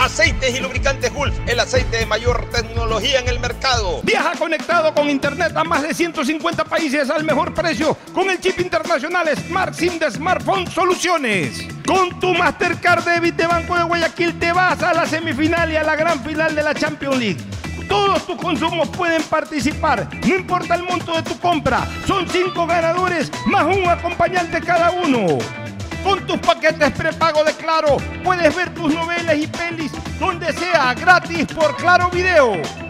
Aceites y lubricantes Gulf, el aceite de mayor tecnología en el mercado. Viaja conectado con internet a más de 150 países al mejor precio con el chip internacional Smart SIM de Smartphone Soluciones. Con tu Mastercard Debit de Banco de Guayaquil te vas a la semifinal y a la gran final de la Champions League. Todos tus consumos pueden participar, no importa el monto de tu compra. Son cinco ganadores más un acompañante cada uno. Con tus paquetes prepago de Claro, puedes ver tus novelas y pelis donde sea gratis por Claro Video.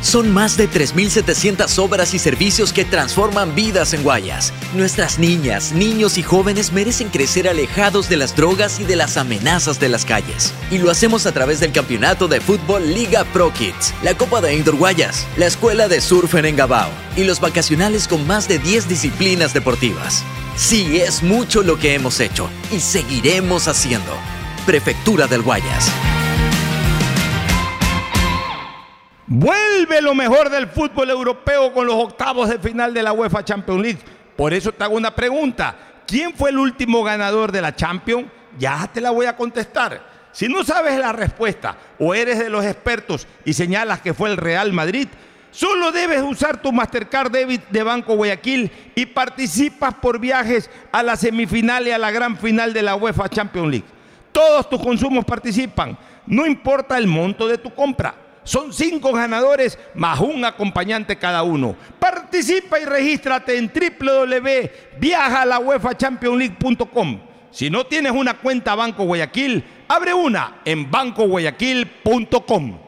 Son más de 3.700 obras y servicios que transforman vidas en Guayas. Nuestras niñas, niños y jóvenes merecen crecer alejados de las drogas y de las amenazas de las calles. Y lo hacemos a través del campeonato de fútbol Liga Pro Kids, la Copa de Indoor Guayas, la Escuela de Surf en Engabao y los vacacionales con más de 10 disciplinas deportivas. Sí, es mucho lo que hemos hecho y seguiremos haciendo. Prefectura del Guayas. Vuelve lo mejor del fútbol europeo con los octavos de final de la UEFA Champions League. Por eso te hago una pregunta. ¿Quién fue el último ganador de la Champions? Ya te la voy a contestar. Si no sabes la respuesta o eres de los expertos y señalas que fue el Real Madrid, solo debes usar tu Mastercard Debit de Banco Guayaquil y participas por viajes a la semifinal y a la gran final de la UEFA Champions League. Todos tus consumos participan, no importa el monto de tu compra. Son cinco ganadores más un acompañante cada uno. Participa y regístrate en www.viajalauefachampionsleague.com. Si no tienes una cuenta Banco Guayaquil, abre una en bancoguayaquil.com.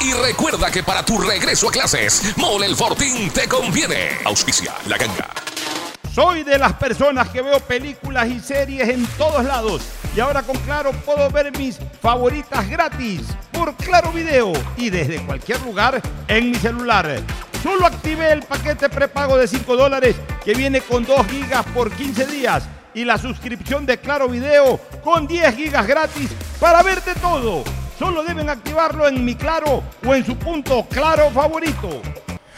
y recuerda que para tu regreso a clases, Mole el Fortín te conviene. Auspicia la ganga. Soy de las personas que veo películas y series en todos lados. Y ahora con Claro puedo ver mis favoritas gratis por Claro Video y desde cualquier lugar en mi celular. Solo activé el paquete prepago de 5 dólares que viene con 2 gigas por 15 días y la suscripción de Claro Video con 10 gigas gratis para verte todo. Solo deben activarlo en mi Claro o en su punto Claro favorito.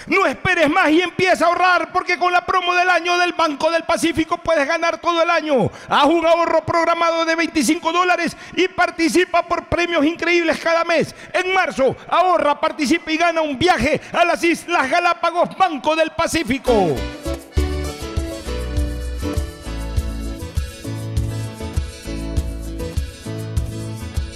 No esperes más y empieza a ahorrar porque con la promo del año del Banco del Pacífico puedes ganar todo el año. Haz un ahorro programado de 25 dólares y participa por premios increíbles cada mes. En marzo, ahorra, participa y gana un viaje a las Islas Galápagos Banco del Pacífico.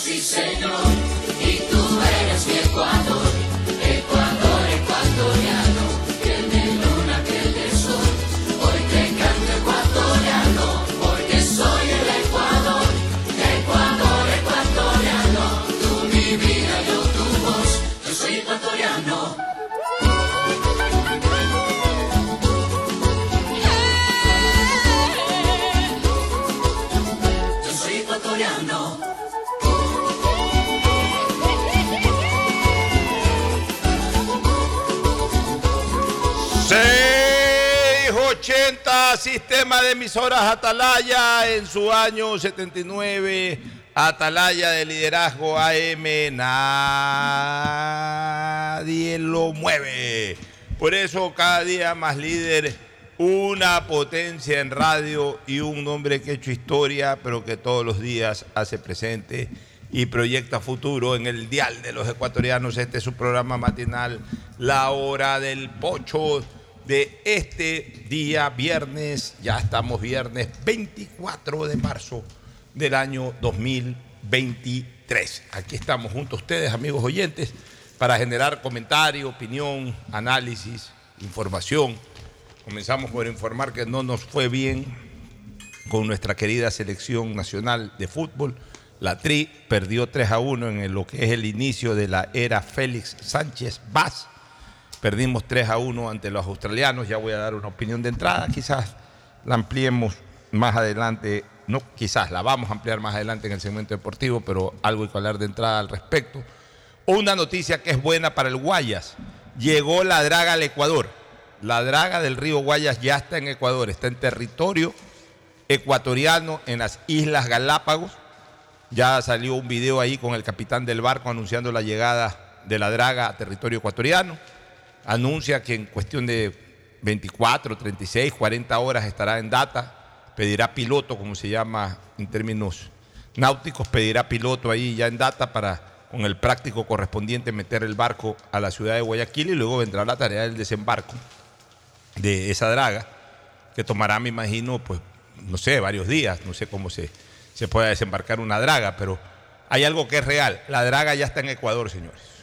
sí señor, 680 Sistema de Emisoras Atalaya en su año 79. Atalaya de liderazgo AM. Nadie lo mueve. Por eso cada día más líder. Una potencia en radio y un hombre que ha hecho historia, pero que todos los días hace presente y proyecta futuro en el dial de los ecuatorianos. Este es su programa matinal, La Hora del Pocho, de este día viernes, ya estamos viernes 24 de marzo del año 2023. Aquí estamos junto a ustedes, amigos oyentes, para generar comentario, opinión, análisis, información. Comenzamos por informar que no nos fue bien con nuestra querida selección nacional de fútbol. La Tri perdió 3 a 1 en lo que es el inicio de la era Félix Sánchez Vaz. Perdimos 3 a 1 ante los australianos. Ya voy a dar una opinión de entrada. Quizás la ampliemos más adelante. No, quizás la vamos a ampliar más adelante en el segmento deportivo, pero algo hay que hablar de entrada al respecto. Una noticia que es buena para el Guayas. Llegó la draga al Ecuador. La draga del río Guayas ya está en Ecuador, está en territorio ecuatoriano en las Islas Galápagos. Ya salió un video ahí con el capitán del barco anunciando la llegada de la draga a territorio ecuatoriano. Anuncia que en cuestión de 24, 36, 40 horas estará en data. Pedirá piloto, como se llama en términos náuticos, pedirá piloto ahí ya en data para con el práctico correspondiente meter el barco a la ciudad de Guayaquil y luego vendrá la tarea del desembarco de esa draga, que tomará, me imagino, pues, no sé, varios días, no sé cómo se, se pueda desembarcar una draga, pero hay algo que es real, la draga ya está en Ecuador, señores.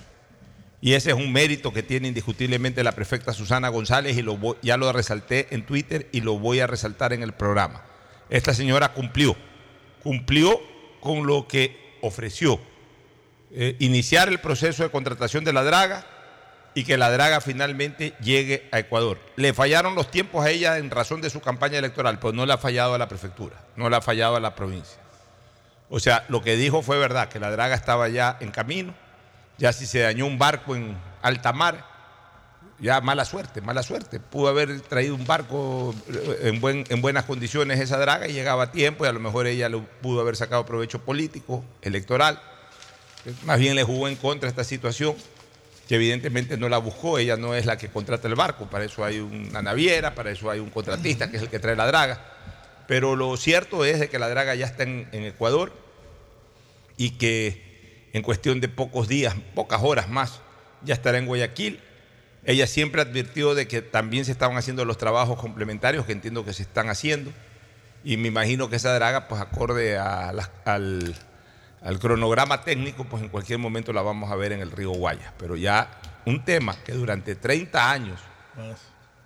Y ese es un mérito que tiene indiscutiblemente la prefecta Susana González y lo voy- ya lo resalté en Twitter y lo voy a resaltar en el programa. Esta señora cumplió, cumplió con lo que ofreció. Eh, iniciar el proceso de contratación de la draga y que la draga finalmente llegue a Ecuador. Le fallaron los tiempos a ella en razón de su campaña electoral, pero no le ha fallado a la prefectura, no le ha fallado a la provincia. O sea, lo que dijo fue verdad, que la draga estaba ya en camino, ya si se dañó un barco en alta mar, ya mala suerte, mala suerte. Pudo haber traído un barco eh, en, buen- en buenas condiciones esa draga y llegaba a tiempo y a lo mejor ella pudo haber sacado provecho político, electoral. Más bien le jugó en contra esta situación, que evidentemente no la buscó, ella no es la que contrata el barco, para eso hay una naviera, para eso hay un contratista que es el que trae la draga. Pero lo cierto es de que la draga ya está en Ecuador y que en cuestión de pocos días, pocas horas más, ya estará en Guayaquil. Ella siempre advirtió de que también se estaban haciendo los trabajos complementarios que entiendo que se están haciendo. Y me imagino que esa draga, pues acorde a al, al cronograma técnico, pues en cualquier momento la vamos a ver en el río Guayas. Pero ya un tema que durante 30 años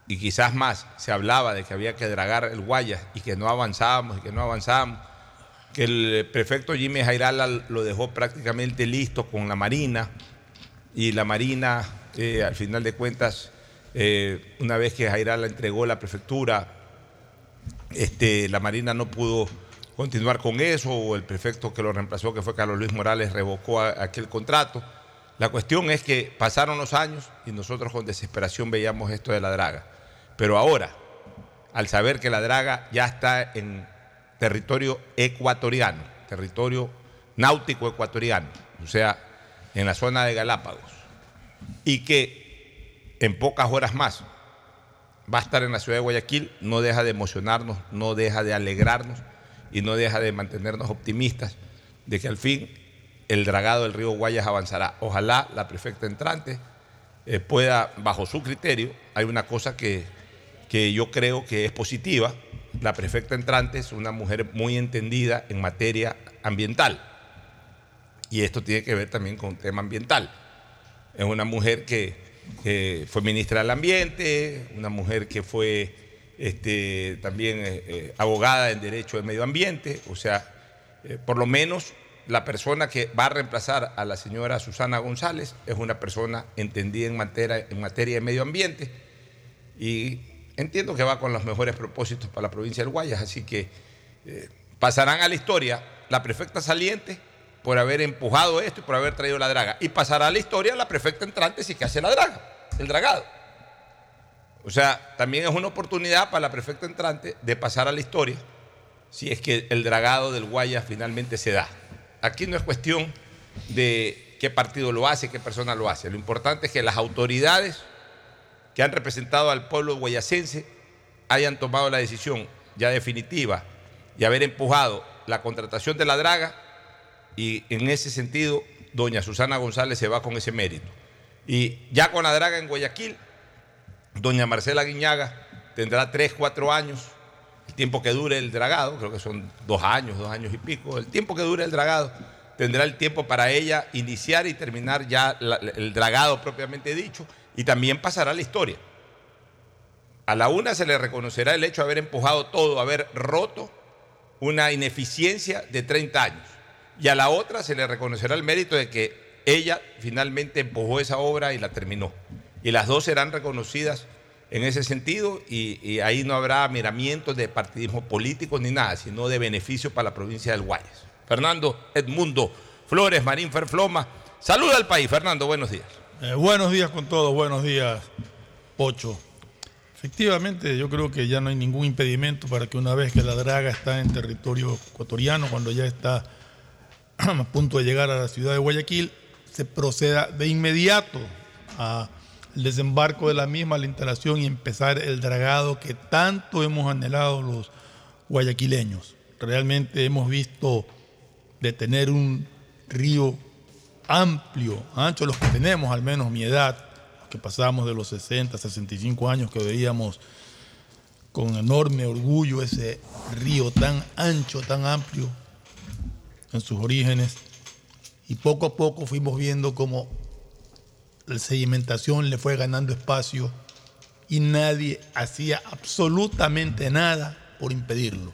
y quizás más se hablaba de que había que dragar el Guayas y que no avanzábamos y que no avanzábamos. Que el prefecto Jimmy Jairala lo dejó prácticamente listo con la Marina y la Marina, eh, al final de cuentas, eh, una vez que Jairala entregó la prefectura, este, la Marina no pudo continuar con eso, o el prefecto que lo reemplazó, que fue Carlos Luis Morales, revocó aquel contrato. La cuestión es que pasaron los años y nosotros con desesperación veíamos esto de la draga. Pero ahora, al saber que la draga ya está en territorio ecuatoriano, territorio náutico ecuatoriano, o sea, en la zona de Galápagos, y que en pocas horas más va a estar en la ciudad de Guayaquil, no deja de emocionarnos, no deja de alegrarnos y no deja de mantenernos optimistas de que al fin el dragado del río Guayas avanzará. Ojalá la prefecta entrante eh, pueda, bajo su criterio, hay una cosa que, que yo creo que es positiva. La prefecta entrante es una mujer muy entendida en materia ambiental. Y esto tiene que ver también con un tema ambiental. Es una mujer que, fue ministra del Ambiente, una mujer que fue este, también eh, eh, abogada en Derecho del Medio Ambiente, o sea, eh, por lo menos la persona que va a reemplazar a la señora Susana González es una persona entendida en materia, en materia de medio ambiente y entiendo que va con los mejores propósitos para la provincia del Guayas, así que eh, pasarán a la historia la prefecta saliente por haber empujado esto y por haber traído la draga. Y pasará a la historia la prefecta entrante si que hace la draga, el dragado. O sea, también es una oportunidad para la prefecta entrante de pasar a la historia si es que el dragado del Guayas finalmente se da. Aquí no es cuestión de qué partido lo hace, qué persona lo hace. Lo importante es que las autoridades que han representado al pueblo guayacense hayan tomado la decisión ya definitiva de haber empujado la contratación de la draga y en ese sentido doña Susana González se va con ese mérito. Y ya con la draga en Guayaquil, doña Marcela Guiñaga tendrá tres, cuatro años, el tiempo que dure el dragado, creo que son dos años, dos años y pico, el tiempo que dure el dragado, tendrá el tiempo para ella iniciar y terminar ya el dragado propiamente dicho, y también pasará la historia. A la una se le reconocerá el hecho de haber empujado todo, haber roto una ineficiencia de 30 años. Y a la otra se le reconocerá el mérito de que ella finalmente empujó esa obra y la terminó. Y las dos serán reconocidas en ese sentido y, ahí no habrá miramientos de partidismo político ni nada, sino de beneficio para la provincia del Guayas. Fernando Edmundo Flores, Marín Ferfloma, saluda al país. Fernando, buenos días. Eh, buenos días con todos, buenos días, Pocho. Efectivamente, yo creo que ya no hay ningún impedimento para que una vez que la draga está en territorio ecuatoriano, cuando ya está a punto de llegar a la ciudad de Guayaquil, se proceda de inmediato al desembarco de la misma, a la instalación y empezar el dragado que tanto hemos anhelado los guayaquileños. Realmente hemos visto de tener un río amplio, ancho, los que tenemos, al menos mi edad, que pasamos de los 60, 65 años, que veíamos con enorme orgullo ese río tan ancho, tan amplio en sus orígenes. Y poco a poco fuimos viendo cómo la sedimentación le fue ganando espacio y nadie hacía absolutamente nada por impedirlo.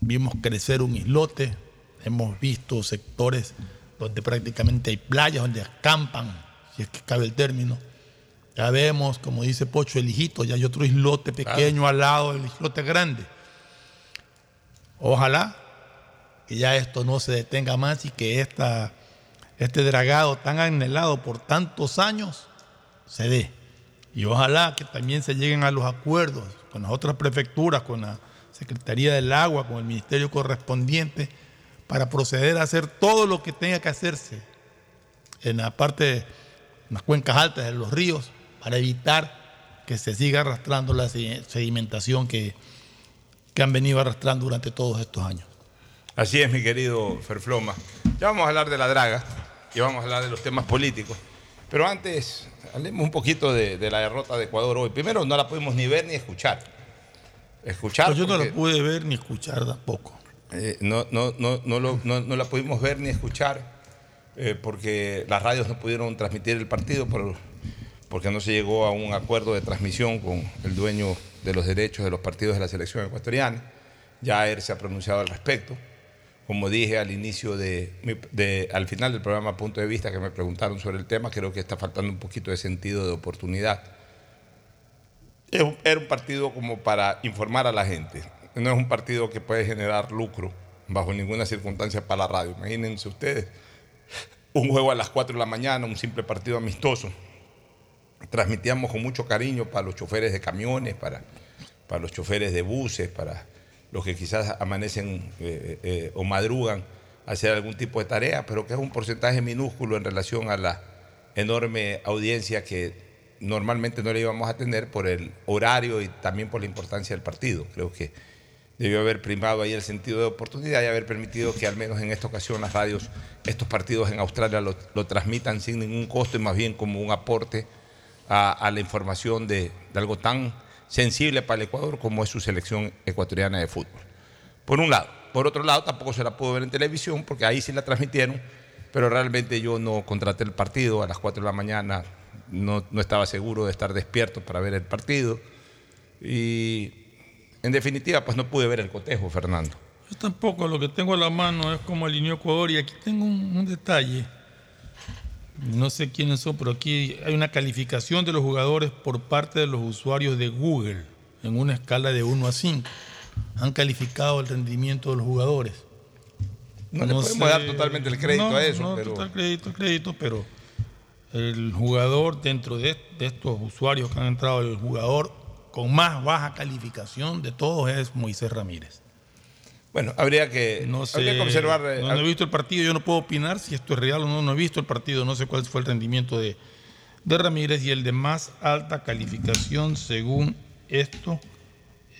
Vimos crecer un islote, hemos visto sectores donde prácticamente hay playas, donde acampan, si es que cabe el término. Ya vemos, como dice Pocho, el hijito, ya hay otro islote pequeño al lado del islote grande. Ojalá que ya esto no se detenga más y que esta, este dragado tan anhelado por tantos años se dé. Y ojalá que también se lleguen a los acuerdos con las otras prefecturas, con la Secretaría del Agua, con el Ministerio correspondiente, para proceder a hacer todo lo que tenga que hacerse en la parte, en las cuencas altas de los ríos, para evitar que se siga arrastrando la sedimentación que, que han venido arrastrando durante todos estos años. Así es, mi querido Ferfloma. Ya vamos a hablar de la draga y vamos a hablar de los temas políticos. Pero antes, hablemos un poquito de, de la derrota de Ecuador hoy. Primero, no la pudimos ni ver ni escuchar. Escuchar. Pues yo no la pude ver ni escuchar tampoco. Eh, no, no, no, no, lo- no- no la pudimos ver ni escuchar eh, porque las radios no pudieron transmitir el partido por- porque no se llegó a un acuerdo de transmisión con el dueño de los derechos de los partidos de la selección ecuatoriana. Ya él se ha pronunciado al respecto. Como dije al inicio de, de- al final del programa Punto de Vista que me preguntaron sobre el tema, creo que está faltando un poquito de sentido de oportunidad. Era un partido como para informar a la gente. No es un partido que puede generar lucro bajo ninguna circunstancia para la radio. Imagínense ustedes un juego a las 4 de la mañana, un simple partido amistoso. Transmitíamos con mucho cariño para los choferes de camiones, para, para los choferes de buses, para los que quizás amanecen eh, eh, o madrugan a hacer algún tipo de tarea, pero que es un porcentaje minúsculo en relación a la enorme audiencia que normalmente no le íbamos a tener por el horario y también por la importancia del partido. Creo que debió haber primado ahí el sentido de oportunidad y haber permitido que al menos en esta ocasión las radios, estos partidos en Australia lo, lo transmitan sin ningún costo y más bien como un aporte a, la información de, de algo tan sensible para el Ecuador como es su selección ecuatoriana de fútbol. Por un lado. Por otro lado, tampoco se la pudo ver en televisión porque ahí sí la transmitieron, pero realmente yo no contraté el partido a las 4 de la mañana, no, no estaba seguro de estar despierto para ver el partido y en definitiva pues no pude ver el cotejo, Fernando. Yo tampoco, lo que tengo a la mano es como alineó Ecuador y aquí tengo un, un detalle. No sé quiénes son, pero aquí hay una calificación de los jugadores por parte de los usuarios de Google en una escala de 1 a 5. Han calificado el rendimiento de los jugadores. No, le podemos dar totalmente el crédito no, a eso, no, pero total crédito, crédito, pero el jugador dentro de, de estos usuarios que han entrado, el jugador con más baja calificación de todos es Moisés Ramírez. bueno, habría que, No sé, habría que observar... eh, no, no he visto el partido, yo no puedo opinar si esto es real o no. No he visto el partido, no sé cuál fue el rendimiento de, de Ramírez y el de más alta calificación según esto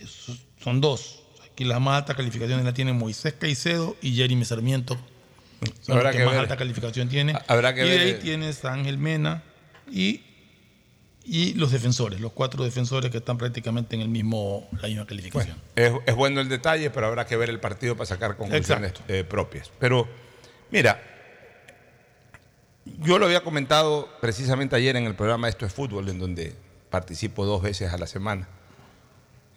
es- son dos. Aquí las más altas calificaciones la tienen Moisés Caicedo y Jeremy Sarmiento. Son Habrá los que, que más ver. alta calificación tiene. Habrá que y de ver, ahí eh. tienes a Ángel Mena y, y los defensores, los cuatro defensores que están prácticamente en el mismo, la misma calificación. Es, es bueno el detalle, pero habrá que ver el partido para sacar conclusiones eh, propias. Pero, mira, yo lo había comentado precisamente ayer en el programa Esto es Fútbol, en donde participo dos veces a la semana.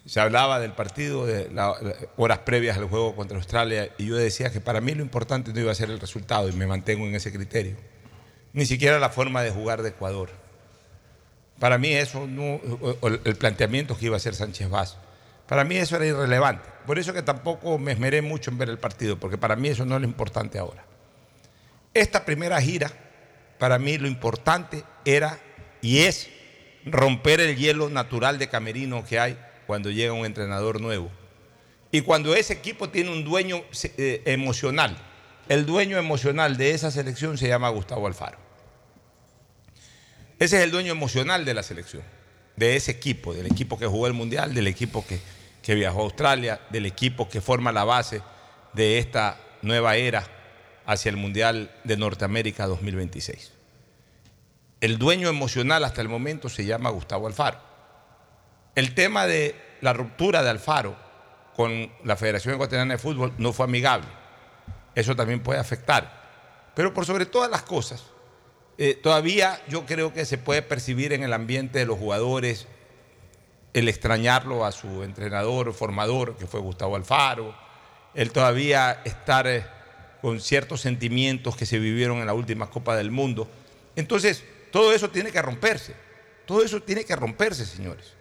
Se hablaba del partido, de las horas previas al juego contra Australia, y yo decía que para mí lo importante no iba a ser el resultado, y me mantengo en ese criterio. Ni siquiera la forma de jugar de Ecuador. Para mí eso no, el planteamiento que iba a hacer Sánchez Vaz, para mí eso era irrelevante. Por eso que tampoco me esmeré mucho en ver el partido, porque para mí eso no es lo importante ahora. Esta primera gira, para mí lo importante era y es romper el hielo natural de camerino que hay cuando llega un entrenador nuevo. Y cuando ese equipo tiene un dueño eh, emocional, el dueño emocional de esa selección se llama Gustavo Alfaro. Ese es el dueño emocional de la selección, de ese equipo, del equipo que jugó el Mundial, del equipo que, que viajó a Australia, del equipo que forma la base de esta nueva era hacia el Mundial de Norteamérica 2026. El dueño emocional hasta el momento se llama Gustavo Alfaro. El tema de la ruptura de Alfaro con la Federación Ecuatoriana de Fútbol no fue amigable. Eso también puede afectar. Pero por sobre todas las cosas, eh, todavía yo creo que se puede percibir en el ambiente de los jugadores el extrañarlo a su entrenador, formador, que fue Gustavo Alfaro, el todavía estar eh, con ciertos sentimientos que se vivieron en la última Copa del Mundo. Entonces, todo eso tiene que romperse. Todo eso tiene que romperse, señores.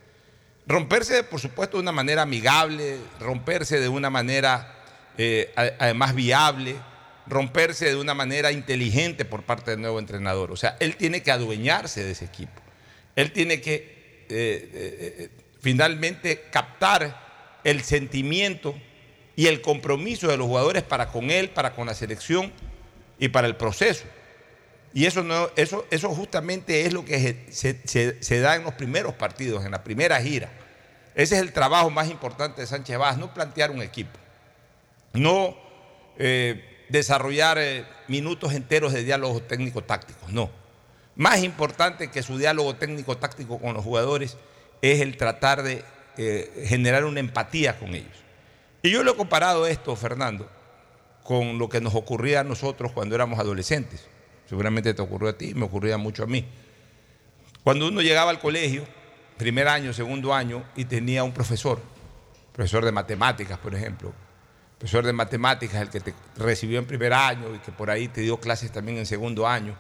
Romperse, por supuesto, de una manera amigable, romperse de una manera eh, además viable, romperse de una manera inteligente por parte del nuevo entrenador. O sea, él tiene que adueñarse de ese equipo. Él tiene que eh, eh, eh, finalmente captar el sentimiento y el compromiso de los jugadores para con él, para con la selección y para el proceso. Y eso, no, eso, eso justamente es lo que se, da en los primeros partidos, en la primera gira. Ese es el trabajo más importante de Sánchez Vaz, no plantear un equipo, no desarrollar eh, minutos enteros de diálogo técnico-tácticos, no. Más importante que su diálogo técnico-táctico con los jugadores es el tratar de eh, generar una empatía con ellos. Y yo lo he comparado esto, Fernando, con lo que nos ocurría a nosotros cuando éramos adolescentes. Seguramente te ocurrió a ti, me ocurría mucho a mí. Cuando uno llegaba al colegio, primer año, segundo año, y tenía un profesor, profesor de matemáticas, por ejemplo, profesor de matemáticas, el que te recibió en primer año y que por ahí te dio clases también en segundo año,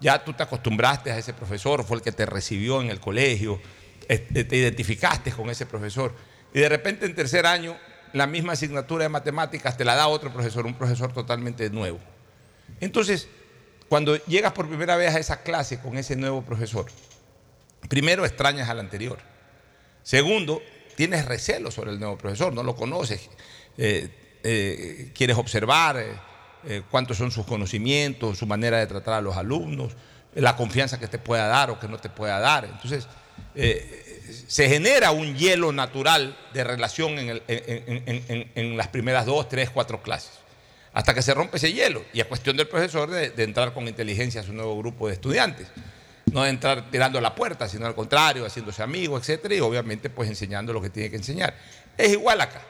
ya tú te acostumbraste a ese profesor, fue el que te recibió en el colegio, este, te identificaste con ese profesor, y de repente en tercer año la misma asignatura de matemáticas te la da otro profesor, un profesor totalmente nuevo. Entonces, cuando llegas por primera vez a esa clase con ese nuevo profesor, primero extrañas al anterior. Segundo, tienes recelo sobre el nuevo profesor, no lo conoces, eh, eh, quieres observar eh, eh, cuántos son sus conocimientos, su manera de tratar a los alumnos, la confianza que te pueda dar o que no te pueda dar. Entonces, se genera un hielo natural de relación en, las primeras dos, tres, cuatro clases, hasta que se rompe ese hielo. Y es cuestión del profesor de, entrar con inteligencia a su nuevo grupo de estudiantes. No de entrar tirando la puerta, sino al contrario, haciéndose amigo, etcétera, y obviamente pues enseñando lo que tiene que enseñar. Es igual acá,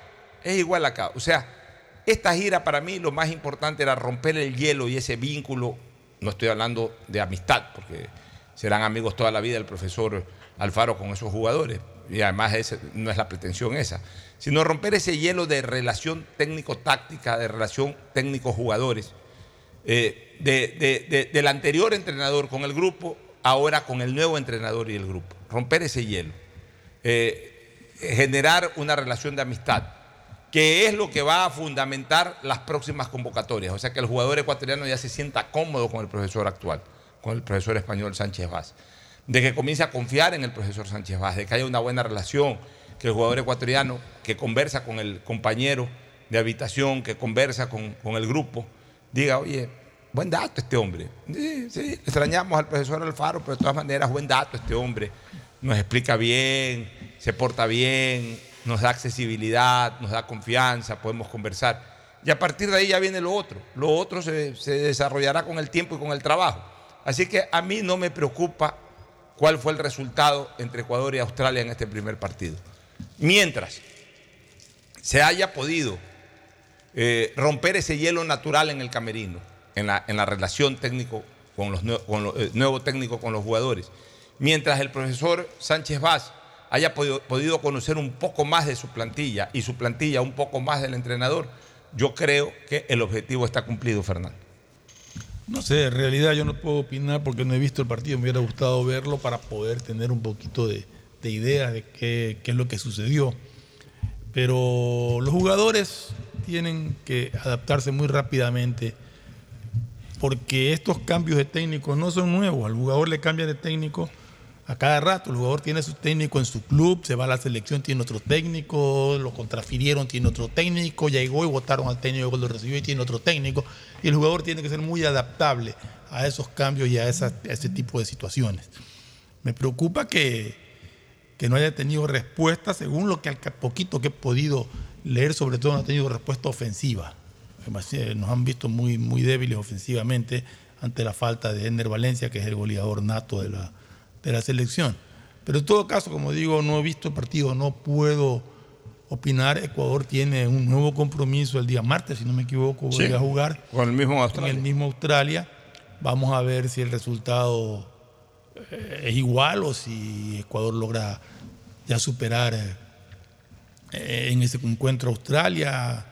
es igual acá. O sea, esta gira para mí lo más importante era romper el hielo y ese vínculo, no estoy hablando de amistad, porque serán amigos toda la vida el profesor Alfaro con esos jugadores, y además no es la pretensión esa, sino romper ese hielo de relación técnico-táctica, de relación técnico-jugadores, eh, de- de- de- del anterior entrenador con el grupo, ahora con el nuevo entrenador y el grupo. Romper ese hielo. Eh, generar una relación de amistad, que es lo que va a fundamentar las próximas convocatorias. O sea, que el jugador ecuatoriano ya se sienta cómodo con el profesor actual, con el profesor español Sánchez Vaz. De que comience a confiar en el profesor Sánchez Vaz, de que haya una buena relación, que el jugador ecuatoriano que conversa con el compañero de habitación, que conversa con, con el grupo, diga, oye, buen dato este hombre. Sí, sí, extrañamos al profesor Alfaro, pero de todas maneras, buen dato este hombre. Nos explica bien, se porta bien, nos da accesibilidad, nos da confianza, podemos conversar. Y a partir de ahí ya viene lo otro. Lo otro se, desarrollará con el tiempo y con el trabajo. Así que a mí no me preocupa cuál fue el resultado entre Ecuador y Australia en este primer partido. Mientras se haya podido eh, romper ese hielo natural en el camerino, en la, relación técnico con los con lo- eh, técnico con los jugadores. Mientras el profesor Sánchez Vaz haya podido, conocer un poco más de su plantilla y su plantilla un poco más del entrenador, yo creo que el objetivo está cumplido, Fernando. No sé, en realidad yo no puedo opinar porque no he visto el partido. Me hubiera gustado verlo para poder tener un poquito de, de idea de qué, qué es lo que sucedió. Pero los jugadores tienen que adaptarse muy rápidamente porque estos cambios de técnico no son nuevos. Al jugador le cambian de técnico a cada rato. El jugador tiene su técnico en su club, se va a la selección, tiene otro técnico, lo contrafirieron, tiene otro técnico, llegó y votaron al técnico lo recibió y tiene otro técnico. Y el jugador tiene que ser muy adaptable a esos cambios y a, ese tipo de situaciones. Me preocupa que, que no haya tenido respuesta, según lo que al poquito que he podido leer, sobre todo no ha tenido respuesta ofensiva. Eh, Nos han visto muy, muy débiles ofensivamente ante la falta de Ender Valencia, que es el goleador nato de la, de la selección. Pero en todo caso, como digo, no he visto el partido, no puedo opinar. Ecuador tiene un nuevo compromiso el día martes, si no me equivoco, voy Sí, a jugar Con el mismo Australia. el mismo Australia. Vamos a ver si el resultado eh, es igual o si Ecuador logra ya superar eh, en ese encuentro Australia.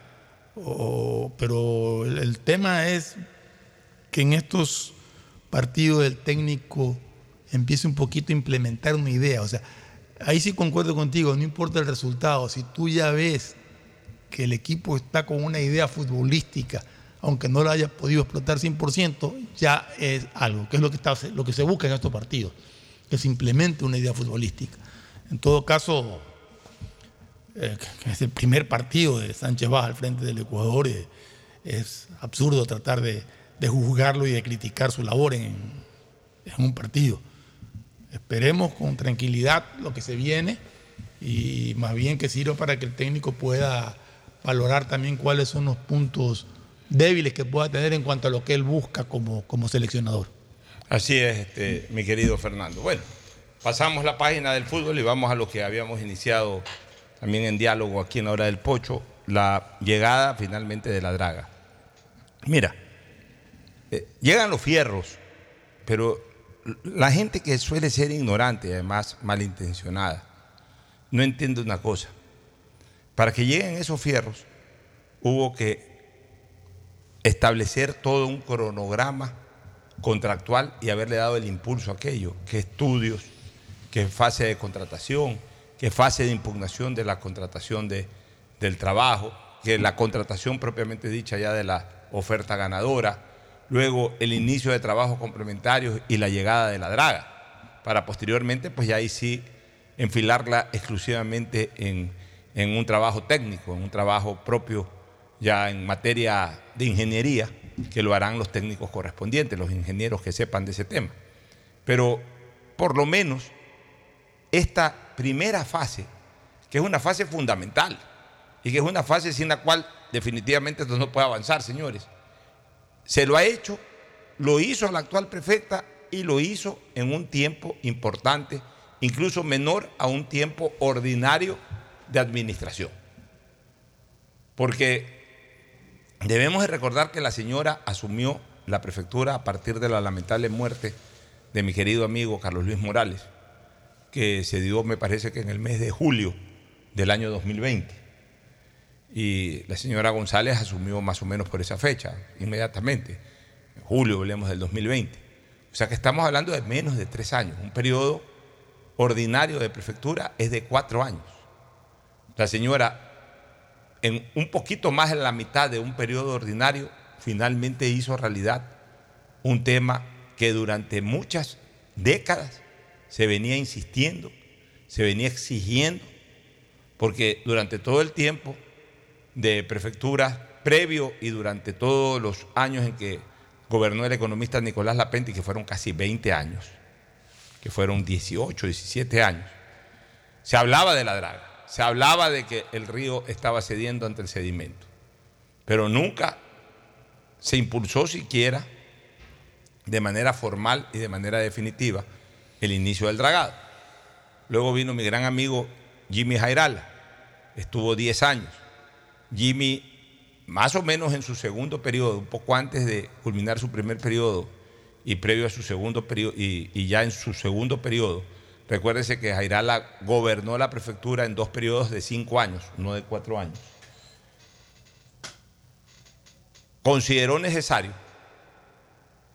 o- pero el tema es que en estos partidos el técnico empiece un poquito a implementar una idea. O sea, ahí sí concuerdo contigo, no importa el resultado, si tú ya ves que el equipo está con una idea futbolística, aunque no la haya podido explotar 100%, ya es algo, que es lo que, está, lo que se busca en estos partidos, que se implemente una idea futbolística. En todo caso, eh, es el primer partido de Sánchez Baja al frente del Ecuador, eh, es absurdo tratar de, de juzgarlo y de criticar su labor en, en un partido. Esperemos con tranquilidad lo que se viene y más bien que sirva para que el técnico pueda valorar también cuáles son los puntos débiles que pueda tener en cuanto a lo que él busca como, como seleccionador. Así es, este, mi querido Fernando. Bueno, pasamos la página del fútbol y vamos a lo que habíamos iniciado también en diálogo aquí en la hora del pocho, la llegada finalmente de la draga. Mira, eh, llegan los fierros, pero la gente que suele ser ignorante y además malintencionada, no entiende una cosa. Para que lleguen esos fierros, hubo que establecer todo un cronograma contractual y haberle dado el impulso a aquello, que estudios, que fase de contratación, que fase de impugnación de la contratación de, del trabajo, que la contratación propiamente dicha ya de la oferta ganadora, luego el inicio de trabajos complementarios y la llegada de la draga, para posteriormente, pues ya ahí sí enfilarla exclusivamente en, un trabajo técnico, en un trabajo propio ya en materia de ingeniería, que lo harán los técnicos correspondientes, los ingenieros que sepan de ese tema. Pero por lo menos esta primera fase, que es una fase fundamental y que es una fase sin la cual definitivamente esto no puede avanzar, señores, se lo ha hecho, lo hizo la actual prefecta y lo hizo en un tiempo importante, incluso menor a un tiempo ordinario de administración. Porque Debemos de recordar que la señora asumió la prefectura a partir de la lamentable muerte de mi querido amigo Carlos Luis Morales, que se dio, me parece que en el mes de julio del año 2020. Y la señora González asumió más o menos por esa fecha, inmediatamente, en julio, hablemos del 2020. O sea que estamos hablando de menos de tres años. Un periodo ordinario de prefectura es de cuatro años. La señora en un poquito más de la mitad de un periodo ordinario, finalmente hizo realidad un tema que durante muchas décadas se venía insistiendo, se venía exigiendo, porque durante todo el tiempo de prefectura previo y durante todos los años en que gobernó el economista Nicolás Lapenti, que fueron casi 20 años, que fueron 18, 17 años, se hablaba de la draga se hablaba de que el río estaba cediendo ante el sedimento, pero nunca se impulsó siquiera de manera formal y de manera definitiva el inicio del dragado. Luego vino mi gran amigo Jimmy Jairala, estuvo 10 años. Jimmy, más o menos en su segundo periodo, un poco antes de culminar su primer periodo y previo a su segundo periodo, y, ya en su segundo periodo, Recuérdese que Jairala gobernó la prefectura en dos periodos de cinco años, no de cuatro años. Consideró necesario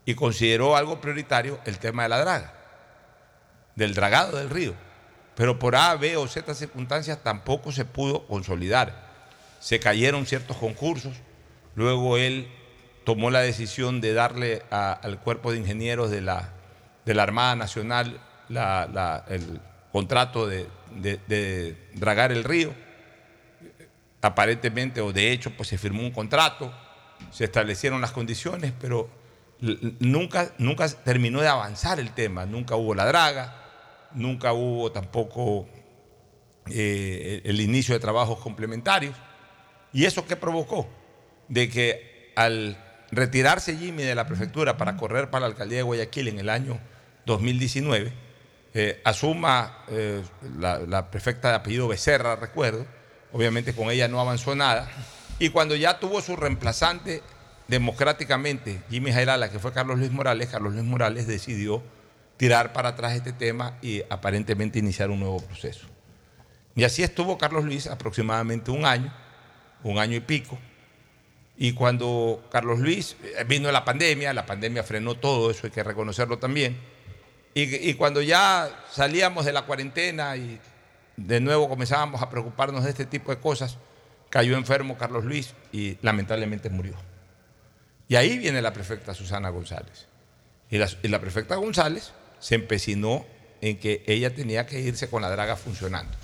y consideró algo prioritario el tema de la draga, del dragado del río. Pero por A, B o Z circunstancias tampoco se pudo consolidar. Se cayeron ciertos concursos, luego él tomó la decisión de darle al cuerpo de ingenieros de la, de la Armada Nacional el contrato de, dragar el río. Aparentemente, o de hecho, pues se firmó un contrato, se establecieron las condiciones, pero nunca, nunca terminó de avanzar el tema. Nunca hubo la draga, nunca hubo tampoco eh, el inicio de trabajos complementarios. ¿Y eso qué provocó? De que al retirarse Jimmy de la prefectura para correr para la alcaldía de Guayaquil en el año 2019, eh, asuma eh, la, prefecta de apellido Becerra, recuerdo, obviamente con ella no avanzó nada, y cuando ya tuvo su reemplazante democráticamente, Jimmy Jairala, que fue Carlos Luis Morales, Carlos Luis Morales decidió tirar para atrás este tema y aparentemente iniciar un nuevo proceso. Y así estuvo Carlos Luis aproximadamente un año, un año y pico. Y cuando Carlos Luis eh, vino la pandemia, la pandemia frenó todo, eso hay que reconocerlo también y, cuando ya salíamos de la cuarentena y de nuevo comenzábamos a preocuparnos de este tipo de cosas, cayó enfermo Carlos Luis y lamentablemente murió. Y ahí viene la prefecta Susana González. Y la, y la, prefecta González se empecinó en que ella tenía que irse con la draga funcionando.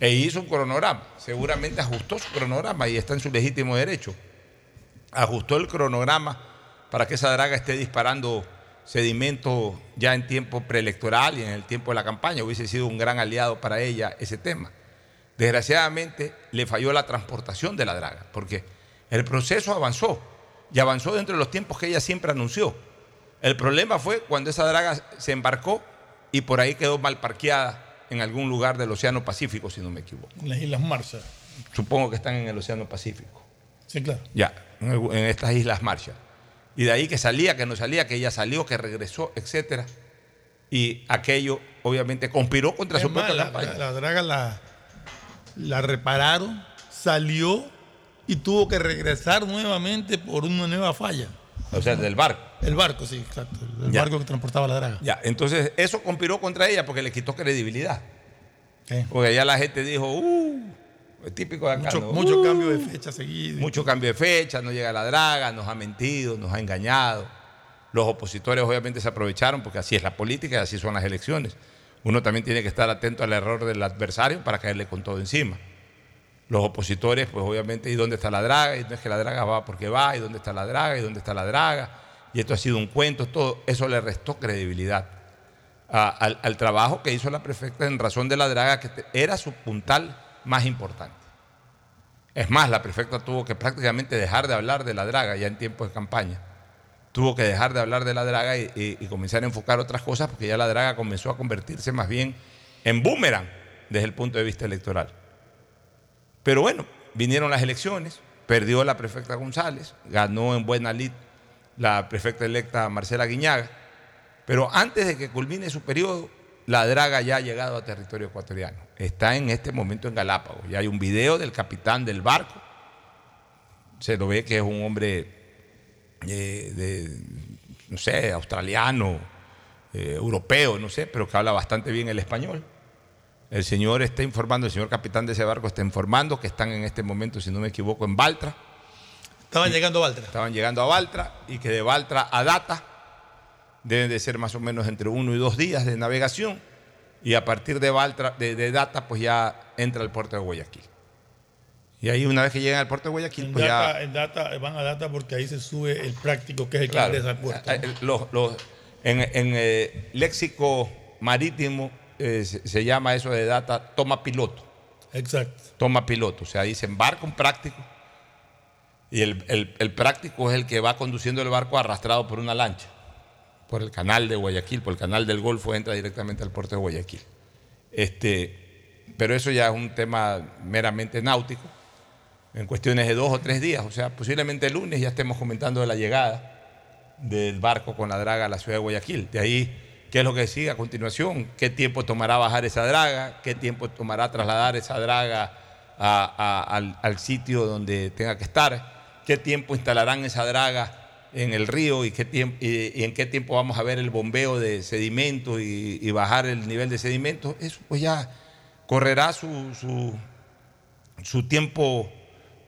E hizo un cronograma, seguramente ajustó su cronograma y está en su legítimo derecho. Ajustó el cronograma para que esa draga esté disparando sedimento ya en tiempo preelectoral y en el tiempo de la campaña. Hubiese sido un gran aliado para ella ese tema. Desgraciadamente le falló la transportación de la draga, porque el proceso avanzó y avanzó dentro de los tiempos que ella siempre anunció. El problema fue cuando esa draga se embarcó y por ahí quedó mal parqueada en algún lugar del Océano Pacífico, si no me equivoco. En las Islas Marshall. Supongo que están en el Océano Pacífico. Sí, claro. Ya, en estas Islas Marshall. Y de ahí que salía, que no salía, que ella salió, que regresó, etc. Y aquello obviamente conspiró contra su propia la, La, draga la, la repararon, salió y tuvo que regresar nuevamente por una nueva falla. O sea, del barco. El barco, sí, exacto. El Ya. barco que transportaba la draga. Ya, entonces eso conspiró contra ella porque le quitó credibilidad. Porque ya la gente dijo, uh, es típico de acá. Mucho, ¿no? mucho Uh, cambio de fecha seguido. Mucho cambio de fecha, no llega la draga, nos ha mentido, nos ha engañado. Los opositores obviamente se aprovecharon porque así es la política y así son las elecciones. Uno también tiene que estar atento al error del adversario para caerle con todo encima. Los opositores, pues obviamente, ¿y dónde está la draga? Y no es que la draga va porque va, ¿y dónde está la draga? ¿Y dónde está la draga? Y esto ha sido un cuento, todo eso le restó credibilidad al, trabajo que hizo la prefecta en razón de la draga, que era su puntal más importante. Es más, la prefecta tuvo que prácticamente dejar de hablar de la draga ya en tiempos de campaña. Tuvo que dejar de hablar de la draga y comenzar a enfocar otras cosas porque ya la draga comenzó a convertirse más bien en boomerang desde el punto de vista electoral. Pero bueno, vinieron las elecciones, perdió la prefecta González, ganó en buena lid la prefecta electa Marcela Guiñaga, pero antes de que culmine su periodo, la draga ya ha llegado a territorio ecuatoriano. Está en este momento en Galápagos. Ya hay un video del capitán del barco. Se lo ve que es un hombre eh, de, no sé, australiano, eh, europeo, no sé, pero que habla bastante bien el español. El señor está informando, el señor capitán de ese barco está informando que están en este momento, si no me equivoco, en Baltra. Estaban llegando a Valtra. Estaban llegando a Baltra y que de Baltra a Data deben de ser más o menos entre uno y dos días de navegación. Y a partir de, Baltra, de, de Data, pues ya entra al puerto de Guayaquil. Y ahí una vez que llegan al puerto de Guayaquil, En pues data, ya... en data- van a data porque ahí se sube el práctico que es el que Claro, ingresa al puerto. eh, eh, los- los- en en, eh, léxico marítimo eh, se, se llama eso de Data toma piloto. Exacto. toma piloto. O sea, ahí se embarca un práctico y el, el- práctico es el que va conduciendo el barco arrastrado por una lancha, por el canal de Guayaquil, por el canal del Golfo, entra directamente al puerto de Guayaquil. Este, pero eso ya es un tema meramente náutico, en cuestiones de dos o tres días. O sea, posiblemente el lunes ya estemos comentando de la llegada del barco con la draga a la ciudad de Guayaquil. De ahí, ¿qué es lo que sigue a continuación? ¿Qué tiempo tomará bajar esa draga? ¿Qué tiempo tomará trasladar esa draga al sitio donde tenga que estar? ¿Qué tiempo instalarán esa draga en el río y, qué tiempo, y, en qué tiempo vamos a ver el bombeo de sedimentos y, bajar el nivel de sedimentos? Eso pues ya correrá su, su, su tiempo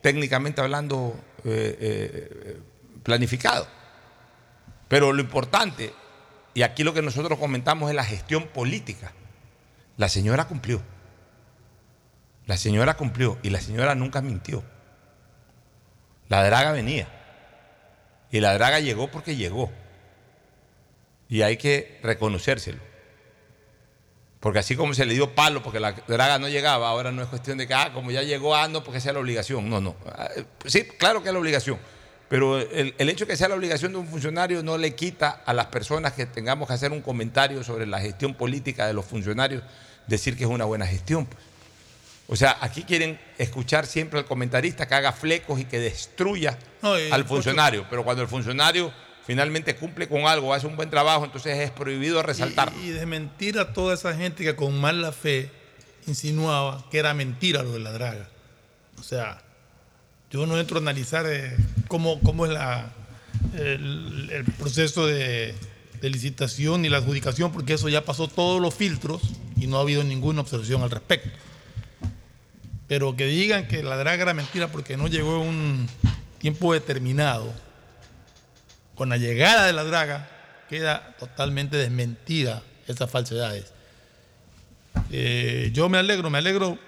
técnicamente hablando eh, eh, planificado. Pero lo importante, y aquí lo que nosotros comentamos es la gestión política. La señora cumplió. La señora cumplió y la señora nunca mintió. La draga venía. Y la draga llegó porque llegó. Y hay que reconocérselo. Porque así como se le dio palo porque la draga no llegaba, ahora no es cuestión de que, ah, como ya llegó, ah, no, porque sea la obligación. No, no. Ah, eh, Sí, claro que es la obligación. Pero el, el hecho de que sea la obligación de un funcionario no le quita a las personas que tengamos que hacer un comentario sobre la gestión política de los funcionarios, decir que es una buena gestión. pues. O sea, aquí quieren escuchar siempre al comentarista que haga flecos y que destruya No, y- al funcionario. Pero cuando el funcionario finalmente cumple con algo, hace un buen trabajo, entonces es prohibido resaltar. Y, y desmentir a toda esa gente que con mala fe insinuaba que era mentira lo de la draga. O sea, yo no entro a analizar eh, cómo, cómo es la, el, el proceso de, de licitación y la adjudicación, porque eso ya pasó todos los filtros y no ha habido ninguna observación al respecto. Pero que digan que la draga era mentira porque no llegó un tiempo determinado, con la llegada de la draga queda totalmente desmentida esas falsedades. Eh, yo me alegro, me alegro,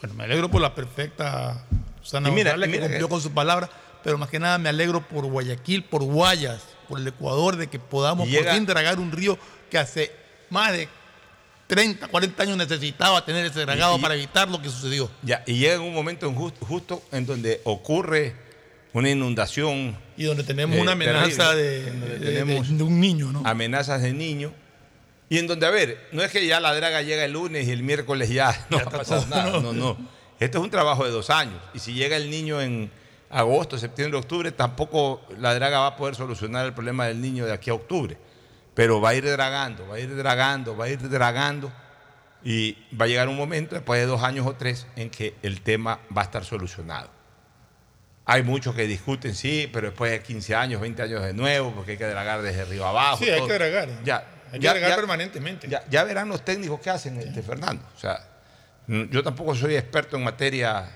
bueno, me alegro por la perfecta Susana Y mira, González, y que cumplió con su palabra, pero más que nada me alegro por Guayaquil, por Guayas, por el Ecuador, de que podamos llega- por fin dragar un río que hace más de 30, 40 años necesitaba tener ese dragado y- para evitar lo que sucedió. Ya, y llega un momento en justo, justo en donde ocurre una inundación, Y donde tenemos Eh, una amenaza terrible, de, de- tenemos- de- de un niño, ¿no? amenazas de niños, y en donde, a ver, no es que ya la draga llega el lunes y el miércoles ya no Ya va a está pasar todo, nada. no. No, no. Esto es un trabajo de dos años. Y si llega el niño en agosto, septiembre, octubre, tampoco la draga va a poder solucionar el problema del niño de aquí a octubre. Pero va a ir dragando, va a ir dragando, va a ir dragando Y va a llegar un momento, después de dos años o tres, en que el tema va a estar solucionado. Hay muchos que discuten, sí, pero después de 15 años, 20 años de nuevo, porque hay que dragar desde arriba abajo. Sí, hay todo. que dragar. Ya, Hay que ya- agregar ya- permanentemente. Ya, ya verán los técnicos qué hacen, este, Fernando. O sea, yo tampoco soy experto en materia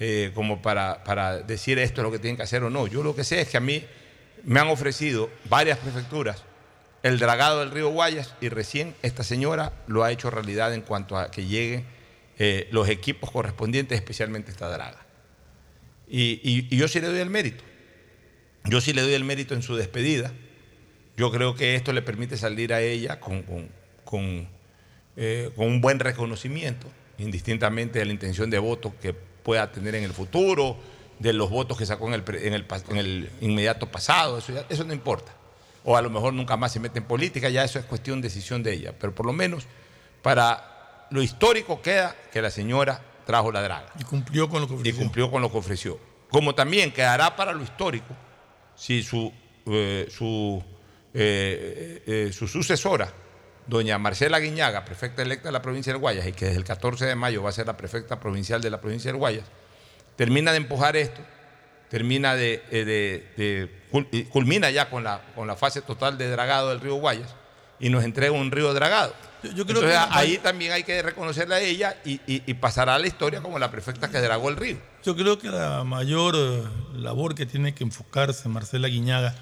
eh, como para, para decir esto es lo que tienen que hacer o no. Yo lo que sé es que a mí me han ofrecido varias prefecturas el dragado del río Guayas y recién esta señora lo ha hecho realidad en cuanto a que lleguen eh, los equipos correspondientes, especialmente esta draga. Y, y- y yo sí le doy el mérito. Yo sí le doy el mérito en su despedida. Yo creo que esto le permite salir a ella con, eh, un buen reconocimiento, indistintamente de la intención de voto que pueda tener en el futuro, de los votos que sacó en el, en el, en el inmediato pasado, eso, ya- eso no importa. O a lo mejor nunca más se mete en política, ya eso es cuestión, decisión de ella. Pero por lo menos para lo histórico queda que la señora trajo la draga Y cumplió con lo que y ofreció. cumplió con lo que ofreció. Como también quedará para lo histórico si su, eh, su, eh, eh, su sucesora, doña Marcela Guiñaga, prefecta electa de la provincia del Guayas, y que desde el 14 de mayo va a ser la prefecta provincial de la provincia del Guayas, termina de empujar esto, termina de, de- de- y culmina ya con la, con la fase total de dragado del río Guayas y nos entrega un río dragado. Yo- yo creo Entonces, que- ahí también hay que reconocerle a ella y, y- y pasará a la historia como la prefecta que dragó el río. Yo creo que la mayor eh, labor que tiene que enfocarse Marcela Guiñaga,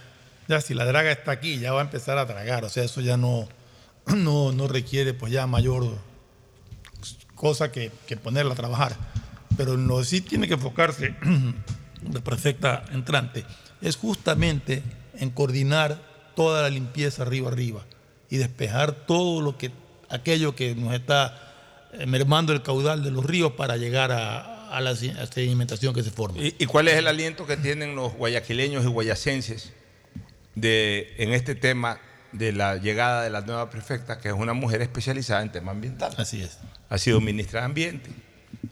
ya si la draga está aquí, ya va a empezar a dragar, o sea, eso ya no, no, no requiere pues ya mayor cosa que, que ponerla a trabajar. Pero que sí tiene que enfocarse la prefecta entrante es justamente en coordinar toda la limpieza arriba arriba y despejar todo lo que aquello que nos está eh, mermando el caudal de los ríos para llegar a, a la sedimentación que se forma. ¿Y, y cuál es el aliento que tienen los guayaquileños y guayacenses de, en este tema de la llegada de la nueva prefecta, que es una mujer especializada en temas ambientales? Así es. Ha sido ministra de Ambiente,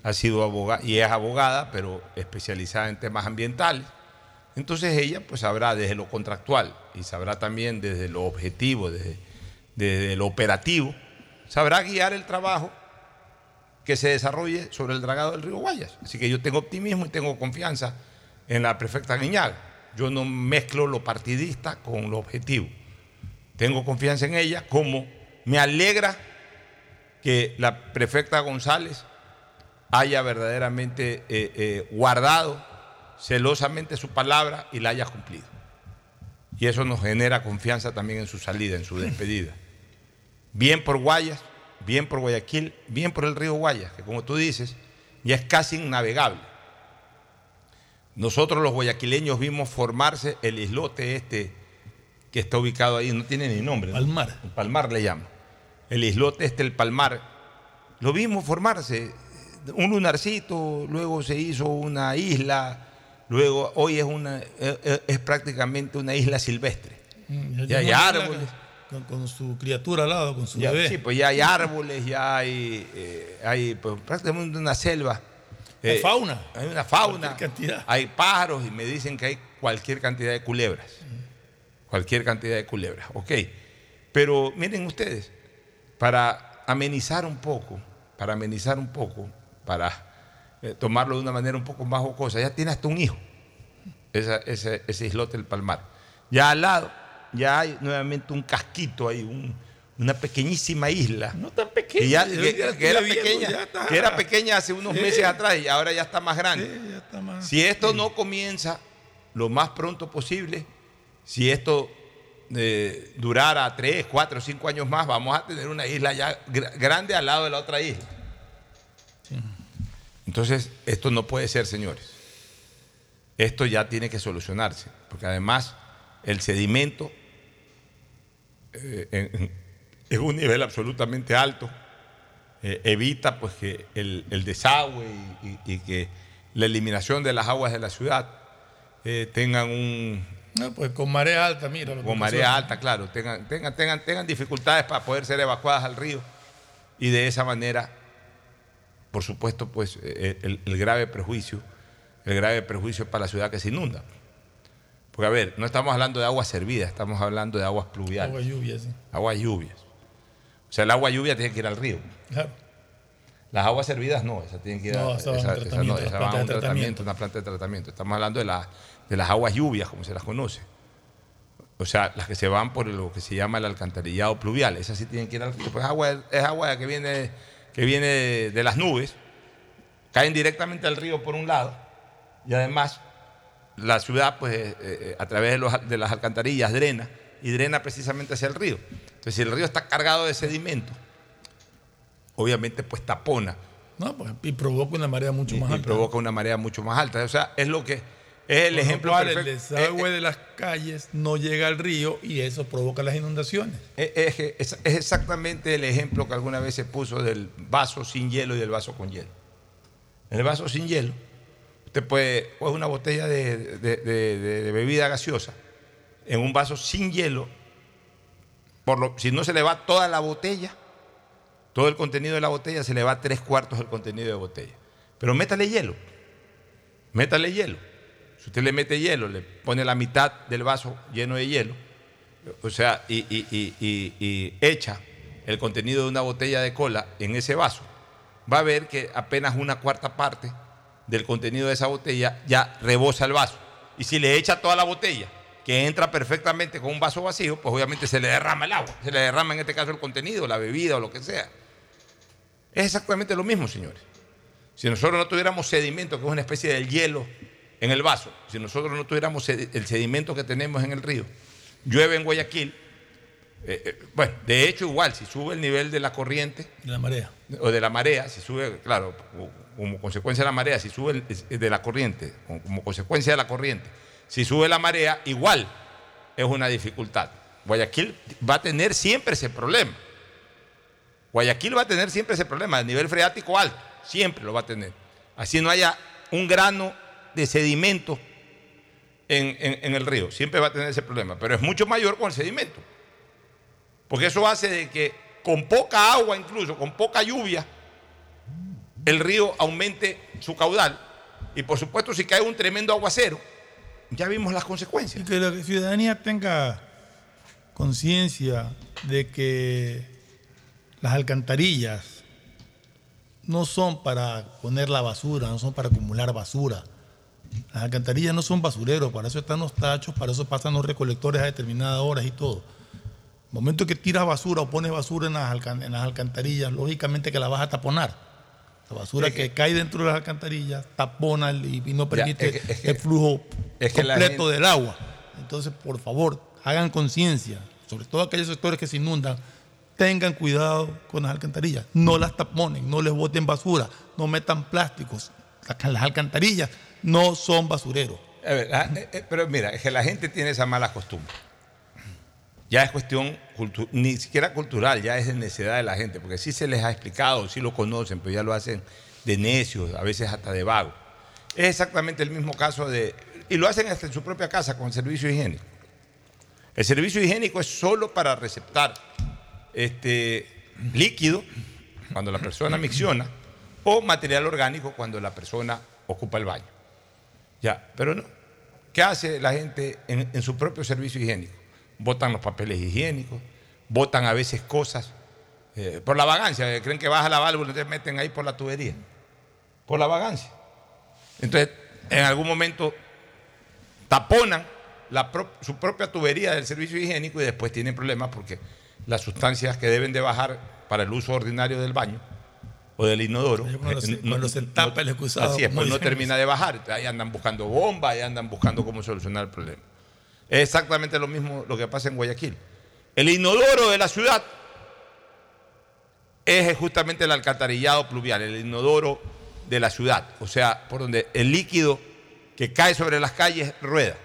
ha sido abogada, y es abogada, pero especializada en temas ambientales. Entonces ella pues sabrá desde lo contractual y sabrá también desde lo objetivo, desde, lo operativo, sabrá guiar el trabajo que se desarrolle sobre el dragado del río Guayas. Así que yo tengo optimismo y tengo confianza en la prefecta Guiñaga. Yo no mezclo lo partidista con lo objetivo. Tengo confianza en ella, como me alegra que la prefecta González haya verdaderamente eh, eh, guardado celosamente su palabra y la haya cumplido. Y eso nos genera confianza también en su salida, en su despedida. Bien por Guayas, bien por Guayaquil, bien por el río Guayas, que como tú dices, ya es casi innavegable. Nosotros los guayaquileños vimos formarse el islote este que está ubicado ahí, no tiene ni nombre. ¿no? Palmar. El Palmar le llama. El islote este, el Palmar. Lo vimos formarse. Un lunarcito, luego se hizo una isla, luego hoy es, una, es, prácticamente una isla silvestre. Mm, Ya hay árboles. Con, con su criatura al lado, con su Ya, bebé. sí, pues ya hay árboles, ya hay, eh, hay pues, prácticamente una selva. Hay Eh, fauna. Hay una fauna. Cantidad. Hay pájaros y me dicen que hay cualquier cantidad de culebras. Cualquier cantidad de culebras. Ok. Pero miren ustedes, para amenizar un poco, para amenizar un poco, para eh, tomarlo de una manera un poco más jocosa, ya tiene hasta un hijo, esa- ese, ese islote del Palmar. Ya al lado, ya hay nuevamente un casquito ahí, un- una pequeñísima isla. No tan pequeño. Que, ya- yo que- ya que era viendo, pequeña, ya está. que era pequeña hace unos Sí. meses atrás y ahora ya está más grande. Sí, ya está más. Si esto no comienza lo más pronto posible, si esto eh, durara tres, cuatro, cinco años más, vamos a tener una isla ya gra- grande al lado de la otra isla. Entonces, esto no puede ser, señores. Esto ya tiene que solucionarse, porque además el sedimento eh, en, en- un nivel absolutamente alto eh, evita pues que el, el desagüe y, y- y que la eliminación de las aguas de la ciudad eh, tengan un No, pues con marea alta, mira. lo que con marea alta, claro, tengan, tengan, tengan, tengan dificultades para poder ser evacuadas al río y de esa manera, por supuesto, pues eh, el, el grave prejuicio, el grave prejuicio para la ciudad que se inunda. Porque a ver, no estamos hablando de aguas servidas, estamos hablando de aguas pluviales, Agua lluvia, sí. aguas lluvias. O sea, el agua lluvia tiene que ir al río. Claro. Las aguas servidas no, esas tienen que ir a, No, esa- no, van a un tratamiento. tratamiento, una planta de tratamiento. Estamos hablando de, la- de las aguas lluvias, como se las conoce. O sea, las que se van por lo que se llama el alcantarillado pluvial. Esas sí tienen que ir al río. Pues es agua, es agua que viene, que viene de, de las nubes, caen directamente al río por un lado, y además la ciudad, pues, eh, eh, a través de, los- de las alcantarillas, drena, y drena precisamente hacia el río. Entonces, si el río está cargado de sedimento, obviamente, pues tapona No, pues, y provoca una marea mucho y, más y alta. provoca una marea mucho más alta. O sea, es lo que es el ejemplo cual, el perfecto. desagüe Eh, de las calles no llega al río y eso provoca las inundaciones. eh, es, es- es exactamente el ejemplo que alguna vez se puso del vaso sin hielo y del vaso con hielo. En el vaso sin hielo, usted puede una botella de- de- de bebida gaseosa en un vaso sin hielo, por lo, si no se le va toda la botella, todo el contenido de la botella, se le va tres cuartos del contenido de botella. Pero métale hielo, métale hielo. Si usted le mete hielo, le pone la mitad del vaso lleno de hielo, o sea, y, y- y- y- echa el contenido de una botella de cola en ese vaso, va a ver que apenas una cuarta parte del contenido de esa botella ya rebosa el vaso. Y si le echa toda la botella, que entra perfectamente con un vaso vacío, pues obviamente se le derrama el agua, se le derrama en este caso el contenido, la bebida o lo que sea. Es exactamente lo mismo, señores. Si nosotros no tuviéramos sedimento, que es una especie de hielo en el vaso, si nosotros no tuviéramos el sedimento que tenemos en el río, llueve en Guayaquil, eh, eh, bueno, de hecho igual, si sube el nivel de la corriente De la marea. o de la marea, si sube, claro, como consecuencia de la marea, si sube el- de la corriente, como- como consecuencia de la corriente, si sube la marea, igual es una dificultad. Guayaquil va a tener siempre ese problema. Guayaquil va a tener siempre ese problema, el nivel freático alto, siempre lo va a tener. Así no haya un grano de sedimento en, en- el río, siempre va a tener ese problema, pero es mucho mayor con el sedimento. Porque eso hace de que con poca agua, incluso con poca lluvia, el río aumente su caudal. Y por supuesto, si cae un tremendo aguacero, ya vimos las Y consecuencias. que la ciudadanía tenga conciencia de que las alcantarillas no son para poner la basura, no son para acumular basura. Las alcantarillas no son basureros, para eso están los tachos, para eso pasan los recolectores a determinadas horas y todo. El momento que tiras basura o pones basura en las, en las alcantarillas, lógicamente que la vas a taponar. La basura Es que, que- cae dentro de las alcantarillas tapona y, y no permite es que- es que- el flujo completo gente- del agua. Entonces, por favor, hagan conciencia, sobre todo aquellos sectores que se inundan, tengan cuidado con las alcantarillas, no las taponen, no les boten basura, no metan plásticos. Las las alcantarillas no son basureros. Eh, eh, pero mira, es que la gente tiene esa mala costumbre. Ya es cuestión ni siquiera cultural, ya es de necesidad de la gente, porque sí se les ha explicado, sí lo conocen, pero ya lo hacen de necios, a veces hasta de vago. Es exactamente el mismo caso de. Y lo hacen hasta en su propia casa con servicio higiénico. El servicio higiénico es solo para receptar este, líquido cuando la persona micciona o material orgánico cuando la persona ocupa el baño. Ya, pero no. ¿Qué hace la gente en, su propio servicio higiénico? Botan los papeles higiénicos, botan a veces cosas eh, por la vagancia. eh, Creen que baja la válvula y te meten ahí por la tubería. Por la vagancia. Entonces, en algún momento taponan su propia tubería del servicio higiénico y después tienen problemas porque las sustancias que deben de bajar para el uso ordinario del baño o del inodoro. Cuando se- eh, cuando se tapa el excusado, Así es, pues no termina de bajar. Ahí andan buscando bombas, ahí andan buscando cómo solucionar el problema. Es exactamente lo mismo lo que pasa en Guayaquil. El inodoro de la ciudad es justamente el alcantarillado pluvial, el inodoro de la ciudad, o sea, por donde el líquido que cae sobre las calles rueda.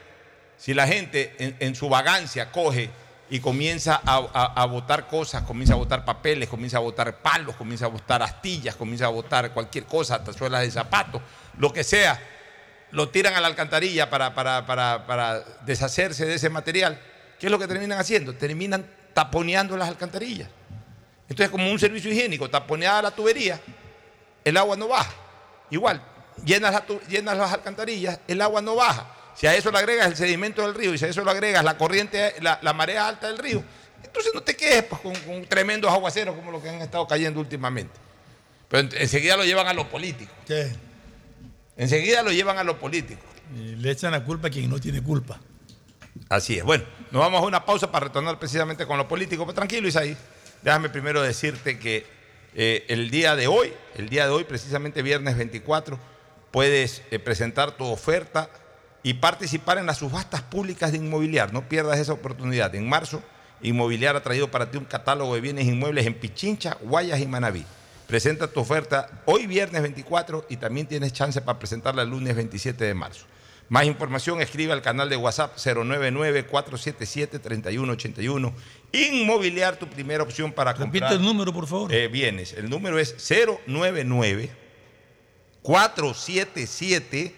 Si la gente en, en su vagancia coge y comienza a, a- a botar cosas, comienza a botar papeles, comienza a botar palos, comienza a botar astillas, comienza a botar cualquier cosa, hasta suelas de zapatos, lo que sea, lo tiran a la alcantarilla para, para- para- para deshacerse de ese material. ¿Qué es lo que terminan haciendo? Terminan taponeando las alcantarillas. Entonces, como un servicio higiénico, taponeada la tubería, el agua no baja. Igual, llenas, la llenas las alcantarillas, el agua no baja. Si a eso le agregas el sedimento del río y si a eso le agregas la corriente, la, la marea alta del río, entonces no te quedes pues, con, con tremendos aguaceros como los que han estado cayendo últimamente. Pero en- enseguida lo llevan a lo político. ¿Qué? Enseguida lo llevan a lo político. Y le echan la culpa a quien no tiene culpa. Así es. Bueno, nos vamos a una pausa para retornar precisamente con lo político. Pero tranquilo, Isaí. Déjame primero decirte que eh, el día de hoy, el día de hoy, precisamente viernes 24, puedes eh, presentar tu oferta y participar en las subastas públicas de inmobiliar. No pierdas esa oportunidad. En marzo, Inmobiliar ha traído para ti un catálogo de bienes inmuebles en Pichincha, Guayas y Manabí. Presenta tu oferta hoy viernes 24 y también tienes chance para presentarla el lunes 27 de marzo. Más información escribe al canal de WhatsApp 099-477-3181. Inmobiliar, tu primera opción para Repite comprar el número, por favor. eh, bienes. El número es 099 477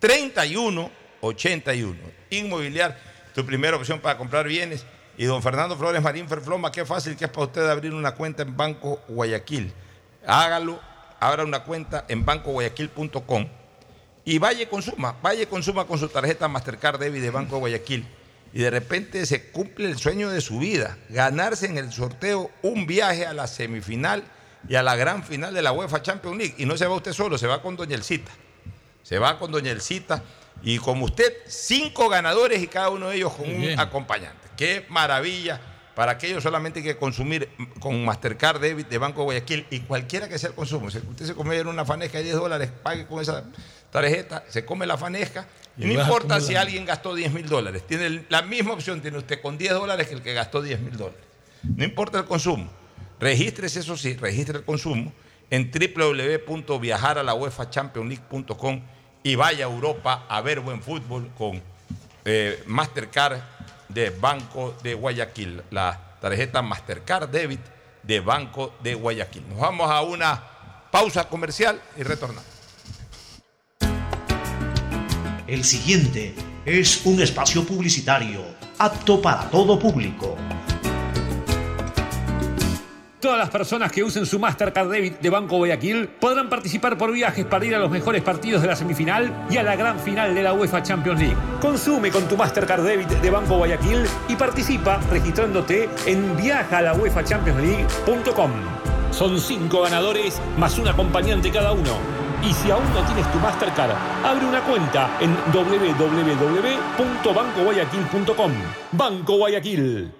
3181. Inmobiliar, tu primera opción para comprar bienes. Y don Fernando Flores Marín Ferfloma, qué fácil que es para usted abrir una cuenta en Banco Guayaquil. Hágalo, abra una cuenta en bancoguayaquil.com y vaya y consuma, vaya y consuma con su tarjeta Mastercard Debit de Banco Guayaquil. Y de repente se cumple el sueño de su vida, ganarse en el sorteo un viaje a la semifinal y a la gran final de la UEFA Champions League. Y no se va usted solo, se va con Doña Elcita. Se va con Doña Elcita y como usted, cinco ganadores y cada uno de ellos con un bien. acompañante. Qué maravilla. Para aquello solamente hay que consumir con Mastercard Debit de Banco Guayaquil y cualquiera que sea el consumo. Si usted se come una fanesca de 10 dólares, pague con esa tarjeta, se come la fanesca. Y no importa si alguien gastó 10 mil dólares. Tiene la misma opción, tiene usted con 10 dólares que el que gastó 10 mil dólares. No importa el consumo. Regístrese, eso sí, registre el consumo en www.viajaralaUEFAChampionLeague.com y vaya a Europa a ver buen fútbol con eh, Mastercard de Banco de Guayaquil, la tarjeta Mastercard Debit de Banco de Guayaquil. Nos vamos a una pausa comercial y retornamos. El siguiente es un espacio publicitario apto para todo público. Todas las personas que usen su Mastercard Debit de Banco Guayaquil podrán participar por viajes para ir a los mejores partidos de la semifinal y a la gran final de la UEFA Champions League. Consume con tu Mastercard Debit de Banco Guayaquil y participa registrándote en viajalauefachampionsleague.com. Son cinco ganadores más un acompañante cada uno. Y si aún no tienes tu Mastercard, abre una cuenta en www.bancoguayaquil.com. Banco Guayaquil.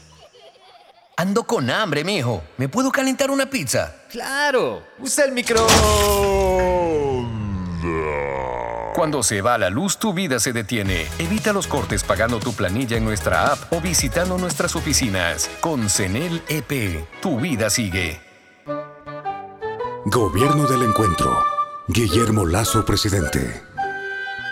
Ando con hambre, mijo. ¿Me puedo calentar una pizza? Claro, usa el micro. Cuando se va la luz, tu vida se detiene. Evita los cortes pagando tu planilla en nuestra app o visitando nuestras oficinas. Con CENEL EP, tu vida sigue. Gobierno del Encuentro. Guillermo Lazo, presidente.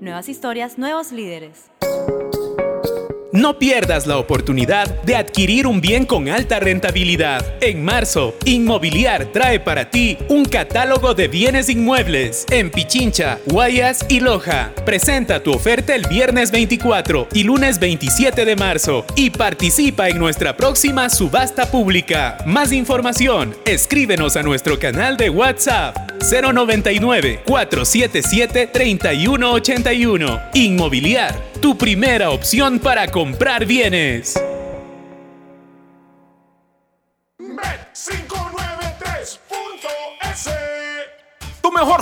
Nuevas historias, nuevos líderes. No pierdas la oportunidad de adquirir un bien con alta rentabilidad. En marzo, Inmobiliar trae para ti un catálogo de bienes inmuebles en Pichincha, Guayas y Loja. Presenta tu oferta el viernes 24 y lunes 27 de marzo y participa en nuestra próxima subasta pública. Más información, escríbenos a nuestro canal de WhatsApp 099 477 3181. Inmobiliar, tu primera opción para comprar bienes.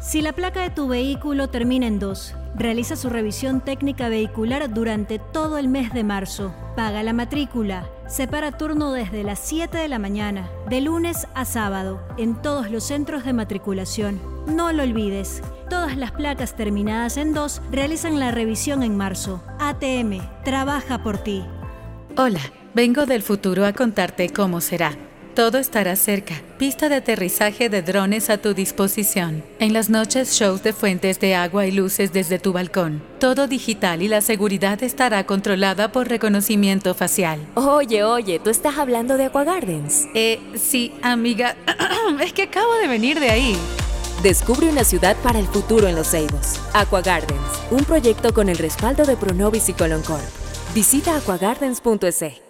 Si la placa de tu vehículo termina en 2, realiza su revisión técnica vehicular durante todo el mes de marzo. Paga la matrícula. Separa turno desde las 7 de la mañana, de lunes a sábado, en todos los centros de matriculación. No lo olvides. Todas las placas terminadas en 2 realizan la revisión en marzo. ATM, trabaja por ti. Hola, vengo del futuro a contarte cómo será. Todo estará cerca. Pista de aterrizaje de drones a tu disposición. En las noches, shows de fuentes de agua y luces desde tu balcón. Todo digital y la seguridad estará controlada por reconocimiento facial. Oye, oye, ¿tú estás hablando de Aqua Gardens? Eh, sí, amiga. es que acabo de venir de ahí. Descubre una ciudad para el futuro en Los Ceibos. Aqua Gardens, un proyecto con el respaldo de Pronovis y Coloncorp. Visita aquagardens.es.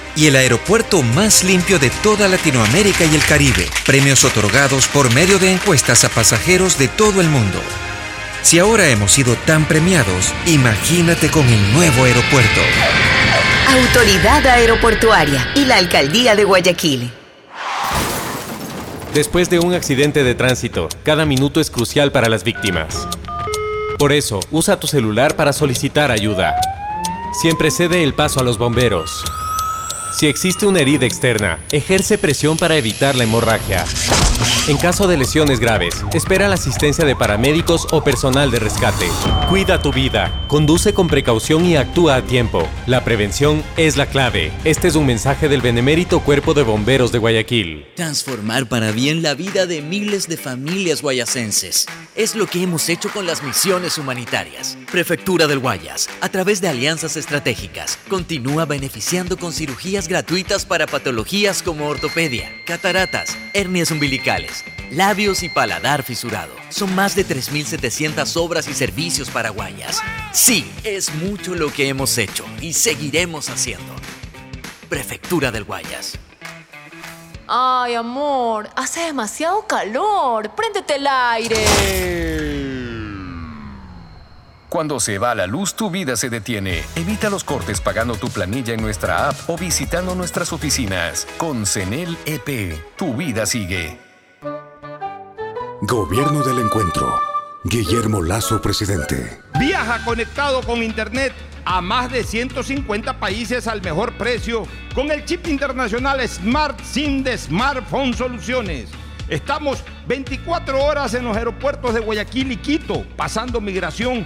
y el aeropuerto más limpio de toda Latinoamérica y el Caribe. Premios otorgados por medio de encuestas a pasajeros de todo el mundo. Si ahora hemos sido tan premiados, imagínate con el nuevo aeropuerto. Autoridad Aeroportuaria y la Alcaldía de Guayaquil. Después de un accidente de tránsito, cada minuto es crucial para las víctimas. Por eso, usa tu celular para solicitar ayuda. Siempre cede el paso a los bomberos. Si existe una herida externa, ejerce presión para evitar la hemorragia. En caso de lesiones graves, espera la asistencia de paramédicos o personal de rescate. Cuida tu vida, conduce con precaución y actúa a tiempo. La prevención es la clave. Este es un mensaje del benemérito Cuerpo de Bomberos de Guayaquil. Transformar para bien la vida de miles de familias guayacenses. Es lo que hemos hecho con las misiones humanitarias. Prefectura del Guayas, a través de alianzas estratégicas, continúa beneficiando con cirugías gratuitas para patologías como ortopedia, cataratas, hernias umbilicales, labios y paladar fisurado. Son más de 3.700 obras y servicios para Guayas. Sí, es mucho lo que hemos hecho y seguiremos haciendo. Prefectura del Guayas. Ay, amor, hace demasiado calor. Préndete el aire. Cuando se va la luz, tu vida se detiene. Evita los cortes pagando tu planilla en nuestra app o visitando nuestras oficinas. Con CENEL EP, tu vida sigue. Gobierno del Encuentro. Guillermo Lazo, presidente. Viaja conectado con Internet a más de 150 países al mejor precio con el chip internacional Smart SIM de Smartphone Soluciones. Estamos 24 horas en los aeropuertos de Guayaquil y Quito, pasando migración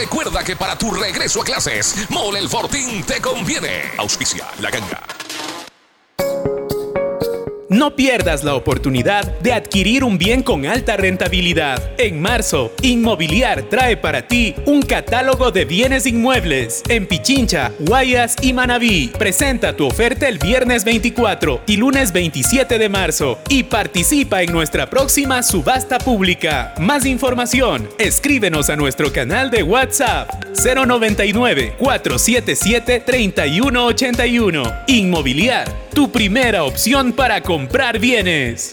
recuerda que para tu regreso a clases, Mole el Fortín te conviene. Auspicia la ganga. No pierdas la oportunidad de adquirir un bien con alta rentabilidad. En marzo, Inmobiliar trae para ti un catálogo de bienes inmuebles en Pichincha, Guayas y Manabí. Presenta tu oferta el viernes 24 y lunes 27 de marzo y participa en nuestra próxima subasta pública. Más información, escríbenos a nuestro canal de WhatsApp 099 477 3181. Inmobiliar, tu primera opción para comprar bienes.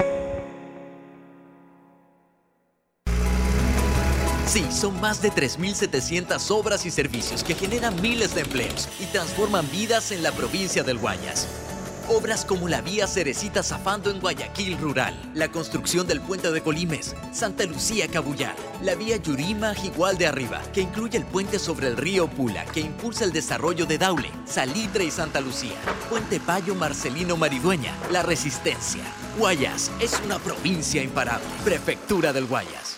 Sí, son más de 3.700 obras y servicios que generan miles de empleos y transforman vidas en la provincia del Guayas. Obras como la vía Cerecita Zafando en Guayaquil Rural, la construcción del puente de Colimes, Santa Lucía Cabullar, la vía Yurima Igual de Arriba, que incluye el puente sobre el río Pula, que impulsa el desarrollo de Daule, Salitre y Santa Lucía, Puente Payo Marcelino Maridueña, La Resistencia. Guayas es una provincia imparable. Prefectura del Guayas.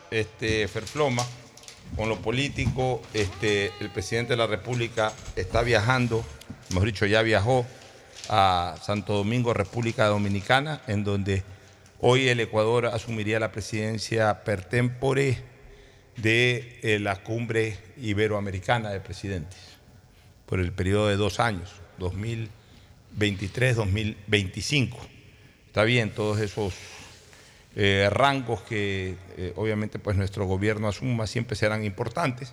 este, Ferfloma, con lo político. Este, el presidente de la República está viajando, mejor dicho, ya viajó a Santo Domingo, República Dominicana, en donde hoy el Ecuador asumiría la presidencia per tempore de eh, la cumbre iberoamericana de presidentes por el periodo de dos años, 2023-2025. Está bien, todos esos eh, rangos que eh, obviamente pues nuestro gobierno asuma siempre serán importantes,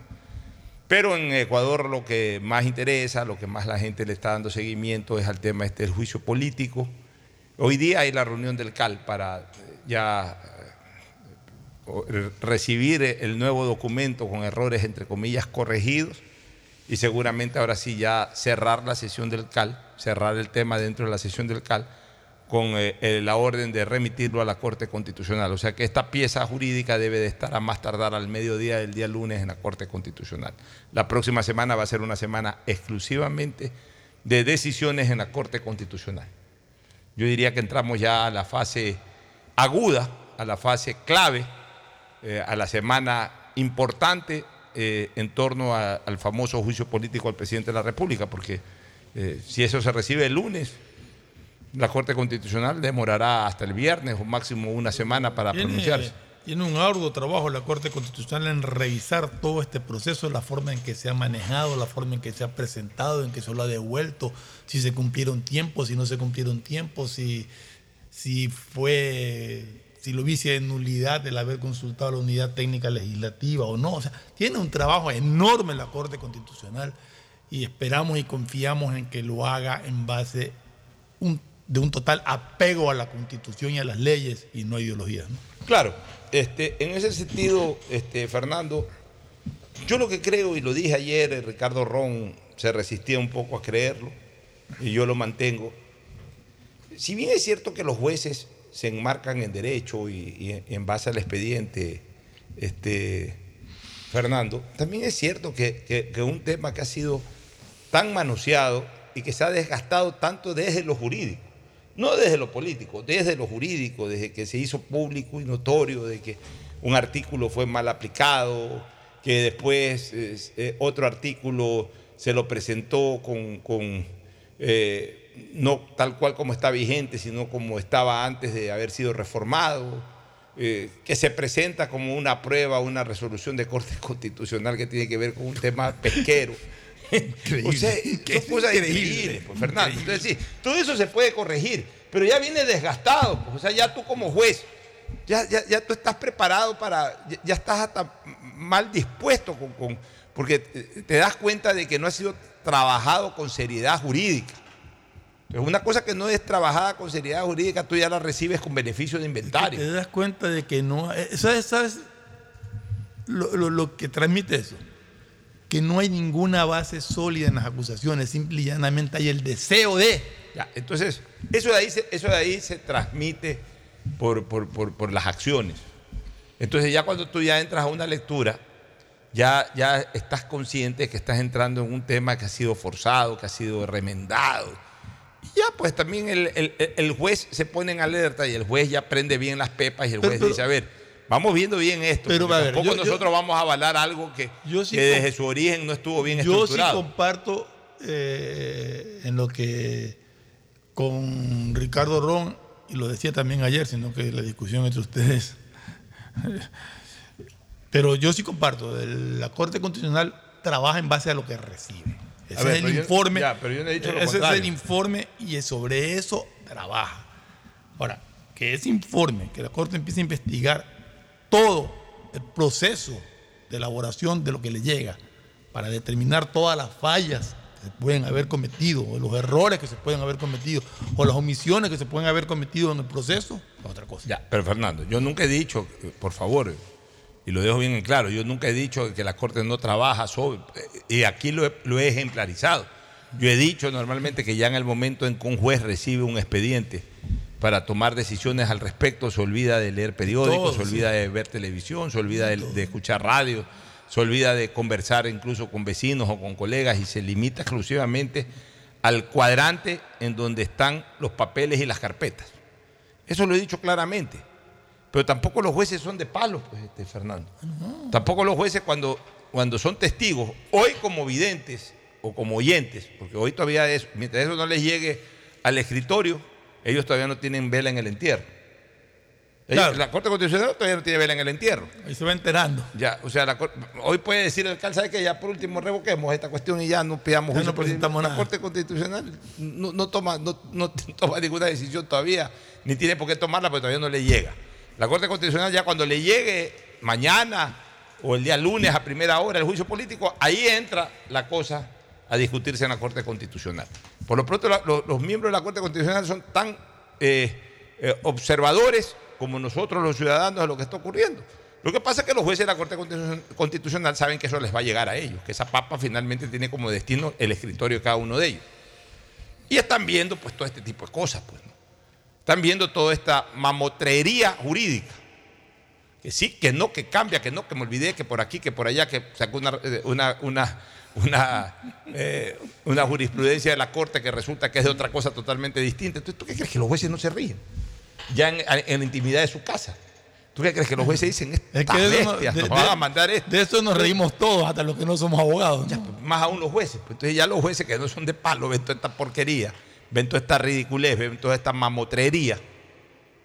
pero en Ecuador lo que más interesa, lo que más la gente le está dando seguimiento es al tema este del juicio político. Hoy día hay la reunión del CAL para eh, ya recibir el nuevo documento con errores entre comillas corregidos y seguramente ahora sí ya cerrar la sesión del CAL, cerrar el tema dentro de la sesión del CAL con eh, eh, la orden de remitirlo a la Corte Constitucional. O sea que esta pieza jurídica debe de estar a más tardar al mediodía del día lunes en la Corte Constitucional. La próxima semana va a ser una semana exclusivamente de decisiones en la Corte Constitucional. Yo diría que entramos ya a la fase aguda, a la fase clave, eh, a la semana importante en torno al famoso juicio político al presidente de la República, porque si eso se recibe el lunes, la Corte Constitucional demorará hasta el viernes o máximo una semana para pronunciarse. Tiene un arduo trabajo la Corte Constitucional en revisar todo este proceso, la forma en que se ha manejado, la forma en que se ha presentado, en que se lo ha devuelto, si se cumplieron tiempos, si no se cumplieron tiempos, si, si fue, si lo hubiese en nulidad el haber consultado a la unidad técnica legislativa o no. O sea, tiene un trabajo enorme la Corte Constitucional y esperamos y confiamos en que lo haga en base un- de un total apego a la Constitución y a las leyes y no a ideologías. ¿no? Claro, este, en ese sentido, este, Fernando, yo lo que creo, y lo dije ayer, eh, Ricardo Ron se resistía un poco a creerlo, y yo lo mantengo. Si bien es cierto que los jueces se enmarcan en derecho y, en base al expediente, este, Fernando, también es cierto que, que- que un tema que ha sido tan manoseado y que se ha desgastado tanto desde lo jurídico, no desde lo político, desde lo jurídico, desde que se hizo público y notorio de que un artículo fue mal aplicado, que después es, eh, otro artículo se lo presentó con, con, eh, no tal cual como está vigente, sino como estaba antes de haber sido reformado, eh, que se presenta como una prueba, una resolución de Corte Constitucional que tiene que ver con un tema pesquero. O sea, son cosas increíbles, pues, Fernando. Entonces, sí, todo eso se puede corregir, pero ya viene desgastado. pues, o sea, ya tú como juez, ya, ya, ya tú estás preparado para, ya, ya estás hasta mal dispuesto con, con- porque te das cuenta de que no ha sido trabajado con seriedad jurídica. Entonces, una cosa que no es trabajada con seriedad jurídica, tú ya la recibes con beneficio de inventario. Te das cuenta de que no. eh, ¿Sabes, sabes lo, lo- lo que transmite eso? Que no hay ninguna base sólida en las acusaciones, simple y llanamente hay el deseo de. Ya, entonces, eso de ahí se, eso de ahí se transmite por, por- por- por las acciones. Entonces, ya cuando tú ya entras a una lectura, ya, ya estás consciente de que estás entrando en un tema que ha sido forzado, que ha sido remendado. Y ya, pues también el, el- el juez se pone en alerta y el juez ya prende bien las pepas y el juez pero- dice, a ver, vamos viendo bien esto. Pero, porque a ver, tampoco yo- yo- nosotros vamos a avalar algo que, Yo sí que desde su origen no estuvo bien Yo sí estructurado. comparto eh, en lo que con Ricardo Ron, y lo decía también ayer, sino que la discusión entre ustedes. Pero yo sí comparto, el- la Corte Constitucional trabaja en base a lo que recibe. Ese ver, es el yo- informe. ya, pero yo no he dicho lo ese es el informe y sobre eso trabaja. Ahora, que ese informe, que la Corte empiece a investigar todo el proceso de elaboración de lo que le llega para determinar todas las fallas que se pueden haber cometido, o los errores que se pueden haber cometido, o las omisiones que se pueden haber cometido en el proceso, es otra cosa. Ya, pero Fernando, yo nunca he dicho, eh, por favor, y lo dejo bien en claro, yo nunca he dicho que la Corte no trabaja sobre, eh, y aquí lo he, lo he ejemplarizado. Yo he dicho normalmente que ya en el momento en que un juez recibe un expediente para tomar decisiones al respecto, se olvida de leer periódicos, Todo, se olvida sí. de ver televisión, se olvida de, de escuchar radio, se olvida de conversar incluso con vecinos o con colegas y se limita exclusivamente al cuadrante en donde están los papeles y las carpetas. Eso lo he dicho claramente. Pero tampoco los jueces son de palo, pues, este, Fernando. Tampoco los jueces cuando, cuando son testigos, hoy como videntes o como oyentes, porque hoy todavía es, mientras eso no les llegue al escritorio, ellos todavía no tienen vela en el entierro. Ellos- Claro. La Corte Constitucional todavía no tiene vela en el entierro. Ahí se va enterando. Ya, o sea, la hoy puede decir el alcalde, ¿sabe que Ya por último revoquemos esta cuestión y ya no pidamos Ya no presentamos? La nada. Corte Constitucional no, no toma, no, no toma ninguna decisión todavía, ni tiene por qué tomarla porque todavía no le llega. La Corte Constitucional ya cuando le llegue mañana o el día lunes a primera hora el juicio político, ahí entra la cosa a discutirse en la Corte Constitucional. Por lo pronto, los miembros de la Corte Constitucional son tan eh, eh, observadores como nosotros los ciudadanos de lo que está ocurriendo. Lo que pasa es que los jueces de la Corte Constitucion- Constitucional saben que eso les va a llegar a ellos, que esa papa finalmente tiene como destino el escritorio de cada uno de ellos. Y están viendo pues todo este tipo de cosas, pues. ¿no? Están viendo toda esta mamotrería jurídica. Que sí, que no, que cambia, que no, que me olvidé, que por aquí, que por allá, que sacó una, eh, una, una, una, eh, una jurisprudencia de la Corte que resulta que es de otra cosa totalmente distinta. Entonces, ¿tú qué crees que los jueces no se ríen? Ya en, en la intimidad de su casa. ¿Tú qué crees que los jueces dicen? Es Estas que de eso, no- bestias de- nos de- van a mandar esto. de eso nos reímos todos, hasta los que no somos abogados. ¿no? Más aún los jueces. Pues entonces ya los jueces que no son de palo ven toda esta porquería, ven toda esta ridiculez, ven toda esta mamotrería.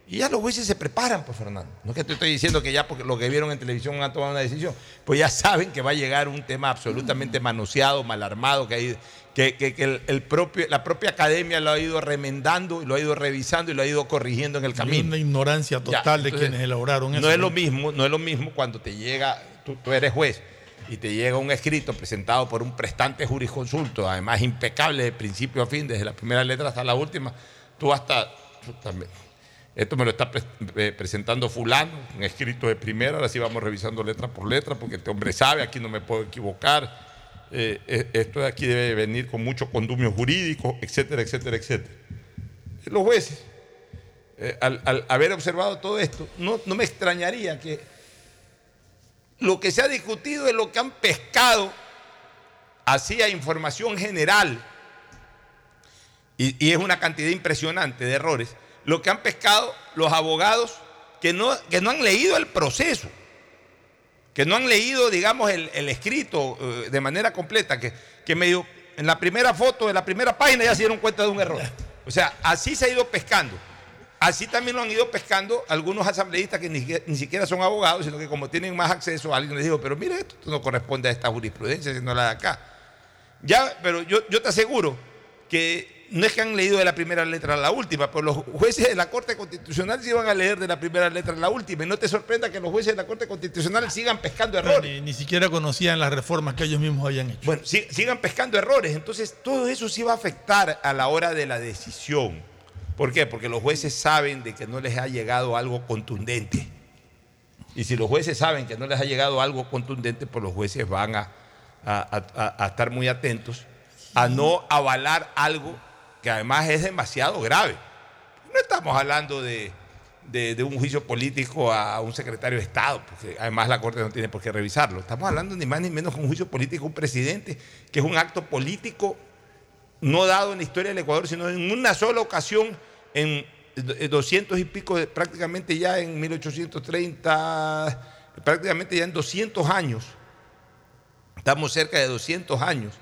Y ya los jueces se preparan, pues Fernando. No es que te estoy diciendo que ya porque lo que vieron en televisión han tomado una decisión, pues ya saben que va a llegar un tema absolutamente manoseado, mal armado, que, hay, que, que- que el, el propio, la propia academia lo ha ido remendando y lo ha ido revisando y lo ha ido corrigiendo en el Hay camino. una ignorancia Ya, total de quienes elaboraron eso. No es lo mismo, no es lo mismo cuando te llega, tú, tú eres juez y te llega un escrito presentado por un prestante jurisconsulto, además impecable de principio a fin, desde la primera letra hasta la última, tú hasta, puta, me- esto me lo está eh, presentando fulano, un escrito de primera, ahora sí vamos revisando letra por letra, porque este hombre sabe, aquí no me puedo equivocar, eh, eh, esto de aquí debe venir con mucho condumio jurídico, etcétera, etcétera, etcétera. Los jueces al, haber observado todo esto, no, me extrañaría que lo que se ha discutido es lo que han pescado así a información general, y es una cantidad impresionante de errores, lo que han pescado los abogados que no, que no han leído el proceso, que no han leído, digamos, el, el escrito eh, de manera completa, que, que medio en la primera foto, en la primera página ya se dieron cuenta de un error. O sea, así se ha ido pescando. Así también lo han ido pescando algunos asambleístas que ni, ni siquiera son abogados, sino que como tienen más acceso, alguien les dijo, pero mire, esto no corresponde a esta jurisprudencia, sino a la de acá. Ya, pero yo, yo te aseguro que no es que han leído de la primera letra a la última, pero los jueces de la Corte Constitucional sí van a leer de la primera letra a la última. Y no te sorprenda que los jueces de la Corte Constitucional sigan pescando errores. Ni, ni siquiera conocían las reformas que ellos mismos habían hecho. Bueno, sigan pescando errores. Entonces, todo eso sí va a afectar a la hora de la decisión. ¿Por qué? Porque los jueces saben de que no les ha llegado algo contundente. Y si los jueces saben que no les ha llegado algo contundente, pues los jueces van a, a- a- a estar muy atentos a no avalar algo que además es demasiado grave. No estamos hablando de, de- un juicio político a un secretario de Estado, porque además la Corte no tiene por qué revisarlo. Estamos hablando ni más ni menos que un juicio político a un presidente, que es un acto político no dado en la historia del Ecuador, sino en una sola ocasión, en 200 y pico, de- prácticamente ya en 1830, prácticamente ya en 200 años. Estamos cerca de 200 años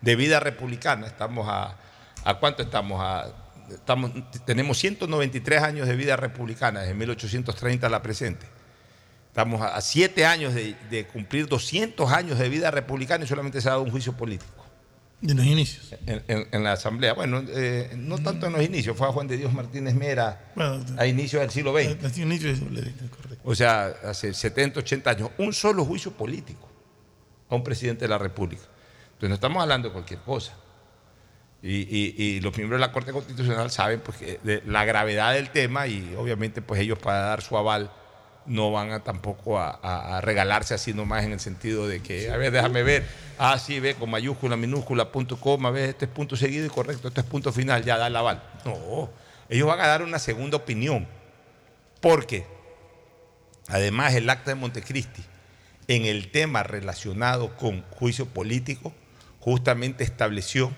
de vida republicana. Estamos a, ¿a cuánto estamos? A, estamos? Tenemos 193 años de vida republicana, desde 1830 a la presente. Estamos a, a siete años de, de cumplir 200 años de vida republicana y solamente se ha dado un juicio político. En los inicios. En, en- en la Asamblea. Bueno, eh, no tanto en los inicios, fue a Juan de Dios Martínez Mera Bueno, a inicios del siglo XX. Los inicios, correcto. O sea, hace 70, 80 años. Un solo juicio político a un presidente de la República. Entonces no estamos hablando de cualquier cosa. Y, los miembros de la Corte Constitucional saben pues, la gravedad del tema y obviamente pues ellos para dar su aval no van a tampoco a, regalarse así nomás en el sentido de que, a ver, déjame ver, ah, sí, ve, con mayúscula, minúscula, punto, coma, ve, este es punto seguido y correcto, este es punto final, ya da el aval. No, ellos van a dar una segunda opinión. Porque, además, el acta de Montecristi, en el tema relacionado con juicio político, justamente estableció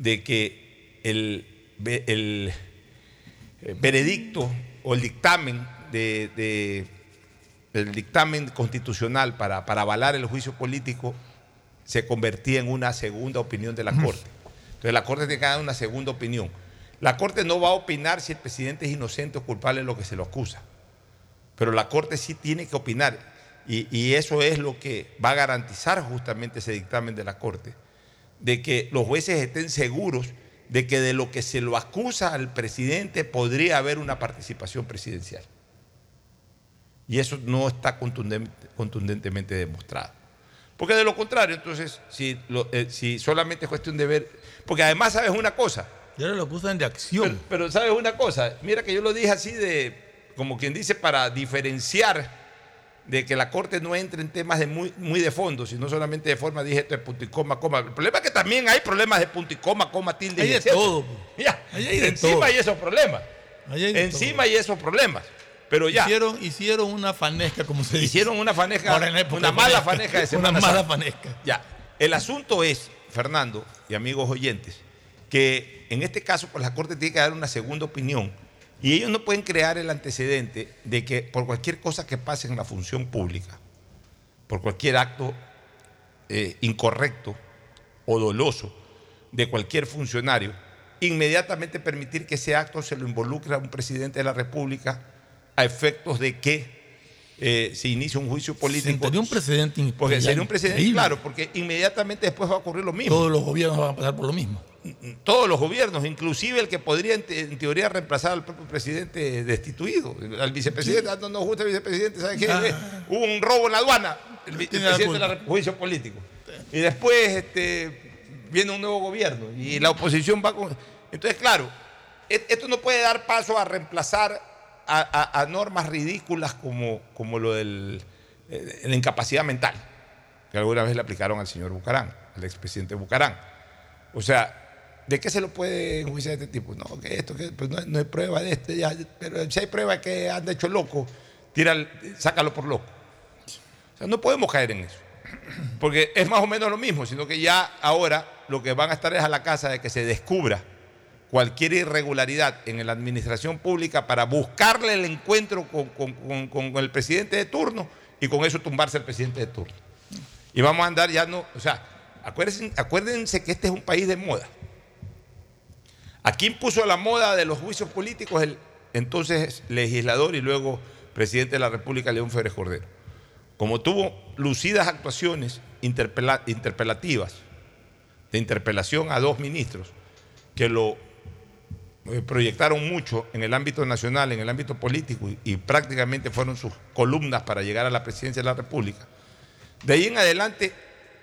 de que el, el, eh, veredicto o el dictamen de, de- el dictamen constitucional para, para avalar el juicio político se convertía en una segunda opinión de la Corte. Entonces la Corte tiene que dar una segunda opinión. La Corte no va a opinar si el presidente es inocente o culpable de lo que se lo acusa, pero la Corte sí tiene que opinar y, y eso es lo que va a garantizar justamente ese dictamen de la Corte, de que los jueces estén seguros de que de lo que se lo acusa al presidente podría haber una participación presidencial. Y eso no está contundente- contundentemente demostrado. Porque de lo contrario, entonces, si, lo- eh, si solamente es cuestión de ver, porque además sabes una cosa. Y ahora lo acusan de acción. Pero, pero sabes una cosa, mira que yo lo dije así de, como quien dice, para diferenciar de que la Corte no entre en temas de muy, muy de fondo, sino solamente de forma, dije esto de punto y coma, coma. El problema es que también hay problemas de punto y coma, coma, tilde. Hay y de etcétera. todo. Ya, Ahí hay de encima todo. hay esos problemas. Ahí hay de Encima hay esos problemas. Pero ya. Hicieron, hicieron una fanesca, como se dice. Hicieron una fanesca, una de mala fanesca. de Una Semana mala Santa. fanesca. Ya. El asunto es, Fernando y amigos oyentes, que en este caso pues, la Corte tiene que dar una segunda opinión y ellos no pueden crear el antecedente de que por cualquier cosa que pase en la función pública, por cualquier acto eh, incorrecto o doloso de cualquier funcionario, inmediatamente permitir que ese acto se lo involucre a un presidente de la República a efectos de que eh, se inicie un juicio político. Sentaría un precedente Porque sería un precedente, claro, porque inmediatamente después va a ocurrir lo mismo. Todos los gobiernos van a pasar por lo mismo. Todos los gobiernos, inclusive el que podría en, te- en teoría reemplazar al propio presidente destituido, al vicepresidente, ah, no nos gusta el vicepresidente, ¿sabe qué? Ah. Eh, Hubo un robo en la aduana, el, vi- el Tiene la presidente de la culpa. Rep- juicio político. Y después este, viene un nuevo gobierno y la oposición va con... Entonces, claro, e- esto no puede dar paso a reemplazar a, a- a normas ridículas como, como lo de la incapacidad mental, que alguna vez le aplicaron al señor Bucarán, al expresidente Bucarán. O sea, ¿De qué se lo puede enjuiciar este tipo? No, que esto, que pues no, no hay prueba de este, pero si hay prueba que anda hecho loco, tira, sácalo por loco. O sea, no podemos caer en eso. Porque es más o menos lo mismo, sino que ya ahora lo que van a estar es a la casa de que se descubra cualquier irregularidad en la administración pública para buscarle el encuentro con el presidente de turno y con eso tumbarse al presidente de turno. Y vamos a andar ya no, o sea, acuérdense, acuérdense que este es un país de moda. Aquí impuso la moda de los juicios políticos el entonces legislador y luego presidente de la República, León Férez Cordero. Como tuvo lucidas actuaciones interpela- interpelativas, de interpelación a dos ministros, que lo eh, proyectaron mucho en el ámbito nacional, en el ámbito político, y, y prácticamente fueron sus columnas para llegar a la presidencia de la República. De ahí en adelante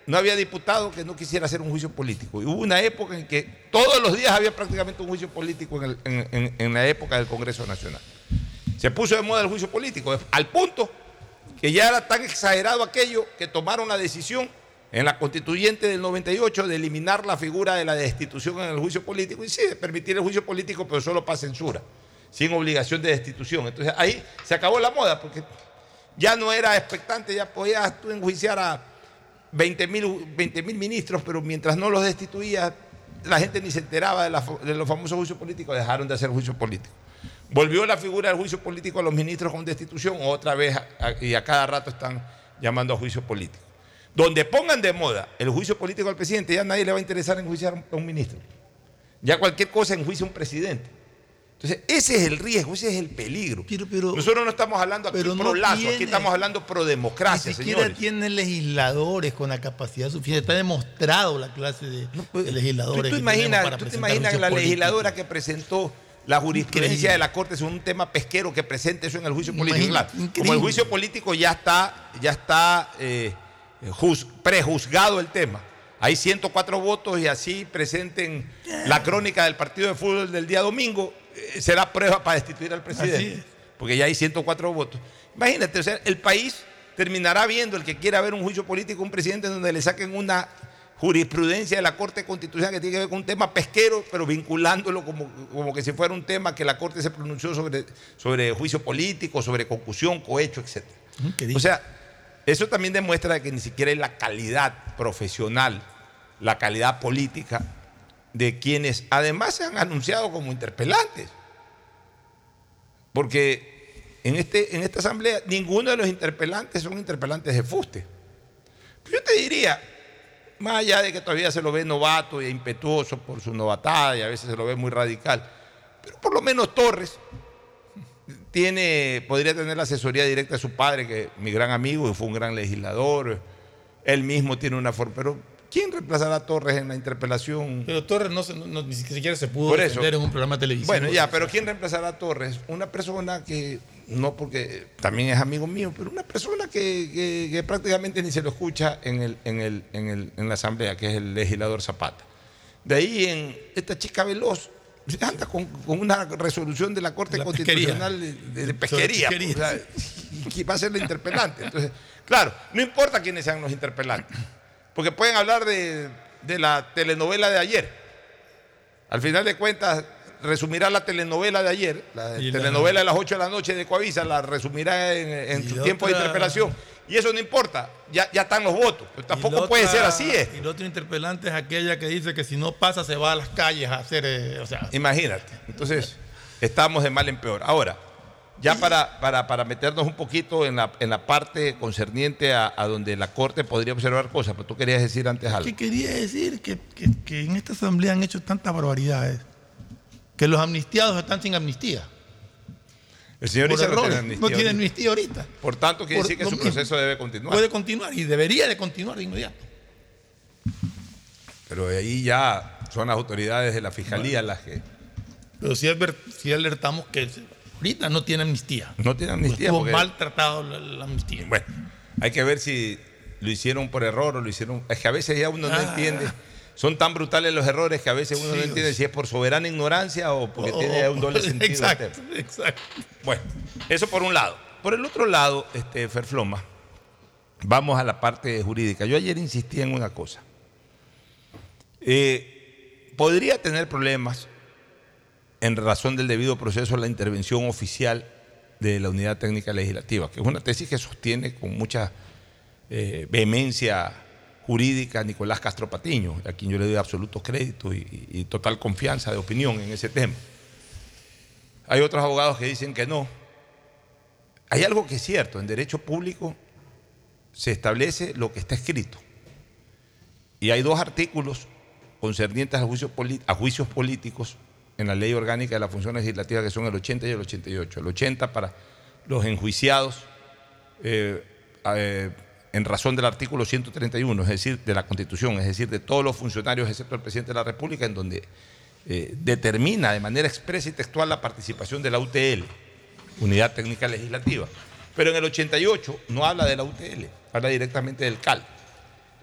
no había diputado que no quisiera hacer un juicio político. Y hubo una época en que todos los días había prácticamente un juicio político en, el- la época del Congreso Nacional. Se puso de moda el juicio político, al punto que ya era tan exagerado aquello que tomaron la decisión en la constituyente del 98 de eliminar la figura de la destitución en el juicio político y sí, de permitir el juicio político, pero solo para censura, sin obligación de destitución. Entonces ahí se acabó la moda, porque ya no era expectante, ya podías tú enjuiciar a 20 mil ministros, pero mientras no los destituías, la gente ni se enteraba de, los famosos juicios políticos, dejaron de hacer juicio político. Volvió la figura del juicio político a los ministros con destitución, otra vez, y a cada rato están llamando a juicio político. Donde pongan de moda el juicio político al presidente, ya nadie le va a interesar enjuiciar a un ministro. Ya cualquier cosa enjuicia a un presidente. Entonces, ese es el riesgo, ese es el peligro. Nosotros no estamos hablando aquí pero no pro lazo, aquí estamos hablando pro democracia, Ni siquiera señores. tiene legisladores con la capacidad suficiente. Está demostrado la clase de, de legisladores. ¿Tú te que imaginas, para tú te imaginas la políticos. legisladora que presentó la jurisprudencia Increíble. de la Corte sobre un tema pesquero que presente eso en el juicio político? Claro, como el juicio político ya está, ya está eh, juz- prejuzgado el tema. Hay 104 votos y así presenten la crónica del partido de fútbol del día domingo, será prueba para destituir al presidente. es. Porque ya hay 104 votos. Imagínate, o sea, el país terminará viendo, el que quiera ver un juicio político, un presidente donde le saquen una jurisprudencia de la Corte Constitucional que tiene que ver con un tema pesquero, pero vinculándolo como, como que si fuera un tema que la Corte se pronunció sobre, sobre juicio político, sobre concusión, cohecho, etc. O sea, eso también demuestra que ni siquiera hay la calidad profesional, la calidad política de quienes además se han anunciado como interpelantes. Porque en, este, en esta asamblea ninguno de los interpelantes son interpelantes de fuste. Yo te diría, más allá de que todavía se lo ve novato e impetuoso por su novatada y a veces se lo ve muy radical, pero por lo menos Torres tiene, podría tener la asesoría directa de su padre, que es mi gran amigo y fue un gran legislador. Él mismo tiene una forma. Pero, ¿quién reemplazará a Torres en la interpelación? Pero Torres no, no- ni siquiera se pudo Por eso. en un programa de televisión. Bueno, ya, pero ¿quién reemplazará a Torres? Una persona que, no porque también es amigo mío, pero una persona que, que- que prácticamente ni se lo escucha en, el, en, el, en, el- en la asamblea, que es el legislador Zapata. De ahí en esta chica veloz, anda con, con una resolución de la Corte La Constitucional de, de- de pesquería. pesquería. o sea, y va a ser la interpelante. Entonces, claro, no importa quiénes sean los interpelantes, porque pueden hablar de, de la telenovela de ayer. Al final de cuentas, resumirá la telenovela de ayer, la Y la- telenovela de las 8 de la noche de Coavisa, la resumirá en, su la tiempo de otra- interpelación. Y eso no importa, ya, ya están los votos. Pero tampoco la puede otra- ser así. ¿eh? Y el otro interpelante es aquella que dice que si no pasa se va a las calles a hacer. eh, o sea, Imagínate. Entonces, estamos de mal en peor. Ahora, ya para, para, para meternos un poquito en la, en la parte concerniente a, a donde la Corte podría observar cosas, pero tú querías decir antes algo. que quería decir que, que- que en esta asamblea han hecho tantas barbaridades que los amnistiados están sin amnistía. El señor Por dice que no errores. tiene amnistía No tiene amnistía ahorita. Por tanto, quiere Por decir que su proceso debe continuar. Puede continuar y debería de continuar de inmediato. Pero ahí ya son las autoridades de la fiscalía las que Pero sí, adver- sí alertamos que ahorita no tiene amnistía. no tienen amnistía. Estuvo porque- mal tratado la, la amnistía. Bueno, hay que ver si lo hicieron por error o lo hicieron. Es que a veces ya uno no Ah. entiende. Son tan brutales los errores que a veces uno Sí, no entiende si es por soberana ignorancia o porque tiene un doble sentido. Exacto, exacto. Bueno, eso por un lado. Por el otro lado, este, Ferfloma, vamos a la parte jurídica. Yo ayer insistí en una cosa. Eh, podría tener problemas en razón del debido proceso la intervención oficial de la Unidad Técnica Legislativa, que es una tesis que sostiene con mucha eh, vehemencia jurídica Nicolás Castro Patiño, a quien yo le doy absoluto crédito y, total confianza de opinión en ese tema. Hay otros abogados que dicen que no. Hay algo que es cierto, en derecho público se establece lo que está escrito. Y hay dos artículos concernientes a juicios, a juicios políticos en la ley orgánica de la función legislativa que son el 80 y el 88. El 80 para los enjuiciados eh, eh, en razón del artículo 131, es decir, de la Constitución, es decir, de todos los funcionarios excepto el presidente de la República, en donde eh, determina de manera expresa y textual la participación de la UTL, Unidad Técnica Legislativa. Pero en el 88 no habla de la UTL, habla directamente del CAL.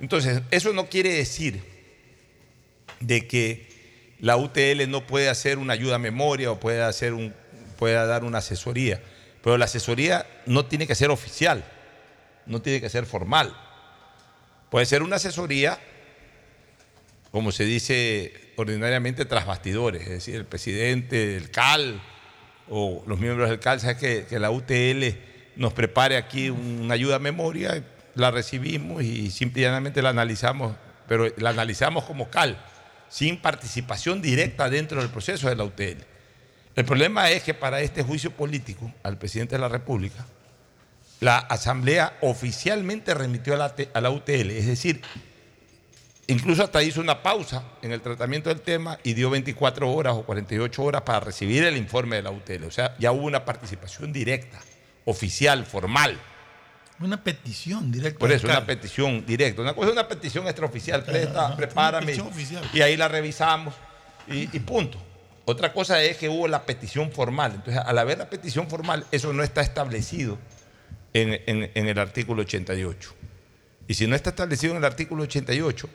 Entonces, eso no quiere decir de que la UTL no puede hacer una ayuda a memoria o pueda, hacer un, pueda dar una asesoría, pero la asesoría no tiene que ser oficial, no tiene que ser formal. Puede ser una asesoría, como se dice ordinariamente, tras bastidores, es decir, el presidente el CAL o los miembros del CAL, sabe que, que la UTL nos prepare aquí una ayuda a memoria, la recibimos y simplemente la analizamos, pero la analizamos como CAL, sin participación directa dentro del proceso de la UTL. El problema es que para este juicio político al presidente de la República, la Asamblea oficialmente remitió a la, a la UTL, es decir, incluso hasta hizo una pausa en el tratamiento del tema y dio 24 horas o 48 horas para recibir el informe de la UTL. O sea, ya hubo una participación directa, oficial, formal. Una petición directa. Por eso, una petición directa. Una cosa es una petición extraoficial, presta, Ajá, prepárame. una petición oficial. Y ahí la revisamos y, y punto. Otra cosa es que hubo la petición formal. Entonces, al haber la petición formal, eso no está establecido en, en- en el artículo 88. Y si no está establecido en el artículo 88,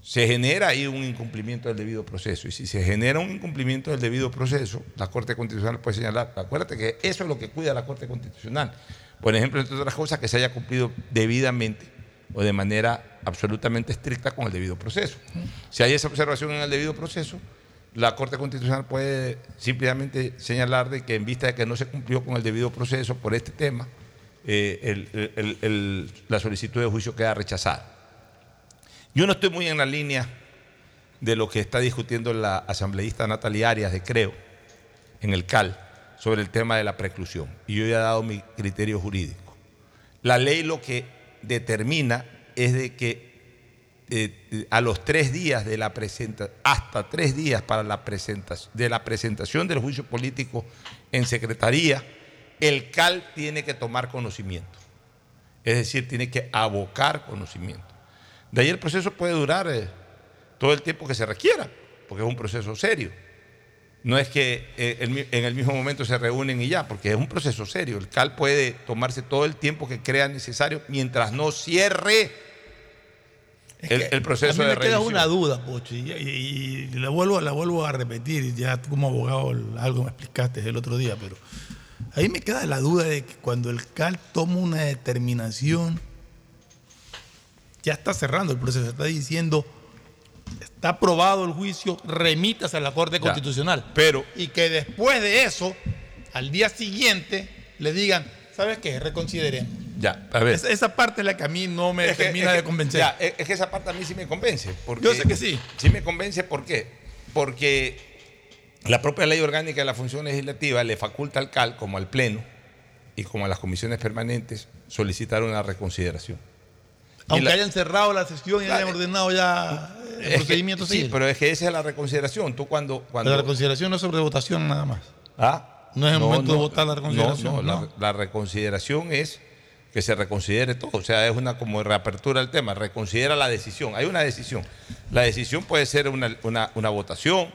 se genera ahí un incumplimiento del debido proceso. Y si se genera un incumplimiento del debido proceso, la Corte Constitucional puede señalar, acuérdate que eso es lo que cuida la Corte Constitucional. Por ejemplo, entre otras cosas, que se haya cumplido debidamente o de manera absolutamente estricta con el debido proceso. Si hay esa observación en el debido proceso, la Corte Constitucional puede simplemente señalar de que en vista de que no se cumplió con el debido proceso por este tema, eh, la solicitud de juicio queda rechazada. Yo no estoy muy en la línea de lo que está discutiendo la asambleísta Natalia Arias de Creo en el CAL sobre el tema de la preclusión. Y yo ya he dado mi criterio jurídico. La ley lo que determina es de que eh, a los tres días de la presentación, hasta tres días para la presentación, de la presentación del juicio político en secretaría, el CAL tiene que tomar conocimiento. Es decir, tiene que abocar conocimiento. De ahí el proceso puede durar eh, todo el tiempo que se requiera, porque es un proceso serio. No es que eh, en el mismo momento se reúnen y ya, porque es un proceso serio. El CAL puede tomarse todo el tiempo que crea necesario mientras no cierre el, el proceso a mí de me queda revisión. una duda, Pocho, y, y- y la, vuelvo, la vuelvo a repetir, ya tú como abogado algo me explicaste el otro día, pero ahí me queda la duda de que cuando el CAL toma una determinación, ya está cerrando el proceso, está diciendo, está aprobado el juicio, remitas a la Corte Ya, Constitucional. Pero y que después de eso, al día siguiente, le digan, ¿sabes qué? Reconsideremos. Ya, a ver. Esa, esa parte es la que a mí no me Es que- termina es de convencer. ya, es, que esa parte a mí sí me convence. Porque, Yo sé que sí. Sí me convence, ¿por qué? Porque la propia ley orgánica de la función legislativa le faculta al CAL, como al Pleno y como a las comisiones permanentes, solicitar una reconsideración. Aunque la- hayan cerrado la sesión y hayan ordenado ya el que- procedimiento sí, pero es que esa es la reconsideración. Tú cuando... cuando La reconsideración no es sobre votación nada más. ¿Ah? No es el momento de votar la reconsideración, No. La, la reconsideración es que se reconsidere todo. O sea, es una como reapertura del tema. Reconsidera la decisión. Hay una decisión. La decisión puede ser una, una- una votación,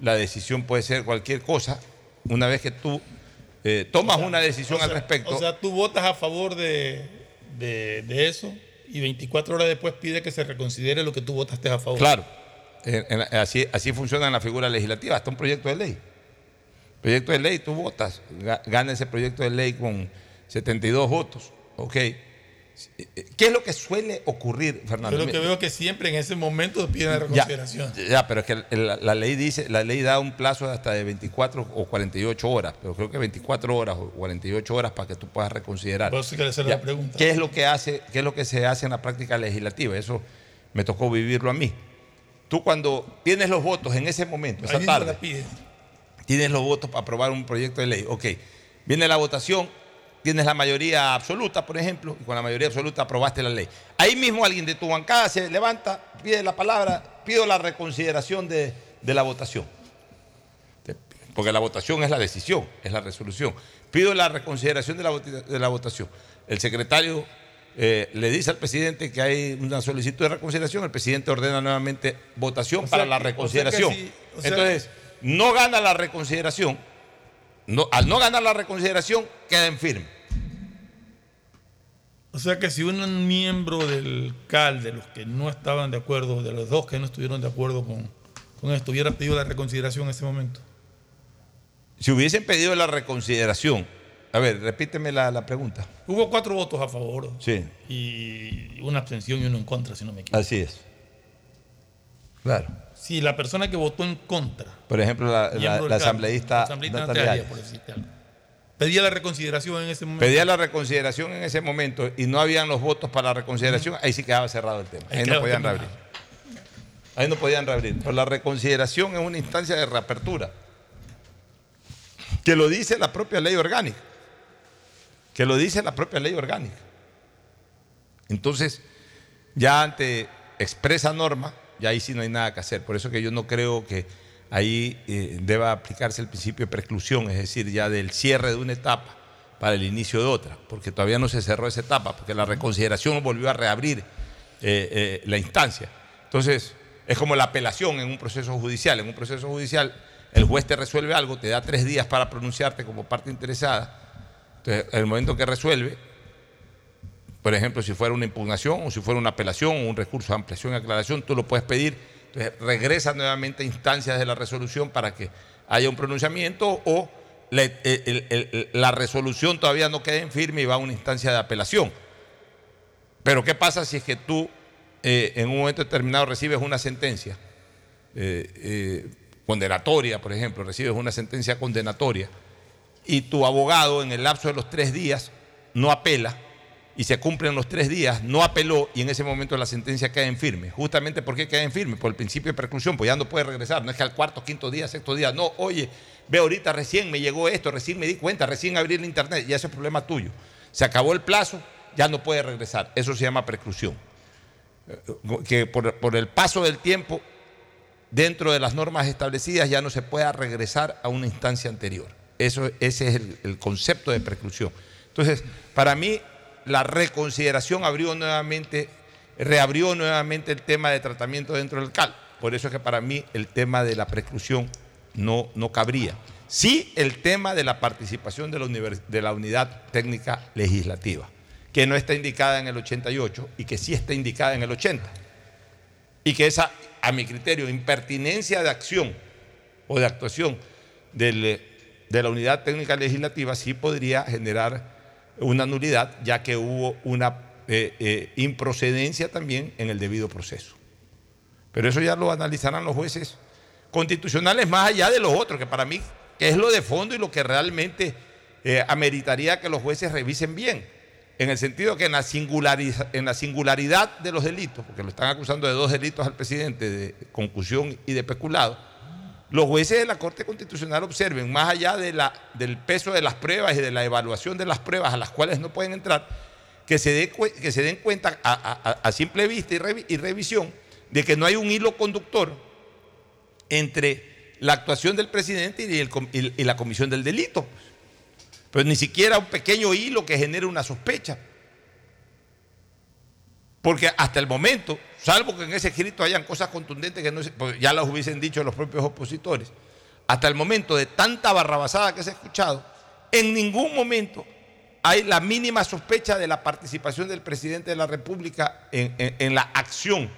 la decisión puede ser cualquier cosa. Una vez que tú eh, tomas una decisión O sea- al respecto. O sea, tú votas a favor de, de- de eso y 24 horas después pide que se reconsidere lo que tú votaste a favor. Claro, así, así funciona en la figura legislativa, hasta un proyecto de ley. Proyecto de ley, tú votas, ga- gana ese proyecto de ley con 72 votos, ok. ¿Qué es lo que suele ocurrir, Fernando? Yo lo que veo es que siempre en ese momento piden la reconsideración. Ya, pero es que la, la ley dice, la ley da un plazo hasta de 24 o 48 horas, pero creo que 24 horas o 48 horas para que tú puedas reconsiderar. Por eso hacer Ya, la pregunta. ¿Qué es lo que hace, qué es lo que se hace en la práctica legislativa? Eso me tocó vivirlo a mí. Tú cuando tienes los votos en ese momento, esa tarde, tienes los votos para aprobar un proyecto de ley. Ok, viene la votación, tienes la mayoría absoluta, por ejemplo, y con la mayoría absoluta aprobaste la ley. Ahí mismo alguien de tu bancada se levanta, pide la palabra, pido la reconsideración de, de la votación. Porque la votación es la decisión, es la resolución. Pido la reconsideración de la, voti- de la votación. El secretario eh, le dice al presidente que hay una solicitud de reconsideración, el presidente ordena nuevamente votación O sea para la o sea reconsideración. sí, o sea- Entonces, no gana la reconsideración, no, al no ganar la reconsideración, queda en firme. O sea que si un miembro del CAL, de los que no estaban de acuerdo, de los dos que no estuvieron de acuerdo con, con esto, hubiera pedido la reconsideración en ese momento. Si hubiesen pedido la reconsideración, a ver, repíteme la, la pregunta. Hubo cuatro votos a favor Sí, y una abstención y uno en contra, si no me equivoco. así es. Claro. Si la persona que votó en contra, Por ejemplo, la, la- la asambleísta, asambleísta Natalia Natalia, Arias. por decirte algo, pedía la reconsideración en ese momento. pedía la reconsideración en ese momento y no habían los votos para la reconsideración, ahí sí quedaba cerrado el tema. Ahí Ahí no podían reabrir. Ahí no podían reabrir. Pero la reconsideración es una instancia de reapertura. Que lo dice la propia ley orgánica. Que lo dice la propia ley orgánica. Entonces, ya ante expresa norma, ya ahí sí no hay nada que hacer. Por eso que yo no creo que ahí eh, deba aplicarse el principio de preclusión, es decir, ya del cierre de una etapa para el inicio de otra, porque todavía no se cerró esa etapa, porque la reconsideración volvió a reabrir eh, eh, la instancia. Entonces, es como la apelación en un proceso judicial. En un proceso judicial, el juez te resuelve algo, te da tres días para pronunciarte como parte interesada. Entonces, en el momento que resuelve, por ejemplo, si fuera una impugnación o si fuera una apelación o un recurso de ampliación y aclaración, tú lo puedes pedir. Entonces, regresa nuevamente a instancias de la resolución para que haya un pronunciamiento o la, la resolución todavía no queda en firme y va a una instancia de apelación. Pero ¿qué pasa si es que tú eh, en un momento determinado recibes una sentencia eh, eh, condenatoria, por ejemplo, recibes una sentencia condenatoria y tu abogado en el lapso de los tres días no apela y se cumplen los tres días, no apeló y en ese momento la sentencia queda en firme. Justamente porque queda en firme, por el principio de preclusión, pues ya no puede regresar. No es que al cuarto, quinto día, sexto día, no, oye, ve ahorita recién me llegó esto, recién me di cuenta, recién abrí el internet, ya ese es problema tuyo. Se acabó el plazo, ya no puede regresar. Eso se llama preclusión. Que por, por el paso del tiempo, dentro de las normas establecidas, ya no se pueda regresar a una instancia anterior. Eso, ese es el, el concepto de preclusión. Entonces, para mí, la reconsideración abrió nuevamente, reabrió nuevamente el tema de tratamiento dentro del CAL. Por eso es que para mí el tema de la preclusión no, no cabría. Sí el tema de la participación de la, unidad técnica legislativa, que no está indicada en el 88 y que sí está indicada en el 80. Y que esa, a mi criterio, impertinencia de acción o de actuación de la unidad técnica legislativa sí podría generar una nulidad, ya que hubo una eh, eh, improcedencia también en el debido proceso. Pero eso ya lo analizarán los jueces constitucionales más allá de los otros, que para mí que es lo de fondo y lo que realmente eh, ameritaría que los jueces revisen bien. En el sentido que en la, en la singularidad de los delitos, porque lo están acusando de dos delitos al presidente, de concusión y de peculado, los jueces de la Corte Constitucional observen, más allá del peso de las pruebas y de la evaluación de las pruebas a las cuales no pueden entrar, que se, den cuenta a, simple vista y, revi- y revisión de que no hay un hilo conductor entre la actuación del presidente y- y la comisión del delito. Pero ni siquiera un pequeño hilo que genere una sospecha. Porque hasta el momento, salvo que en ese escrito hayan cosas contundentes que no pues ya las hubiesen dicho los propios opositores, hasta el momento de tanta barrabasada que se ha escuchado, en ningún momento hay la mínima sospecha de la participación del presidente de la República en, la acción.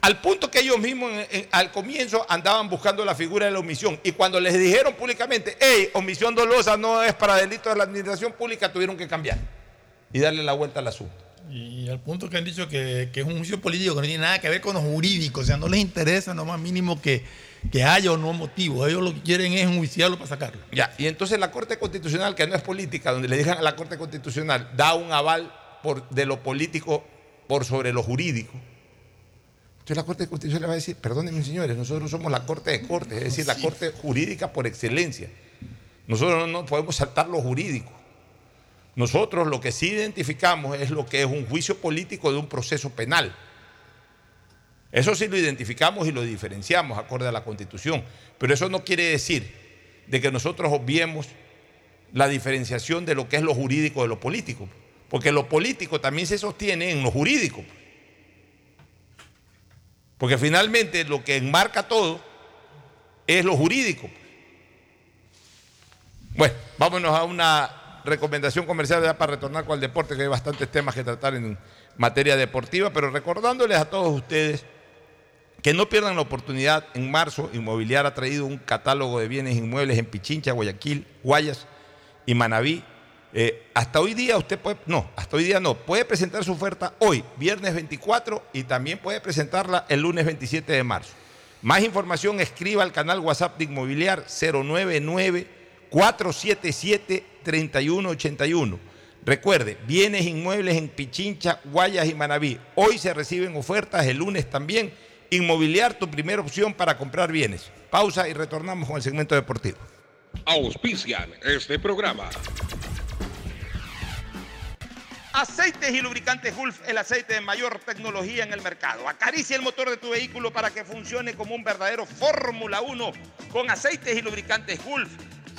Al punto que ellos mismos al comienzo andaban buscando la figura de la omisión. Y cuando les dijeron públicamente, hey, omisión dolosa no es para delitos de la administración pública, tuvieron que cambiar y darle la vuelta al asunto. Y al punto que han dicho que, que es un juicio político que no tiene nada que ver con los jurídicos, o sea, no les interesa no más mínimo que, que haya o no motivo. Ellos lo que quieren es enjuiciarlo para sacarlo. Ya, y entonces la Corte Constitucional, que no es política, donde le dejan a la Corte Constitucional, da un aval por, de lo político por sobre lo jurídico. Entonces la Corte Constitucional le va a decir, perdónenme señores, nosotros somos la Corte de Cortes, es decir, la Corte jurídica por excelencia. Nosotros no podemos saltar lo jurídico. Nosotros lo que sí identificamos es lo que es un juicio político de un proceso penal. Eso sí lo identificamos y lo diferenciamos acorde a la Constitución. Pero eso no quiere decir de que nosotros obviemos la diferenciación de lo que es lo jurídico de lo político. Porque lo político también se sostiene en lo jurídico. Porque finalmente lo que enmarca todo es lo jurídico. Bueno, vámonos a una recomendación comercial ya para retornar con el deporte, que hay bastantes temas que tratar en materia deportiva, pero recordándoles a todos ustedes que no pierdan la oportunidad. En marzo, Inmobiliar ha traído un catálogo de bienes inmuebles en Pichincha, Guayaquil, Guayas y Manabí. Eh, hasta hoy día usted puede, no, hasta hoy día no, puede presentar su oferta hoy, viernes 24, y también puede presentarla el lunes 27 de marzo. Más información, escriba al canal WhatsApp de Inmobiliar 099 477 3181. Recuerde, bienes inmuebles en Pichincha, Guayas y Manabí. Hoy se reciben ofertas, el lunes también. Inmobiliar, tu primera opción para comprar bienes. Pausa y retornamos con el segmento deportivo. Auspician este programa. Aceites y lubricantes Gulf, el aceite de mayor tecnología en el mercado. Acaricia el motor de tu vehículo para que funcione como un verdadero Fórmula 1 con aceites y lubricantes Gulf.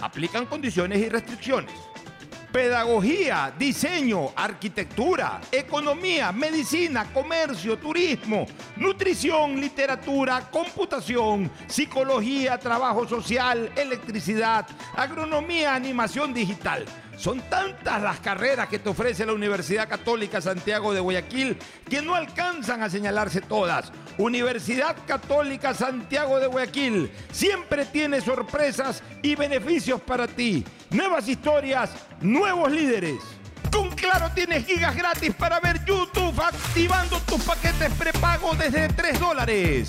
Aplican condiciones y restricciones. Pedagogía, diseño, arquitectura, economía, medicina, comercio, turismo, nutrición, literatura, computación, psicología, trabajo social, electricidad, agronomía, animación digital. Son tantas las carreras que te ofrece la Universidad Católica Santiago de Guayaquil que no alcanzan a señalarse todas. Universidad Católica Santiago de Guayaquil siempre tiene sorpresas y beneficios para ti. Nuevas historias, nuevos líderes. Con Claro tienes gigas gratis para ver YouTube activando tus paquetes prepago desde 3 dólares.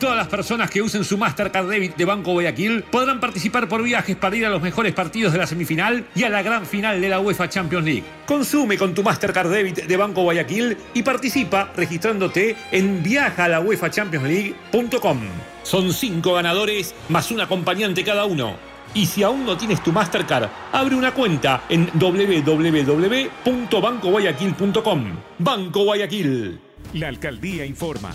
Todas las personas que usen su Mastercard Debit de Banco Guayaquil podrán participar por viajes para ir a los mejores partidos de la semifinal y a la gran final de la UEFA Champions League. Consume con tu Mastercard Debit de Banco Guayaquil y participa registrándote en viajalauefachampionsleague.com. Son cinco ganadores más un acompañante cada uno. Y si aún no tienes tu Mastercard, abre una cuenta en www.bancoguayaquil.com. Banco Guayaquil. La alcaldía informa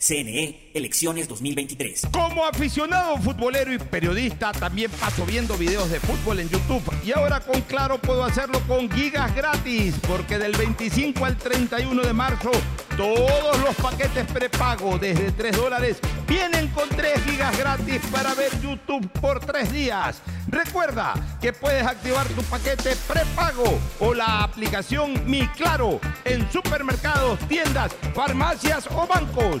CNE Elecciones 2023. Como aficionado futbolero y periodista, también paso viendo videos de fútbol en YouTube. Y ahora con Claro puedo hacerlo con gigas gratis, porque del 25 al 31 de marzo, todos los paquetes prepago desde 3 dólares vienen con 3 gigas gratis para ver YouTube por 3 días. Recuerda que puedes activar tu paquete prepago o la aplicación Mi Claro en supermercados, tiendas, farmacias o bancos.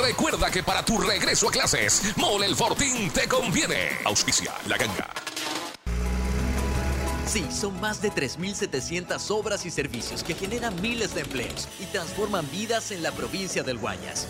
recuerda que para tu regreso a clases, Mole el Fortín te conviene. Auspicia la ganga. Sí, son más de 3.700 obras y servicios que generan miles de empleos y transforman vidas en la provincia del Guayas.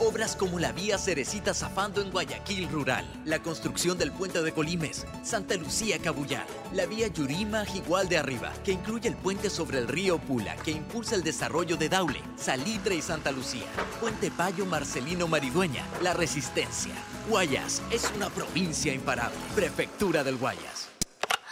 Obras como la vía Cerecita Zafando en Guayaquil Rural, la construcción del puente de Colimes, Santa Lucía Cabullar, la vía Yurima Igual de Arriba, que incluye el puente sobre el río Pula, que impulsa el desarrollo de Daule, Salitre y Santa Lucía, Puente Payo Marcelino Maridueña, La Resistencia. Guayas es una provincia imparable. Prefectura del Guayas.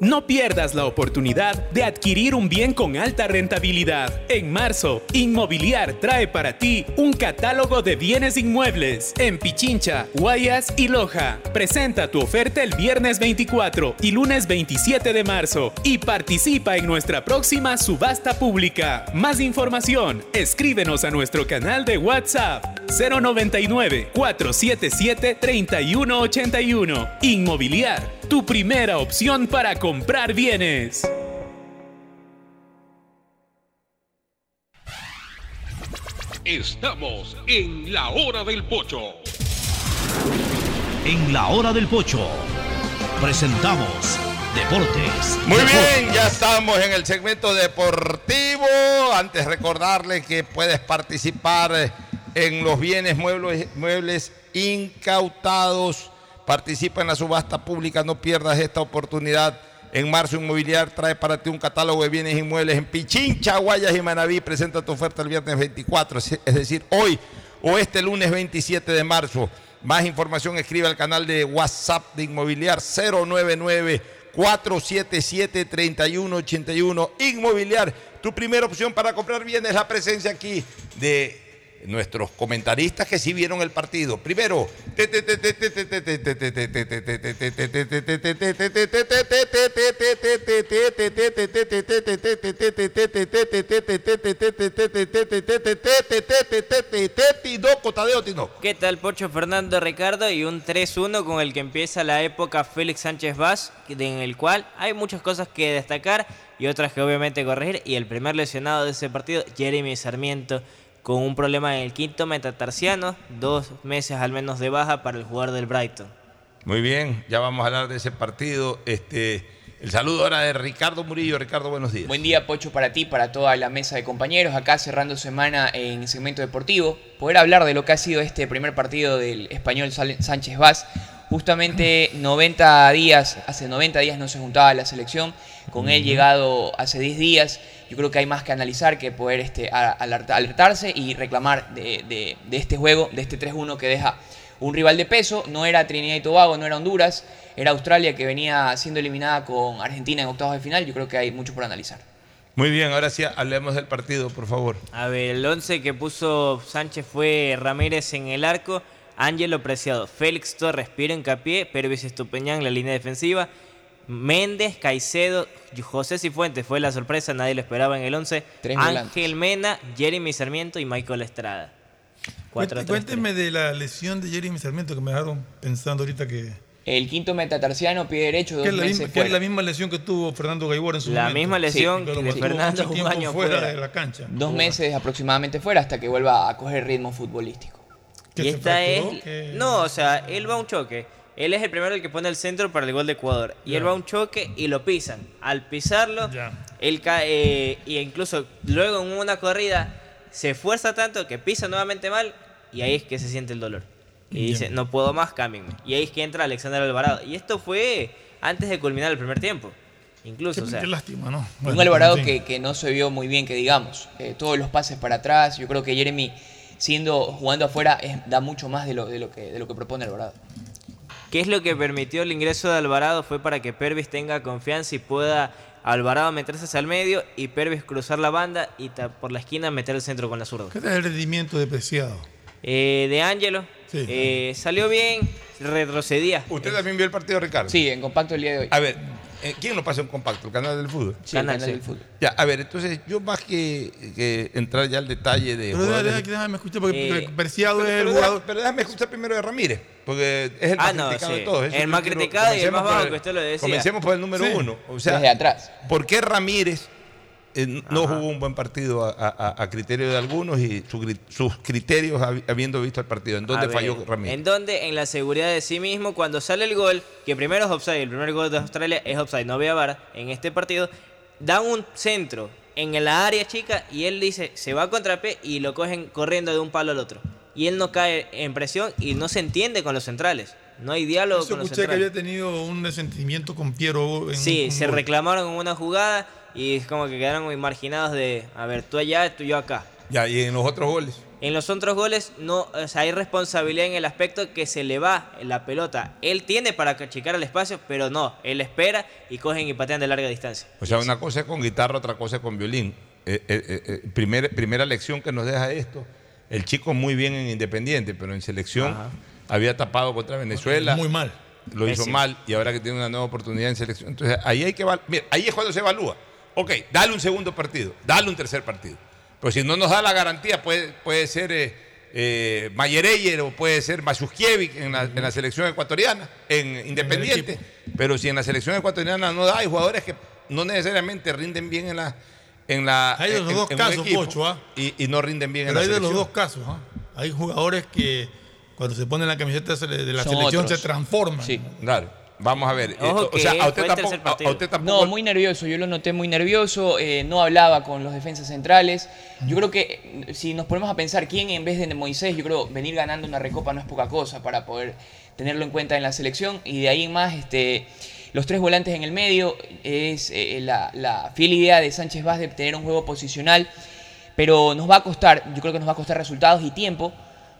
No pierdas la oportunidad de adquirir un bien con alta rentabilidad. En marzo, Inmobiliar trae para ti un catálogo de bienes inmuebles en Pichincha, Guayas y Loja. Presenta tu oferta el viernes 24 y lunes 27 de marzo y participa en nuestra próxima subasta pública. Más información, escríbenos a nuestro canal de WhatsApp 099 477 3181. Inmobiliar tu primera opción para comprar bienes. Estamos en la hora del pocho. En la hora del pocho presentamos Deportes. Muy Deportes. bien, ya estamos en el segmento deportivo. Antes recordarles que puedes participar en los bienes muebles, muebles incautados. Participa en la subasta pública, no pierdas esta oportunidad. En marzo Inmobiliar trae para ti un catálogo de bienes inmuebles en Pichincha, Guayas y Manaví. Presenta tu oferta el viernes 24, es decir, hoy o este lunes 27 de marzo. Más información escribe al canal de WhatsApp de Inmobiliar 099 477 3181 Inmobiliar, tu primera opción para comprar bienes, la presencia aquí de nuestros comentaristas que sí vieron el partido. Primero, ¿Qué tal Pocho Fernando Ricardo? Y un 3-1 con el que empieza la época Félix Sánchez Vaz, en el cual hay muchas cosas que destacar y otras que obviamente corregir. Y el primer lesionado de ese partido, Jeremy Sarmiento, con un problema en el quinto metatarsiano, dos meses al menos de baja para el jugador del Brighton. Muy bien, ya vamos a hablar de ese partido. Este, el saludo ahora de Ricardo Murillo. Ricardo, buenos días. Buen día, Pocho, para ti, para toda la mesa de compañeros. Acá cerrando semana en segmento deportivo. Poder hablar de lo que ha sido este primer partido del español Sánchez Vaz. Justamente 90 días, hace 90 días no se juntaba la selección. Con él llegado hace 10 días yo creo que hay más que analizar que poder este, alertarse y reclamar de, este juego, de este 3-1 que deja un rival de peso. No era Trinidad y Tobago, no era Honduras, era Australia que venía siendo eliminada con Argentina en octavos de final. Yo creo que hay mucho por analizar. Muy bien, ahora sí hablemos del partido, por favor. A ver, el 11 que puso Sánchez fue Ramírez en el arco, Ángelo Preciado, Félix Torres, Piero Encapié, Pervis Estupeñán en la línea defensiva, Méndez, Caicedo, José Cifuentes fue la sorpresa, nadie lo esperaba en el 11. Ángel Mena, Jeremy Sarmiento y Michael Estrada. Cuénteme de la lesión de Jeremy Sarmiento que me dejaron pensando ahorita que... El quinto metatarsiano, pie derecho, dos es la meses misma, Que es la misma lesión que tuvo Fernando Gaibor en su la momento. Misma lesión que de Fernando un año fuera, de la cancha. Dos meses aproximadamente fuera hasta que vuelva a coger ritmo futbolístico. Y esta es... No, o sea, él va a un choque él es el primero el que pone el centro para el gol de Ecuador. Y él va a un choque y lo pisan. Al pisarlo, él cae. Eh, y incluso luego en una corrida se esfuerza tanto que pisa nuevamente mal. Y ahí es que se siente el dolor. Y dice, no puedo más, cámbienme. Y ahí es que entra Alexander Alvarado. Y esto fue antes de culminar el primer tiempo. Incluso, qué, o sea, lástima, ¿no? un Alvarado que, no se vio muy bien, que digamos. Eh, todos los pases para atrás. Yo creo que Jeremy, siendo jugando afuera, da mucho más de lo, de lo, que, de lo que propone Alvarado. ¿Qué es lo que permitió el ingreso de Alvarado? Fue para que Pervis tenga confianza y pueda Alvarado meterse hacia el medio y Pervis cruzar la banda y por la esquina meter el centro con la zurda. ¿Qué tal el rendimiento depreciado? Eh, de Ángelo. Eh, salió bien, retrocedía. ¿Usted también vio el partido, Ricardo? Sí, en compacto el día de hoy. A ver, eh, ¿quién lo pasó en compacto? ¿El canal del fútbol? Sí, canal, el canal del fútbol. Ya, a ver, entonces yo más que, entrar ya al detalle de. Pero déjame, escuchar, porque eh, Preciado es el jugador. pero déjame escuchar primero de Ramírez, porque es el más ah, criticado de todos. el más criticado y el más bajo que usted lo decía. Comencemos por el número uno. O sea, Desde atrás. ¿Por qué Ramírez eh, no jugó un buen partido a, criterio de algunos y sus criterios habiendo visto el partido. ¿En dónde falló Ramírez? En dónde, en la seguridad de sí mismo, cuando sale el gol, que primero es offside, el primer gol de Australia es offside, no había VAR en este partido, da un centro en la área chica y él dice, se va contra P y lo cogen corriendo de un palo al otro. Y él no cae en presión y no se entiende con los centrales. No hay diálogo con los escuché que había tenido un resentimiento con Piero. En sí, se reclamaron en una jugada y es como que quedaron muy marginados de, a ver, tú allá, tú yo acá. Ya, ¿y en los otros goles? En los otros goles no, o sea, hay responsabilidad en el aspecto que se le va la pelota. Él tiene para achicar el espacio, pero no, él espera y cogen y patean de larga distancia. O sea, una cosa es con guitarra, otra cosa es con violín. Eh, eh, eh, primera lección que nos deja esto, el chico muy bien en Independiente, pero en selección había tapado contra Venezuela. Muy mal. Lo hizo mal y ahora que tiene una nueva oportunidad en selección. Entonces ahí hay que... Mira, ahí es cuando se evalúa. Ok, dale un segundo partido, dale un tercer partido. Pero si no nos da la garantía, puede, puede ser eh, eh Mayereyer o puede ser Masuskiewicz en la, selección ecuatoriana, en Independiente. Pero si en la selección ecuatoriana no da, hay jugadores que no necesariamente rinden bien en la. En la hay de los dos casos, Pocho, ¿ah? y, no rinden bien en la hay selección. Hay de los dos casos. ¿ah? Hay jugadores que cuando se ponen la camiseta de la selección se transforman. Sí, claro. Vamos a ver. o sea, a usted, tampoco, No, muy nervioso. Yo lo noté muy nervioso. Eh, no hablaba con los defensas centrales. Yo creo que eh, si nos ponemos a pensar quién en vez de Moisés, yo creo venir ganando una recopa no es poca cosa para poder tenerlo en cuenta en la selección. Y de ahí en más, este, los tres volantes en el medio es eh, la, la, fiel idea de Sánchez Vaz de tener un juego posicional. Pero nos va a costar, yo creo que nos va a costar resultados y tiempo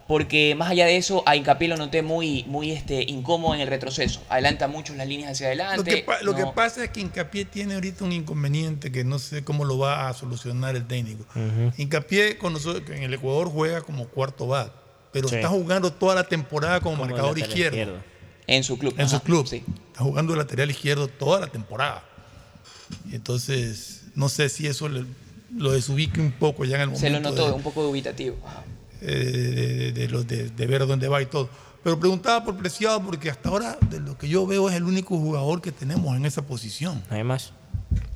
porque más allá de eso, a Hincapié lo noté muy, muy este, incómodo en el retroceso. Adelanta mucho las líneas hacia adelante. Lo que, pasa es que Hincapié tiene ahorita un inconveniente que no sé cómo lo va a solucionar el técnico. Hincapié con nosotros, en el Ecuador juega como cuarto bat, pero Sí. está jugando toda la temporada como, Como marcador izquierdo. izquierdo. En su club. En su club. sí. Está jugando de lateral izquierdo toda la temporada. Entonces, no sé si eso le- lo desubique un poco ya en el momento. Se lo notó de- un poco dubitativo. Eh, de, de- de los de, de ver dónde va y todo. Pero preguntaba por Preciado porque hasta ahora de lo que yo veo es el único jugador que tenemos en esa posición. No hay más.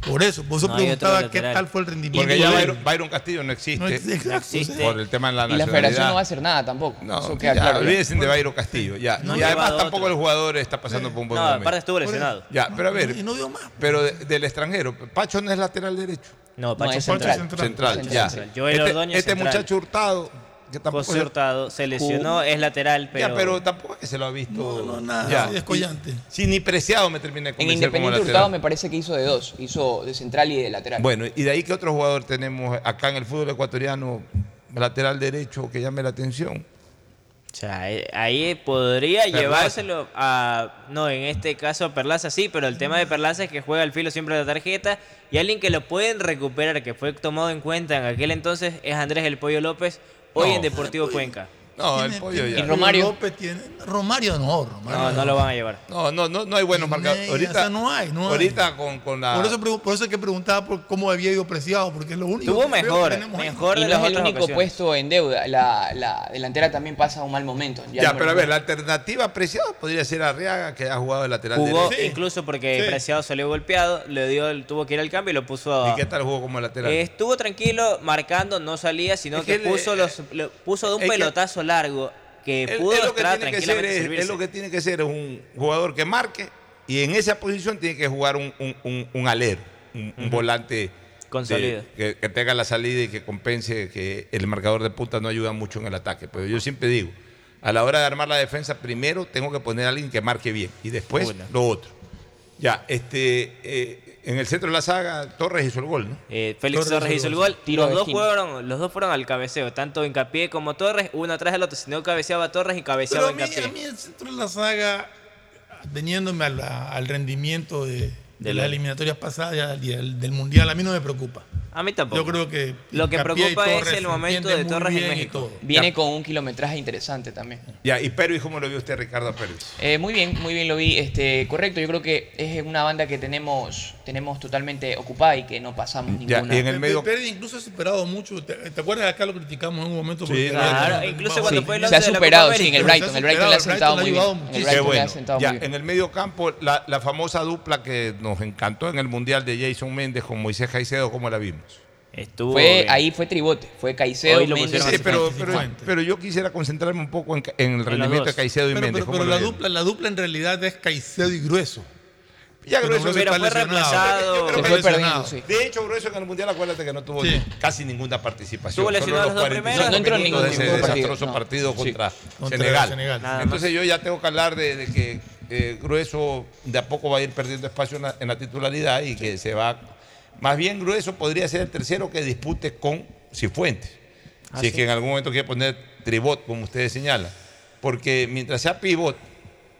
Por eso, por eso No preguntaba qué tal fue el rendimiento. Porque ya. Byron, Byron Castillo no existe. No. Por el tema de la Y la nacionalidad. federación no va a hacer nada tampoco. No, Eso queda ya, claro. olvídense de Byron Castillo. Ya. No y además tampoco otro. el jugador está pasando por un buen No, momento. aparte estuvo lesionado. Ya, pero a ver. Y no dio más. Pero de- del extranjero, Pacho no es lateral derecho. No, Pacho No, es es central. Central, central. ya. Central. Joel este Ordóñez, este central. muchacho Hurtado, que tampoco José Hurtado se lesionó, es lateral, pero. Ya, pero tampoco es que se lo ha visto. No, no, nada, Ya. así descollante. Sí, ni preciado me termina de En como Independiente lateral. Hurtado me parece que hizo de dos. Hizo de central y de lateral. Bueno, y de ahí que otro jugador tenemos acá en el fútbol ecuatoriano, lateral derecho, que llame la atención. O sea, ahí podría Perlaza. llevárselo a. No, en este caso a Perlaza sí, pero el tema de Perlaza es que juega al filo siempre de la tarjeta y alguien que lo pueden recuperar, que fue tomado en cuenta en aquel entonces, es Andrés El Pollo López, hoy No. en Deportivo Cuenca. No, el pollo ya. ¿Y Romario? López tiene. Romario no, Romario. No, no lo van a llevar. No, no, no, no hay buenos marcadores. o sea, Ahorita, no hay, no hay. ahorita con, con la. Por eso, por eso es que preguntaba por cómo había ido preciado, porque es lo único Tuvo mejor, que ahí. mejor y no las es el único ocasiones. puesto en deuda. La, la delantera también pasa un mal momento. Ya, pero a ver, la alternativa apreciada podría ser Arriaga, que ha jugado de lateral Jugó derecho. incluso porque Sí. Preciado salió golpeado, le dio, el- tuvo que ir al cambio y lo puso a. ¿Y qué tal jugó como lateral? Eh, estuvo tranquilo, marcando, no salía, sino Es que, puso, eh, los, lo- puso de un es largo que pudo él lo que entrar tiene que ser tranquilamente y es, lo que tiene que ser es un jugador que marque y en esa posición tiene que jugar un, un, un, un volante Con de- salida. que, que tenga la salida y que compense que el marcador de punta no ayuda mucho en el ataque. Pero yo siempre digo, a la hora de armar la defensa, primero tengo que poner a alguien que marque bien y después lo otro. Ya, este, eh, en el centro de la saga, Torres hizo el gol, ¿no? Eh, Félix Torres Torres hizo el gol. Tiro los, dos fueron, los dos fueron al cabeceo, tanto Hincapié como Torres, uno atrás del otro. Si no cabeceaba Torres y Pero cabeceaba a mí, Hincapié. a mí el centro de la saga, teniéndome al rendimiento de, de De las la- eliminatorias pasadas y el- del Mundial, a mí no me preocupa. A mí tampoco. Yo creo que Lo que preocupa es el momento de Torres en México. todo. Viene Ya. con un kilometraje interesante también. Ya, y Perú, ¿y cómo lo vio usted, Ricardo Pérez? Eh, muy bien, muy bien lo vi. Este, correcto, yo creo que es una banda que tenemos, tenemos totalmente ocupada y que no pasamos Ya, ninguna. y en el medio- Pérez incluso ha superado mucho. ¿Te, te acuerdas? Acá lo criticamos en un momento. Sí, porque claro, incluso cuando Sí, fue el se ha superado, sí, en el. Brighton. El le ha sentado muy bien. ayudado El Brighton le ha sentado Ya, muy bien. en el medio campo, la, la famosa dupla que nos encantó en el Mundial de Jason Méndez con Moisés Caicedo, ¿cómo la vimos? Estuvo Fue, bien. ahí fue tribote, fue Caicedo, Hoy lo Méndez. Sí, pero, pero, yo quisiera concentrarme un poco en, en el rendimiento de Caicedo y Pero, Méndez. pero- ¿cómo pero lo la, dupla, la dupla en realidad es Caicedo y Grueso. Ya Grueso, pero está fue reemplazado. Yo creo que fue perdiendo, sí. De hecho, Grueso en el Mundial, acuérdate que no tuvo Sí. casi ninguna participación. Estuvo lesionado los dos 45 primeros. No entró en ningún de ese partido, desastroso no. partido Sí. contra, Contra Senegal. Entonces yo ya tengo que hablar de, de que eh, Grueso de a poco va a ir perdiendo espacio en la, en la titularidad y que se va... Más bien Grueso podría ser el tercero que dispute con Cifuentes. Ah, si es que en algún momento quiere poner tribot, como ustedes señalan. Porque mientras sea pivot,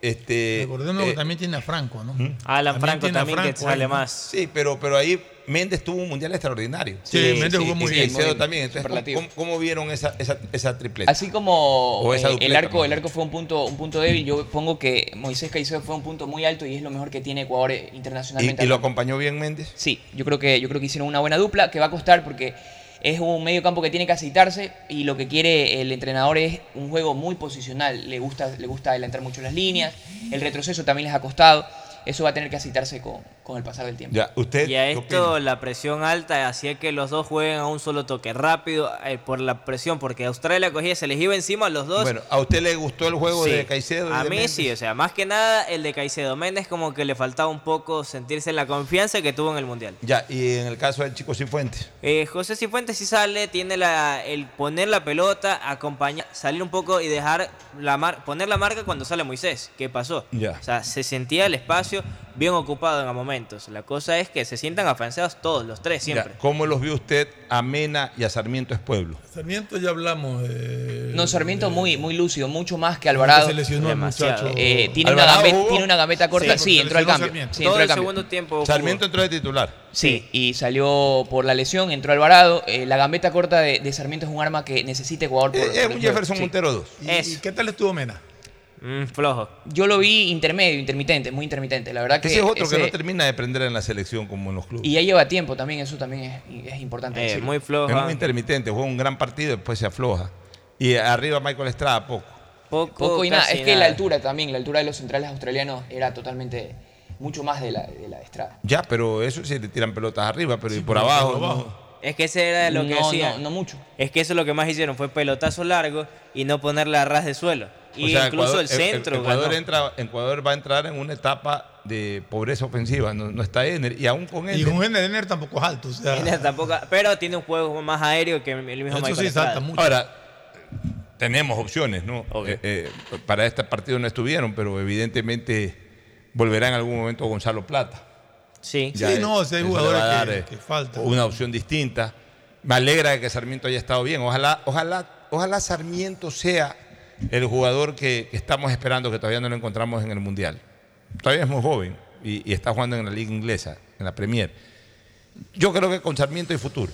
este... Recordemos eh, que también tiene a Franco, ¿no? Alan Franco tiene a también que Franco sale ahí, ¿no? más. Sí, pero, pero ahí Méndez tuvo un mundial extraordinario. Sí, Méndez jugó muy y bien. Caicedo muy bien, también. Entonces, ¿cómo, vieron esa, esa, esa tripleta? Así como O esa eh, el dupleta, arco, ¿no? el arco fue un punto, un punto débil, yo pongo que Moisés Caicedo fue un punto muy alto y es lo mejor que tiene Ecuador eh, ¿Y, internacionalmente. y lo hablando. acompañó bien Méndez? Sí, yo creo que yo creo que hicieron una buena dupla que va a costar porque es un medio campo que tiene que aceitarse y lo que quiere el entrenador es un juego muy posicional. Le gusta, le gusta adelantar mucho las líneas. El retroceso también les ha costado. Eso va a tener que aceitarse con, con el pasar del tiempo. Ya, usted. Y a ¿qué esto la presión alta hacía que los dos jueguen a un solo toque rápido eh, por la presión, porque Australia cogía, se les iba encima a los dos. Bueno, ¿a usted le gustó el juego Sí. de Caicedo? y A de mí Méndez? sí, o sea, más que nada el de Caicedo Méndez como que le faltaba un poco sentirse en la confianza que tuvo en el Mundial. Ya, y en el caso del Chico Cifuentes. Eh, José Cifuentes sí sale, tiene la, el poner la pelota, acompañar, salir un poco y dejar la mar, poner la marca cuando sale Moisés. ¿Qué pasó? Ya. O sea, se sentía el espacio bien ocupado en el momento. Momentos. La cosa es que se sientan afianzados todos, los tres, siempre. ¿Cómo los vio usted a Mena y a Sarmiento es pueblo? Sarmiento ya hablamos. eh, No, Sarmiento muy, muy lúcido, mucho más que Alvarado. Se lesionó el muchacho. Eh, tiene, una ¿Alvarado gambeta, tiene una gambeta corta. Sí, entró al cambio. Sarmiento. Sí, Todo entró al el cambio. segundo tiempo. Sarmiento entró de titular. Sí, y salió por la lesión, entró Alvarado. Eh, la gambeta corta de, de Sarmiento es un arma que necesita Ecuador. Por, Eh, Es un. Jefferson Sí. Montero 2. ¿Y, Eso. y qué tal estuvo Mena? Mm, flojo. Yo lo vi intermedio, intermitente, muy intermitente. La verdad que Ese es otro que no termina de prender en la selección como en los clubes. Y ya lleva tiempo también, eso también es, es importante. Eh, decirlo. muy flojo. Es muy intermitente, juega un gran partido y después se afloja. Y arriba Michael Estrada poco. Poco, Poco y nada. Es que la altura también, la altura de los centrales australianos era totalmente mucho más de la de, la de Estrada. Ya, pero eso sí le tiran pelotas arriba, pero y por abajo. por no. Es que ese era lo que no, hacía. no, no mucho. Es que eso es lo que más hicieron, fue pelotazo largo y no ponerle a ras de suelo. Y O sea, incluso Ecuador- el centro. Ecuador, ganó. entra, Ecuador va a entrar en una etapa de pobreza ofensiva. No, no está Ener. Y aún con Y Ener. con Ener, Ener tampoco es alto. O sea, tampoco- pero tiene un juego más aéreo que el mismo eso sí salta mucho. Ahora, tenemos opciones, ¿no? Eh, eh, para este partido no estuvieron, pero evidentemente volverá en algún momento Gonzalo Plata. Sí. Sí, no, si hay jugadores que- eh, que faltan. Una opción distinta. Me alegra de que Sarmiento haya estado bien. Ojalá, ojalá, ojalá Sarmiento sea el jugador que, que estamos esperando, que todavía no lo encontramos en el Mundial. Todavía es muy joven y, y está jugando en la liga inglesa, en la Premier. Yo creo que con Sarmiento hay futuro.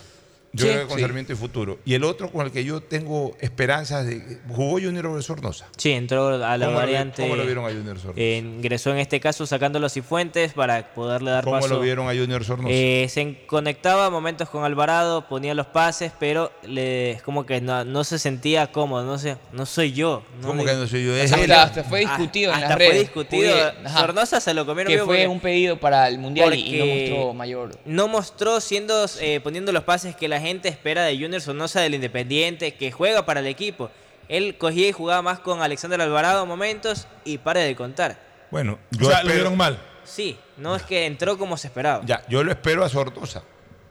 Yo Sí, creo que con sí. Sarmiento hay futuro. Y el otro con el que yo tengo esperanzas de. Jugó Junior Sornosa. Sí, entró a la ¿Cómo lo vi- variante. cómo lo vieron a Junior Sornosa? eh, ingresó en este caso sacando los cifuentes para poderle dar ¿Cómo paso. lo vieron a Junior Sornosa? Eh, se conectaba a momentos con Alvarado, ponía los pases, pero le, es como que no, no se sentía cómodo. No sé, no soy yo. ¿Cómo le- que no soy yo? Es Hasta, él. hasta fue discutido en hasta las fue redes. discutido. Porque- ajá, Sornosa se lo comieron que fue porque- un pedido para el mundial y- y no mostró mayor. No mostró siendo eh, poniendo los pases que la gente espera de Junior Sornosa del Independiente, que juega para el equipo. Él cogía y jugaba más con Alexander Alvarado momentos y pare de contar. Bueno, o yo sea, lo vieron mal. Sí, no es que entró como se esperaba. Ya, yo lo espero a Sornosa.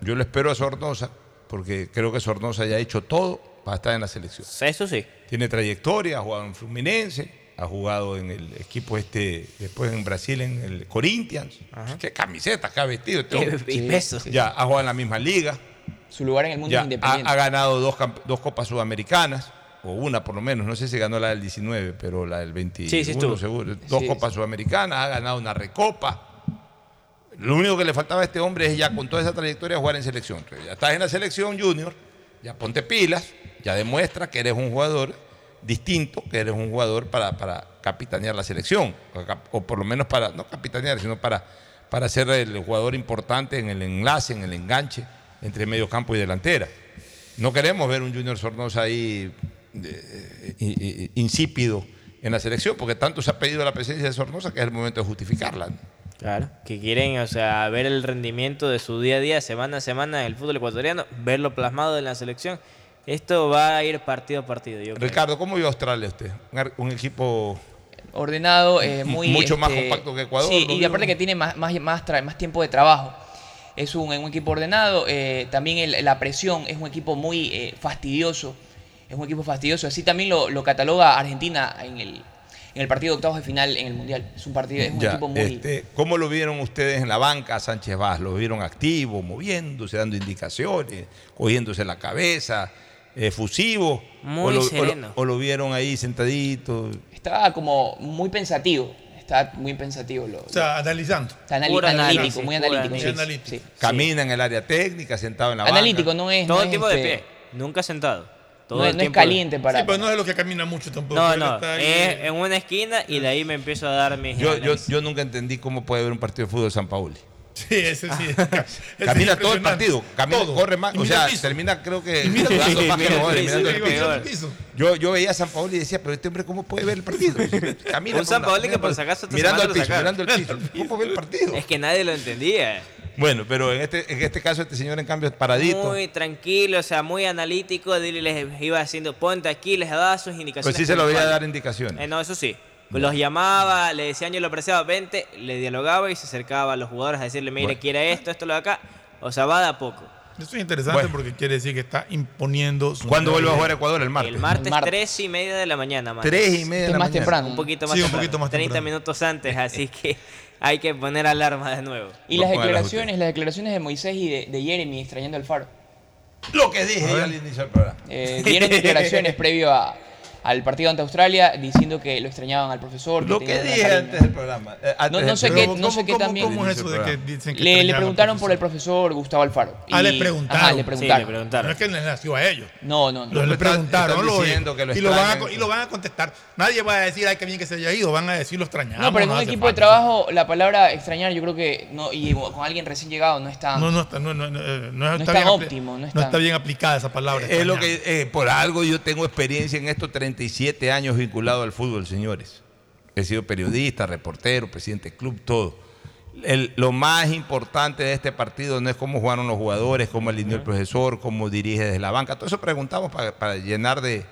Yo lo espero a Sornosa porque creo que Sornosa ya ha hecho todo para estar en la selección. Eso sí. Tiene trayectoria, ha jugado en Fluminense, ha jugado en el equipo este, después en Brasil en el Corinthians. Qué camiseta que ha vestido este Qué- hombre. y peso. Ya ha jugado en la misma liga. Su lugar en el mundo Ya es ha, independiente. ha ganado dos, dos copas sudamericanas, o una por lo menos, no sé si ganó la del 19, pero la del 21 Sí, sí seguro. Dos Sí, copas sudamericanas, ha ganado una recopa. Lo único que le faltaba a este hombre es ya con toda esa trayectoria jugar en selección. Entonces, ya estás en la selección junior, ya ponte pilas, ya demuestra que eres un jugador distinto, que eres un jugador para, para capitanear la selección, o, cap- o por lo menos para, no capitanear, sino para, para ser el jugador importante en el enlace, en el enganche entre medio campo y delantera. No queremos ver un Junior Sornosa ahí eh, i- insípido en la selección, porque tanto se ha pedido la presencia de Sornosa que es el momento de justificarla. Claro, que quieren, o sea, ver el rendimiento de su día a día, semana a semana en el fútbol ecuatoriano, verlo plasmado en la selección. Esto va a ir partido a partido. Yo creo. Ricardo, ¿cómo vio Australia usted? Un, equipo ordenado, eh, muy... Mucho más este, compacto que Ecuador, Sí, ¿lo y aparte que tiene más, más, más, tra- más tiempo de trabajo. Es un, un equipo ordenado, eh, también el- la presión, es un equipo muy eh, fastidioso. Es un equipo fastidioso. Así también lo, lo cataloga Argentina en el, en el partido de octavos de final en el Mundial. Es un partido, es un Ya, equipo muy... este, ¿Cómo lo vieron ustedes en la banca a Sánchez Vaz? ¿Lo vieron activo, moviéndose, dando indicaciones, cogiéndose la cabeza, efusivo? Muy o lo, o lo- sereno. o lo vieron ahí sentadito? Estaba como muy pensativo. Está muy pensativo. Lo, O sea, analizando. está anali- analítico, muy analítico. sí, análisis. sí. Camina en el área técnica, sentado en la banca. Analítico, no es... Todo no el tiempo de este, pie, nunca sentado. Todo No, el no es caliente para... Sí, pero no es lo que camina mucho tampoco. No, no, es en una esquina y de ahí me empiezo a dar mis... Yo, yo, yo nunca entendí cómo puede haber un partido de fútbol de San Pauli. Sí, ese sí. Ese es Camina todo el partido, camina, Todo. corre más, o sea, termina creo que mira los el piso. Yo, yo veía a San Paoli y decía, pero este hombre cómo puede ver el partido? Camina Un San Paoli que por si acaso esta mirando al piso, mirando el piso. ¿Cómo ve el partido? Es que nadie lo entendía. Bueno, pero en este, en este caso este señor en cambio es paradito. Muy tranquilo, o sea, muy analítico. Dile les iba haciendo, ponte aquí, les daba sus indicaciones. Pues sí se lo veía puntuales. dar indicaciones. Eh, no, eso sí. Los llamaba, le decían yo lo apreciaba, vente, le dialogaba y se acercaba a los jugadores a decirle, mire, Bueno. quiere esto, esto, lo de acá. O sea, va de a poco. Eso es interesante Bueno. porque quiere decir que está imponiendo su. ¿Cuándo vuelve a jugar Ecuador? El martes. El martes. 3 y media de la mañana. más. Tres y media de la más mañana. temprano. Un poquito más Sí, un temprano. poquito más 30 temprano. minutos antes, así que hay que poner alarma de nuevo. Y las declaraciones, las declaraciones de Moisés y de, de Jeremy extrañando al faro. Lo que dije al inicio del programa. Eh, declaraciones previo a- al partido ante Australia diciendo que lo extrañaban al profesor. Lo que una dije antes del programa. eh, No, antes no sé qué, no sé qué ¿Cómo- también. ¿Cómo es eso de que dicen que Le, le preguntaron por el profesor? Gustavo Alfaro. Ah, le preguntaron. Ajá, le Sí, le preguntaron. No es que les nació a ellos. No, no, no. Le preguntaron están lo- diciendo que lo y, lo van a, y lo van a contestar. Nadie va a decir, ay, qué bien que se haya ido. Van a decir, lo extrañamos. No, pero en un equipo de falta". trabajo la palabra extrañar yo creo que no y con alguien recién llegado no está No, no, está, no, no, no, no es está tan bien óptimo, no está bien aplicada esa palabra. Es lo que, eh, por algo yo tengo experiencia en estos 37 años vinculado al fútbol, señores. He sido periodista, reportero, presidente del club, todo. El- lo más importante de este partido no es cómo jugaron los jugadores, cómo alineó el profesor, cómo dirige desde la banca. Todo eso preguntamos para, para llenar de,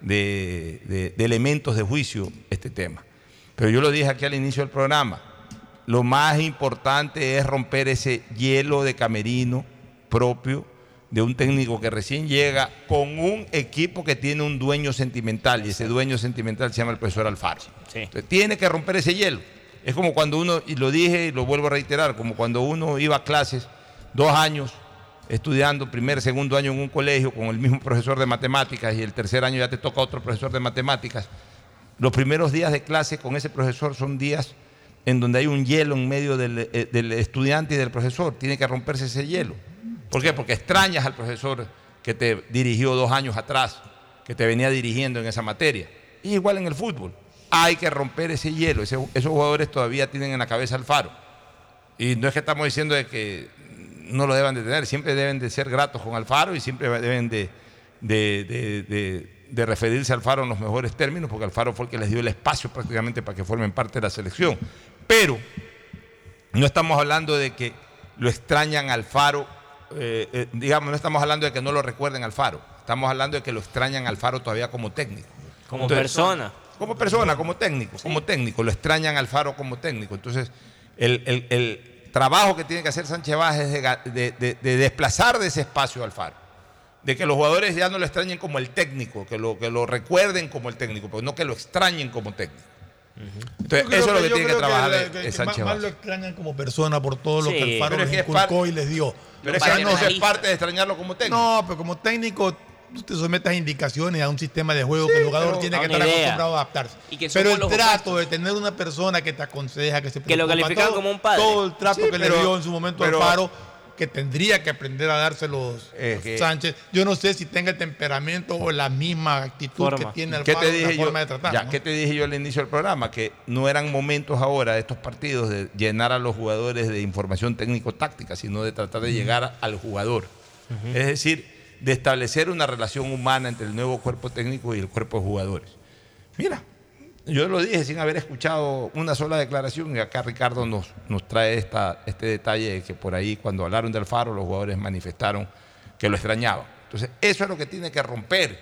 de- de- de elementos de juicio este tema. Pero yo lo dije aquí al inicio del programa. Lo más importante es romper ese hielo de camerino propio de un técnico que recién llega con un equipo que tiene un dueño sentimental y ese dueño sentimental se llama el profesor Alfaro. Sí. Entonces, tiene que romper ese hielo. Es como cuando uno, y lo dije y lo vuelvo a reiterar, como cuando uno iba a clases dos años estudiando primer, segundo año en un colegio con el mismo profesor de matemáticas y el tercer año ya te toca otro profesor de matemáticas. Los primeros días de clase con ese profesor son días en donde hay un hielo en medio del, eh, del estudiante y del profesor. Tiene que romperse ese hielo. ¿Por qué? Porque extrañas al profesor que te dirigió dos años atrás, que te venía dirigiendo en esa materia. Y igual en el fútbol. Hay que romper ese hielo. Esos jugadores todavía tienen en la cabeza el faro. Y no es que estamos diciendo de que no lo deban de tener, siempre deben de ser gratos con Alfaro y siempre deben de, de- referirse a Alfaro en los mejores términos, porque Alfaro fue el que les dio el espacio prácticamente para que formen parte de la selección. Pero no estamos hablando de que lo extrañan al Faro, eh, eh, digamos, no estamos hablando de que no lo recuerden al Faro, estamos hablando de que lo extrañan al Faro todavía como técnico. Como persona. Como persona, como técnico, como técnico, lo extrañan al Faro como técnico. Entonces, el, el- el trabajo que tiene que hacer Sánchez Vaz es de, ga- de- de- de desplazar de ese espacio al Faro. De que los jugadores ya no lo extrañen como el técnico, que lo, que lo recuerden como el técnico, pero no que lo extrañen como técnico. Entonces, eso es lo que yo tiene que creo trabajar que- que Sánchez más, lo extrañan como persona por todo lo Sí, que el Faro pero es les que es inculcó y les dio. Pero es que no eso se- es parte de extrañarlo como técnico. No, pero como técnico tú te sometes a indicaciones, a un sistema de juego que el jugador tiene que estar idea. acostumbrado a adaptarse. Y que pero el trato de tener una persona que te aconseja, que se Que lo preocupa, califican todo- como un padre. Todo el trato Sí, que pero- le dio en su momento pero- al Faro, que tendría que aprender a dárselos que- Sánchez. Yo no sé si tenga el temperamento o la misma actitud Forma. que tiene el ¿Qué Faro, te la dije yo? forma de tratar. ya, ¿no? ¿Qué te dije yo al inicio del programa? Que no eran momentos ahora de estos partidos de llenar a los jugadores de información técnico-táctica, sino de tratar de llegar al jugador. Es decir, de establecer una relación humana entre el nuevo cuerpo técnico y el cuerpo de jugadores. Mira, yo lo dije sin haber escuchado una sola declaración y acá Ricardo nos, nos trae esta, este detalle de que por ahí cuando hablaron del Faro los jugadores manifestaron que lo extrañaban. Entonces, eso es lo que tiene que romper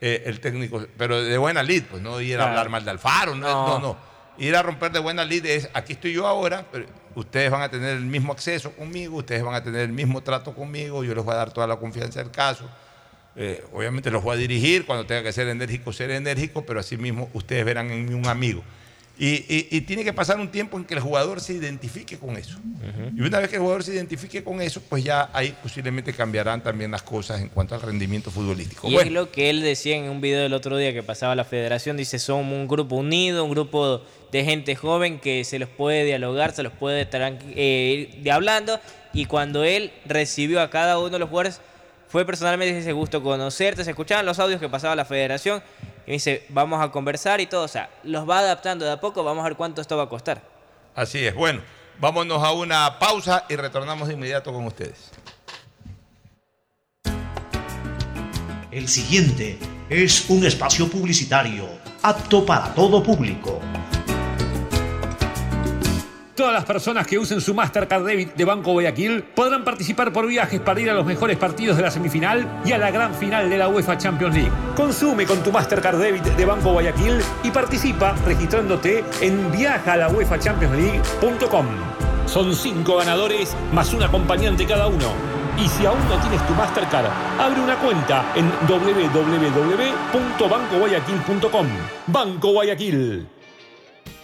eh, el técnico, pero de buena lid, pues no ir a Claro. hablar mal de Alfaro, no, No. no, no. Ir a romper de buena lid es, aquí estoy yo ahora, pero ustedes van a tener el mismo acceso conmigo, ustedes van a tener el mismo trato conmigo, yo les voy a dar toda la confianza del caso. Eh, obviamente los voy a dirigir, cuando tenga que ser enérgico, ser enérgico, pero asimismo ustedes verán en mí un amigo. Y, y- y tiene que pasar un tiempo en que el jugador se identifique con eso. Y una vez que el jugador se identifique con eso, pues ya ahí posiblemente cambiarán también las cosas en cuanto al rendimiento futbolístico. Y Bueno. es lo que él decía en un video del otro día que pasaba la federación, dice, somos un grupo unido, un grupo de gente joven que se los puede dialogar, se los puede estar eh, hablando, y cuando él recibió a cada uno de los jugadores, fue personalmente, dice, gusto conocerte, se escuchaban los audios que pasaba la federación, y me dice, vamos a conversar y todo, o sea, los va adaptando de a poco, vamos a ver cuánto esto va a costar. Así es. Bueno, vámonos a una pausa y retornamos de inmediato con ustedes. El siguiente es un espacio publicitario apto para todo público. Todas las personas que usen su Mastercard Debit de Banco Guayaquil podrán participar por viajes para ir a los mejores partidos de la semifinal y a la gran final de la UEFA Champions League. Consume con tu Mastercard Debit de Banco Guayaquil y participa registrándote en viajalauefachampionsleague.com. Son cinco ganadores más un acompañante cada uno. Y si aún no tienes tu Mastercard, abre una cuenta en www.bancoguayaquil.com. Banco Guayaquil.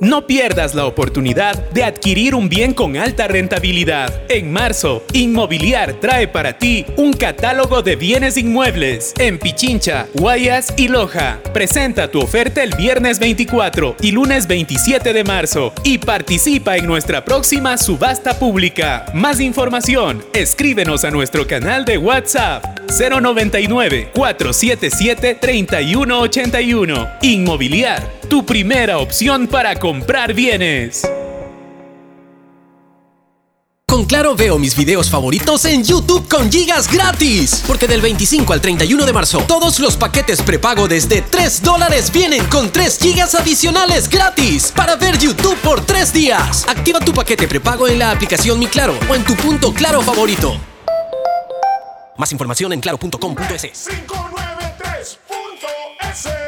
No pierdas la oportunidad de adquirir un bien con alta rentabilidad. En marzo, Inmobiliar trae para ti un catálogo de bienes inmuebles en Pichincha, Guayas y Loja. Presenta tu oferta el viernes 24 y lunes 27 de marzo y participa en nuestra próxima subasta pública. Más información, escríbenos a nuestro canal de WhatsApp 099 477 3181. Inmobiliar tu primera opción para comprar bienes. Con Claro veo mis videos favoritos en YouTube con gigas gratis. Porque del 25 al 31 de marzo, todos los paquetes prepago desde 3 dólares vienen con 3 gigas adicionales gratis para ver YouTube por 3 días. Activa tu paquete prepago en la aplicación Mi Claro o en tu punto Claro favorito. Más información en claro.com.es. Tu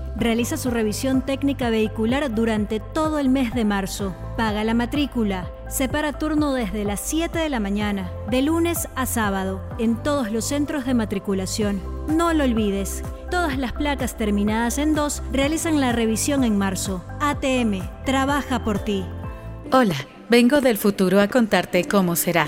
realiza su revisión técnica vehicular durante todo el mes de marzo. Paga la matrícula. Separa turno desde las 7 de la mañana, de lunes a sábado, en todos los centros de matriculación. No lo olvides. Todas las placas terminadas en 2 realizan la revisión en marzo. ATM, trabaja por ti. Hola, vengo del futuro a contarte cómo será.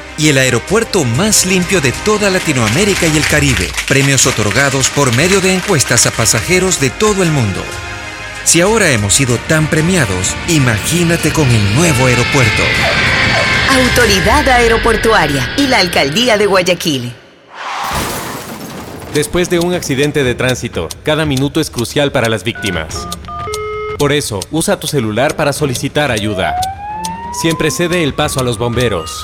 y el aeropuerto más limpio de toda Latinoamérica y el Caribe. Premios otorgados por medio de encuestas a pasajeros de todo el mundo. Si ahora hemos sido tan premiados, imagínate con el nuevo aeropuerto. Autoridad Aeroportuaria y la Alcaldía de Guayaquil. Después de un accidente de tránsito, cada minuto es crucial para las víctimas. Por eso, usa tu celular para solicitar ayuda. Siempre cede el paso a los bomberos.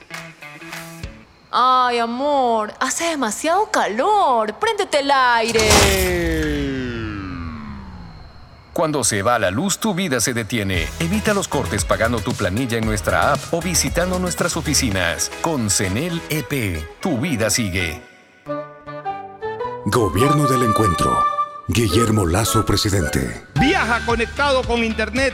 Ay, amor, hace demasiado calor. Préndete el aire. Cuando se va la luz, tu vida se detiene. Evita los cortes pagando tu planilla en nuestra app o visitando nuestras oficinas. Con CENEL EP, tu vida sigue. Gobierno del Encuentro. Guillermo Lazo, presidente. Viaja conectado con Internet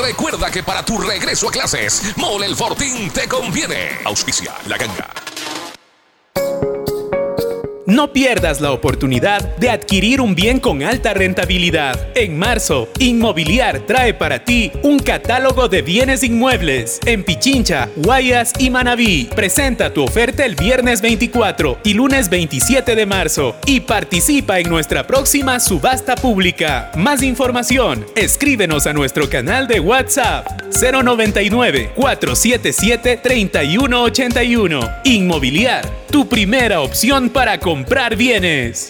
recuerda que para tu regreso a clases, Mole el Fortín te conviene. Auspicia la ganga. No pierdas la oportunidad de adquirir un bien con alta rentabilidad. En marzo, Inmobiliar trae para ti un catálogo de bienes inmuebles en Pichincha, Guayas y Manabí. Presenta tu oferta el viernes 24 y lunes 27 de marzo y participa en nuestra próxima subasta pública. Más información, escríbenos a nuestro canal de WhatsApp 099 477 3181. Inmobiliar, tu primera opción para comprar bienes.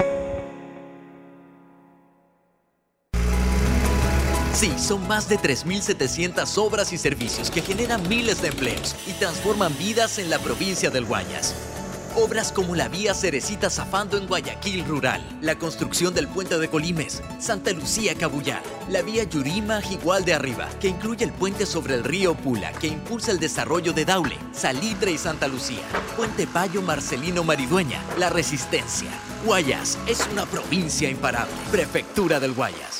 Sí, son más de 3.700 obras y servicios que generan miles de empleos y transforman vidas en la provincia del Guayas. Obras como la vía Cerecita Zafando en Guayaquil Rural, la construcción del puente de Colimes, Santa Lucía Cabullar, la vía Yurima Igual de Arriba, que incluye el puente sobre el río Pula, que impulsa el desarrollo de Daule, Salitre y Santa Lucía, Puente Payo Marcelino Maridueña, La Resistencia. Guayas es una provincia imparable. Prefectura del Guayas.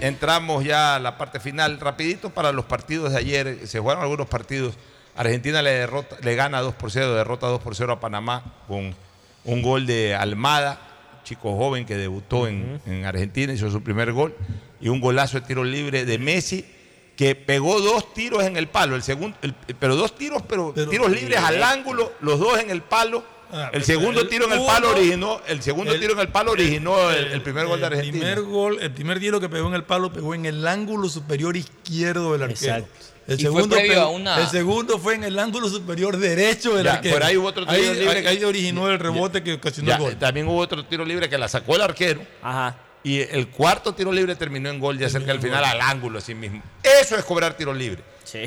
entramos ya a la parte final. Rapidito para los partidos de ayer. Se jugaron algunos partidos. Argentina le, derrota, le gana 2 por 0, derrota 2 por 0 a Panamá con un gol de Almada, chico joven que debutó en, en Argentina, hizo su primer gol, y un golazo de tiro libre de Messi que pegó dos tiros en el palo, el segundo, el- pero dos tiros, pero, tiros libres al ángulo, los dos en el palo. Ah, el segundo el tiro en el palo originó, el segundo el- tiro en el palo originó el, el primer gol de El Argentina. primer gol, el primer tiro que pegó en el palo pegó en el ángulo superior izquierdo del arquero. Exacto. El segundo, una- el segundo fue en el ángulo superior derecho del Ya, arquero. por ahí hubo otro tiro ahí, libre ahí- que- ahí originó el rebote que ocasionó Ya, el gol. También hubo otro tiro libre que la sacó el arquero. Y el cuarto tiro libre terminó en gol ya cerca del final al ángulo así mismo. Eso es cobrar tiro libre.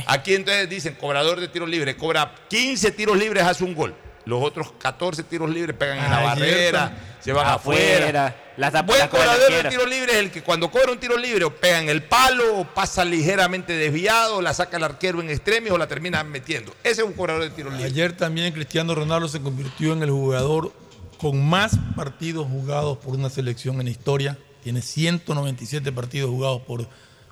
Aquí entonces dicen, cobrador de tiro libre, cobra 15 tiros libres, hace un gol. Los otros 14 tiros libres pegan en la Ayer barrera, se van afuera, afuera. la tapa- Buen cobrador de arquero. tiro libre es el que cuando cobra un tiro libre o pega en el palo, o pasa ligeramente desviado, la saca el arquero en extremo o la termina metiendo. Ese es un cobrador de tiro libre. Ayer también Cristiano Ronaldo se convirtió en el jugador con más partidos jugados por una selección en la historia. Tiene 197 partidos jugados por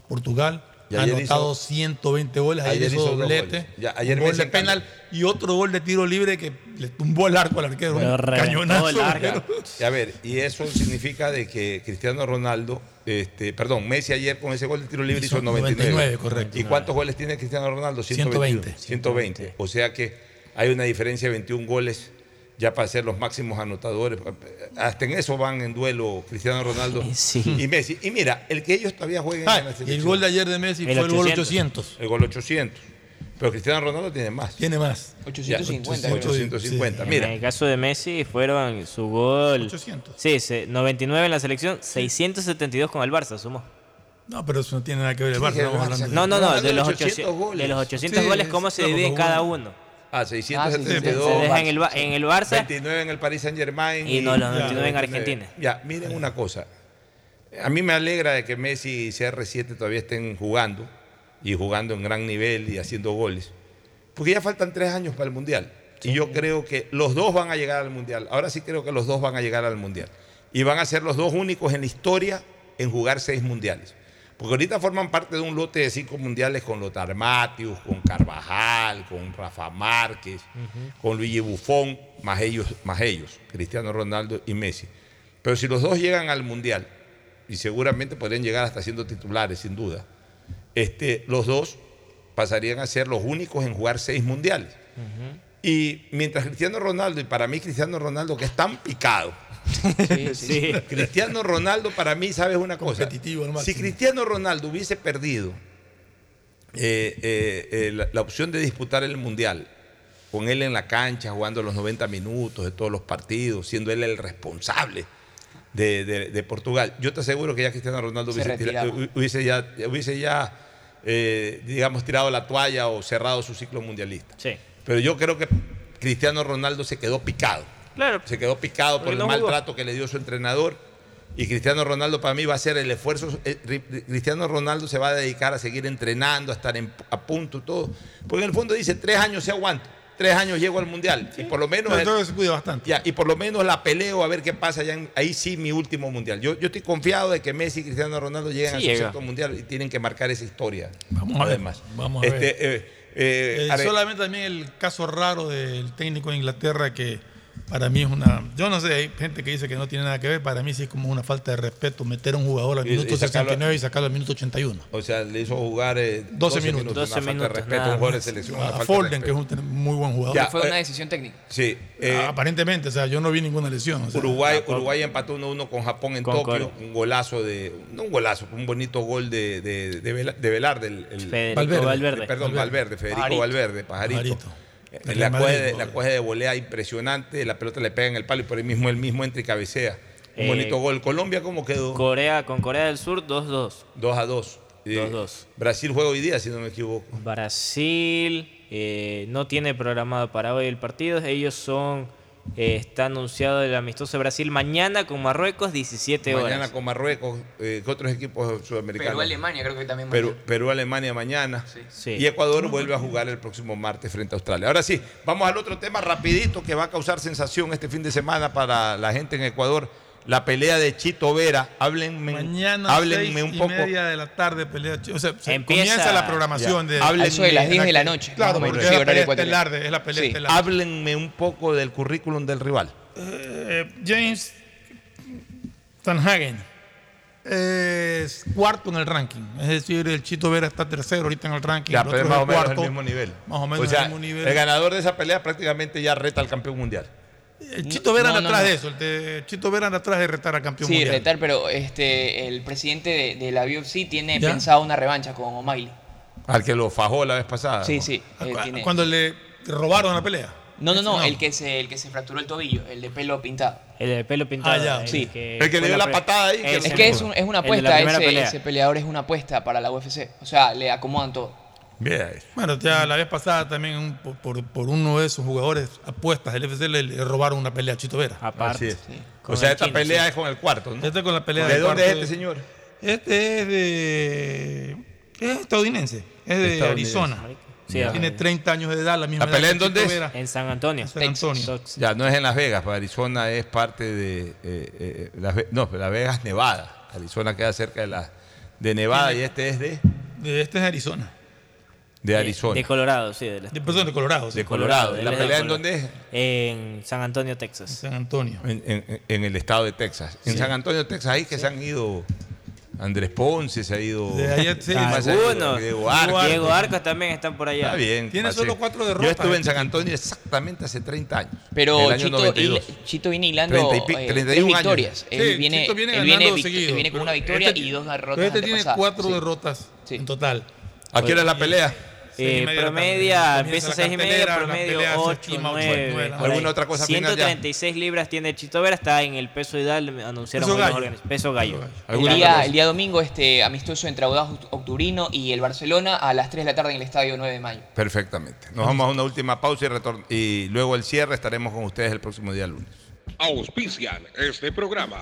Portugal. Ha anotado hizo- 120 goles. Ayer, ayer hizo doblete. Ya, ayer un gol de penal y otro gol de tiro libre que le tumbó el arco al arquero. Cañonazo. Ya, y a ver, y eso significa de que Cristiano Ronaldo, este, perdón, Messi ayer con ese gol de tiro libre hizo, Hizo 99. 99, correcto. ¿Y cuántos goles tiene Cristiano Ronaldo? 120. 120. O sea que hay una diferencia de 21 goles ya para ser los máximos anotadores. Hasta en eso van en duelo Cristiano Ronaldo y Messi. Y mira, el que ellos todavía jueguen Ah, en la y el selección. gol de ayer de Messi fue el gol 800. El gol 800. Pero Cristiano Ronaldo tiene más. Tiene más. 850. Ya, 850. Mira, En el caso de Messi fueron su gol. 800. Sí, se- 99 en la selección, 672 con el Barça sumó. No, pero eso no tiene nada que ver el Barça. dije el Barça? No, no, no, de de los 800 800 goles. de los 800 Sí, goles, ¿cómo se dividen cada uno- uno? Ah, Se 672. deja en el, en el Barça 29 en el Paris Saint Germain. Y no, los 99 en Argentina. Ya, miren una cosa. A mí me alegra de que Messi y CR7 todavía estén jugando y jugando en gran nivel y haciendo goles. Porque ya faltan tres años para el Mundial. Y yo creo que los dos van a llegar al Mundial. Ahora sí creo que los dos van a llegar al Mundial. Y van a ser los dos únicos en la historia en jugar seis mundiales. Porque ahorita forman parte de un lote de cinco mundiales con Lothar Matthews, con Carvajal, con Rafa Márquez, con Luigi Buffon, más ellos, más ellos, Cristiano Ronaldo y Messi. Pero si los dos llegan al mundial, y seguramente podrían llegar hasta siendo titulares, sin duda, este, los dos pasarían a ser los únicos en jugar seis mundiales. Y mientras Cristiano Ronaldo, y para mí Cristiano Ronaldo, que es tan picado, Sí. Cristiano Ronaldo para mí, ¿sabes una cosa? Si. Cristiano Ronaldo hubiese perdido eh, eh, eh, la, la opción de disputar el Mundial, con él en la cancha, jugando los 90 minutos de todos los partidos, siendo él el responsable de, de- de Portugal, yo te aseguro que ya Cristiano Ronaldo Se hubiese, hubiese ya, hubiese ya eh, digamos, tirado la toalla o cerrado su ciclo mundialista. Sí. Pero yo creo que Cristiano Ronaldo se quedó picado. Claro. Se quedó picado por el no mal jugó. trato que le dio su entrenador. Y Cristiano Ronaldo para mí va a hacer el esfuerzo. eh, Ri- Cristiano Ronaldo se va a dedicar a seguir entrenando, a estar en- a punto, todo. Porque en el fondo dice, tres años se aguanto. Tres años llego al Mundial. Y por lo menos... Pero el- todo se cuida bastante. ya, y por lo menos la peleo a ver qué pasa. Ya en- ahí sí, mi último mundial. Yo, yo estoy confiado de que Messi y Cristiano Ronaldo lleguen Sí a su llega. sexto mundial y tienen que marcar esa historia. Vamos a ver. Además. Vamos a ver. Este, eh, eh, Eh, Are- solamente también el caso raro del técnico de Inglaterra que para mí es una... Yo no sé, hay gente que dice que no tiene nada que ver, para mí sí es como una falta de respeto meter a un jugador al Y- minuto y sacarlo- 69 y sacarlo al minuto 81. O sea, le hizo jugar eh, 12 minutos. Una 12 falta de minutos, respeto a nada un jugador de selección. una A Folden, que es un muy buen jugador. Ya, Fue una eh, decisión técnica. Sí. eh, Ah, Aparentemente, o sea, yo no vi ninguna lesión. o sea, Uruguay, Uruguay empató 1-1 con Japón en Con Tokio. Un golazo de. No un golazo, un bonito gol de, de, de, Vela- de Velarde. El, el- Federico Valverde. Valverde. Perdón, Valverde, Federico Pajarito. Valverde, pajarito. Pajarito. El La ¿no? la coge de volea impresionante, la pelota le pega en el palo y por ahí mismo él mismo entra y cabecea. Un Eh, bonito gol. Colombia, ¿cómo quedó? Corea, con Corea del Sur, 2-2. 2 a 2. Eh, 2-2. Brasil juega hoy día, si no me equivoco. Brasil. eh, no tiene programado para hoy el partido. Ellos son, eh, está anunciado el amistoso de Brasil mañana con Marruecos, 17 horas. Mañana con Marruecos, eh, ¿qué otros equipos sudamericanos? Perú, Alemania, creo que también Perú, mañana. Perú, Alemania mañana. Sí. Y Ecuador vuelve a jugar el próximo martes frente a Australia. Ahora sí, vamos al otro tema rapidito que va a causar sensación este fin de semana para la gente en Ecuador. La pelea de Chito Vera. Háblenme, Mañana háblenme seis un y poco. media de la tarde pelea. O sea, se Empieza- comienza la programación Ya. de. Eso de las 10 de la noche, Claro, porque es sí, la pelea estelar, de- es la pelea Sí. estelar. Háblenme un poco del currículum del rival. Eh, James Tanhagen es cuarto en el ranking. Es decir, el Chito Vera está tercero ahorita en el ranking. Ya, el pero es más es o menos cuarto. el mismo nivel. Más o menos O sea, el mismo nivel. el ganador de esa pelea prácticamente ya reta al campeón mundial. El Chito Vera No, atrás no. de eso. El de Chito Vera anda atrás de retar al campeón Sí, mundial. retar, pero este, el presidente de, de la UFC tiene ¿Ya? pensado una revancha con O'Malley. Al que lo fajó la vez pasada. Sí, ¿no? sí. tiene- Cuando le robaron la pelea. No, no, no, No. El, que se, el que se fracturó el tobillo, el de pelo pintado. El de pelo pintado. Ah, ya. el Sí. El que le dio la patada ahí, que Es que es, un- es una apuesta, ese, pelea. ese peleador es una apuesta para la UFC. O sea, le acomodan todo. Bien. Bueno, ya la vez pasada también un- por, por- por uno de esos jugadores apuestas del FC le, le robaron una pelea a Chito Vera. Aparte. Así es. sí. O sea, el esta chino, pelea sí. es con el cuarto, ¿no? Este con la pelea ¿De del dónde es cuarto este señor? Este es de. Es estadounidense. Es de Estadounidense. Arizona. Sí, Tiene ah, 30 años de edad, la misma ¿La edad pelea que en dónde Chito es? Vera. En San Antonio. San Antonio. Texas. Ya, no es en Las Vegas, pues Arizona es parte de. eh, eh, Las Ve- no, pero Las Vegas, Nevada. Arizona queda cerca de la de Nevada y este es de, De este es de Arizona. De Arizona. De Colorado, sí. De, la- De, perdón, de Colorado. sí. De Colorado. ¿La de pelea en dónde es? En San Antonio, Texas. San Antonio. En, en- en el estado de Texas. En Sí. San Antonio, Texas, ahí que se han ido. Andrés Ponce se ha ido. De allá. Algunos. Diego Arcos. Diego Arcos también están por allá. Está bien. Tiene solo cuatro Yo derrotas estuve en este San Antonio exactamente hace 30 años. Pero en el año Chito, 92. hil- Chito viene hilando 30 y pi- eh, 31 tres años. victorias. Él Sí, viene, Chito viene él viene, con una victoria este- y dos derrotas Pero este tiene cuatro Sí. derrotas Sí. en total. ¿A qué hora es la pelea? Eh, promedia, empieza la a 6 y media, promedio pelea se 8, estima ocho, 9. nueve, por ahí. ¿Alguna otra cosa final ya? 136 libras tiene Chito Vera, está en el peso ideal, anunciaron Peso gallo. órganos. Peso gallo. El ¿Alguna otra día, el día domingo, este amistoso entre Audaz Octubrino y el Barcelona a las 3 de la tarde en el estadio 9 de mayo. Perfectamente. Nos vamos a una última pausa y, retorn- y luego el cierre. Estaremos con ustedes el próximo día lunes. Auspician este programa.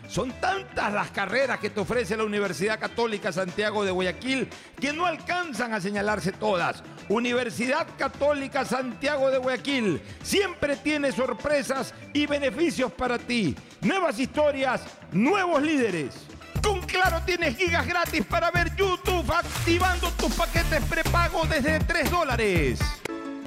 Son tantas las carreras que te ofrece la Universidad Católica Santiago de Guayaquil que no alcanzan a señalarse todas. Universidad Católica Santiago de Guayaquil siempre tiene sorpresas y beneficios para ti. Nuevas historias, nuevos líderes. Con Claro tienes gigas gratis para ver YouTube activando tus paquetes prepago desde 3 dólares.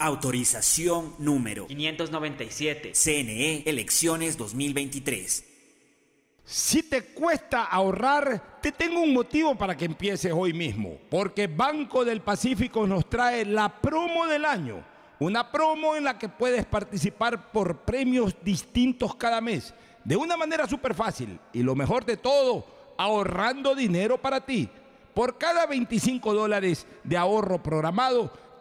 Autorización número 597. CNE Elecciones 2023. Si te cuesta ahorrar, te tengo un motivo para que empieces hoy mismo, porque Banco del Pacífico nos trae la promo del año, una promo en la que puedes participar por premios distintos cada mes, de una manera súper fácil y lo mejor de todo, ahorrando dinero para ti. Por cada 25 dólares de ahorro programado,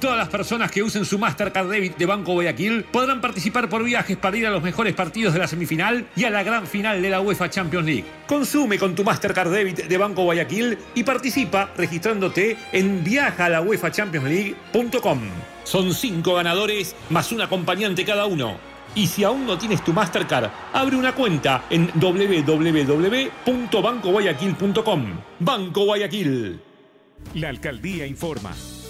Todas las personas que usen su Mastercard Debit de Banco Guayaquil podrán participar por viajes para ir a los mejores partidos de la semifinal y a la gran final de la UEFA Champions League. Consume con tu Mastercard Debit de Banco Guayaquil y participa registrándote en viajalauefachampionsleague.com. Son cinco ganadores más un acompañante cada uno. Y si aún no tienes tu Mastercard, abre una cuenta en www.bancoguayaquil.com. Banco Guayaquil. La alcaldía informa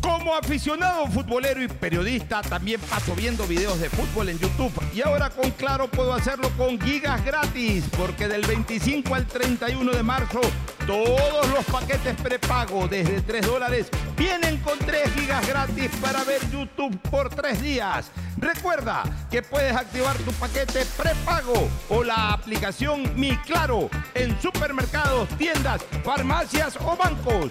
Como aficionado futbolero y periodista, también paso viendo videos de fútbol en YouTube. Y ahora con Claro puedo hacerlo con gigas gratis, porque del 25 al 31 de marzo, todos los paquetes prepago desde 3 dólares vienen con 3 gigas gratis para ver YouTube por 3 días. Recuerda que puedes activar tu paquete prepago o la aplicación Mi Claro en supermercados, tiendas, farmacias o bancos.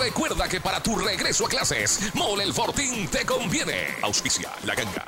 recuerda que para tu regreso a clases, Mole el Fortín te conviene. Auspicia la ganga.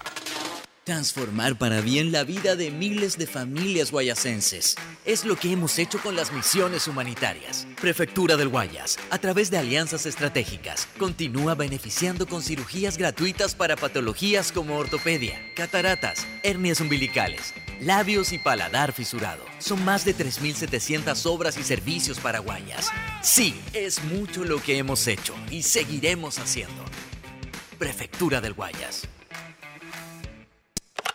Transformar para bien la vida de miles de familias guayasenses. Es lo que hemos hecho con las misiones humanitarias. Prefectura del Guayas, a través de alianzas estratégicas, continúa beneficiando con cirugías gratuitas para patologías como ortopedia, cataratas, hernias umbilicales, labios y paladar fisurado. Son más de 3.700 obras y servicios para Guayas. Sí, es mucho lo que hemos hecho y seguiremos haciendo. Prefectura del Guayas.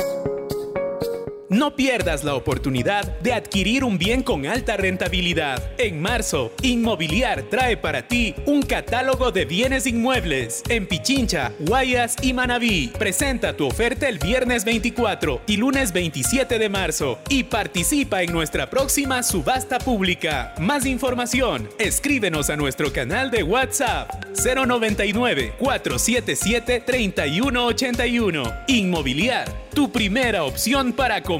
Thanks. No pierdas la oportunidad de adquirir un bien con alta rentabilidad. En marzo, Inmobiliar trae para ti un catálogo de bienes inmuebles en Pichincha, Guayas y Manabí. Presenta tu oferta el viernes 24 y lunes 27 de marzo y participa en nuestra próxima subasta pública. Más información, escríbenos a nuestro canal de WhatsApp 099 477 3181. Inmobiliar, tu primera opción para comprar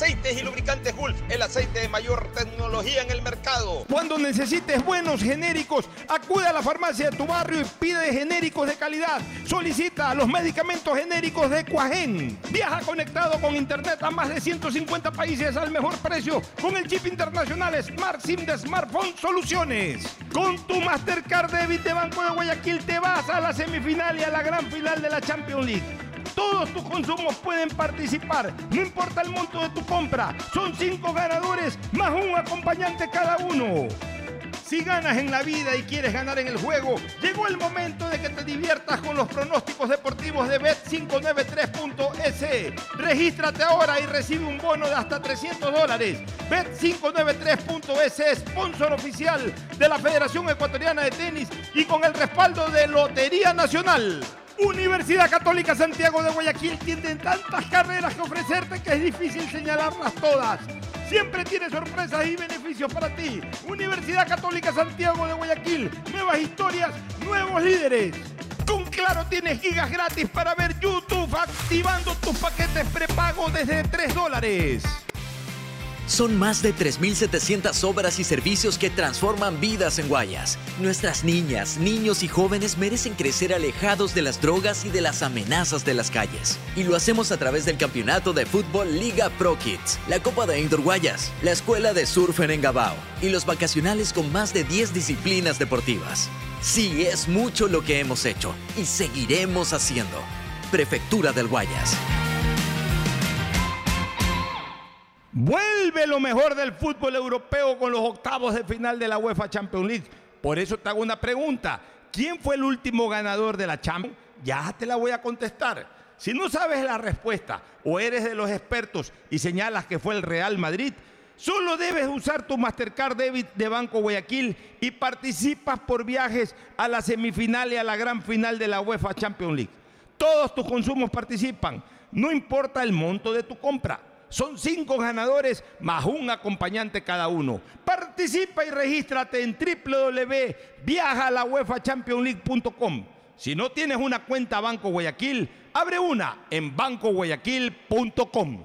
Aceites y lubricantes Gulf, el aceite de mayor tecnología en el mercado. Cuando necesites buenos genéricos, acude a la farmacia de tu barrio y pide genéricos de calidad. Solicita los medicamentos genéricos de Cuajén. Viaja conectado con internet a más de 150 países al mejor precio con el chip internacional Smart SIM de Smartphone Soluciones. Con tu Mastercard Debit de Banco de Guayaquil te vas a la semifinal y a la gran final de la Champions League. Todos tus consumos pueden participar, no importa el monto de tu compra. Son cinco ganadores más un acompañante cada uno. Si ganas en la vida y quieres ganar en el juego, llegó el momento de que te diviertas con los pronósticos deportivos de Bet593.es. Regístrate ahora y recibe un bono de hasta 300 dólares. Bet593.es, sponsor oficial de la Federación Ecuatoriana de Tenis y con el respaldo de Lotería Nacional. Universidad Católica Santiago de Guayaquil tiene tantas carreras que ofrecerte que es difícil señalarlas todas. Siempre tiene sorpresas y beneficios para ti. Universidad Católica Santiago de Guayaquil. Nuevas historias, nuevos líderes. Con Claro tienes gigas gratis para ver YouTube activando tus paquetes prepago desde 3 dólares. Son más de 3.700 obras y servicios que transforman vidas en Guayas. Nuestras niñas, niños y jóvenes merecen crecer alejados de las drogas y de las amenazas de las calles. Y lo hacemos a través del campeonato de fútbol Liga Pro Kids, la Copa de Indoor Guayas, la Escuela de Surf en Engabao y los vacacionales con más de 10 disciplinas deportivas. Sí, es mucho lo que hemos hecho y seguiremos haciendo. Prefectura del Guayas. Vuelve lo mejor del fútbol europeo con los octavos de final de la UEFA Champions League. Por eso te hago una pregunta. ¿Quién fue el último ganador de la Champions? Ya te la voy a contestar. Si no sabes la respuesta o eres de los expertos y señalas que fue el Real Madrid, solo debes usar tu Mastercard Debit de Banco Guayaquil y participas por viajes a la semifinal y a la gran final de la UEFA Champions League. Todos tus consumos participan, no importa el monto de tu compra. Son cinco ganadores más un acompañante cada uno. Participa y regístrate en www.viajalauefachampionleague.com. Si no tienes una cuenta Banco Guayaquil, abre una en bancoguayaquil.com.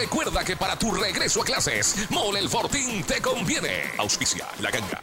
recuerda que para tu regreso a clases, Mole el Fortín te conviene. Auspicia la ganga.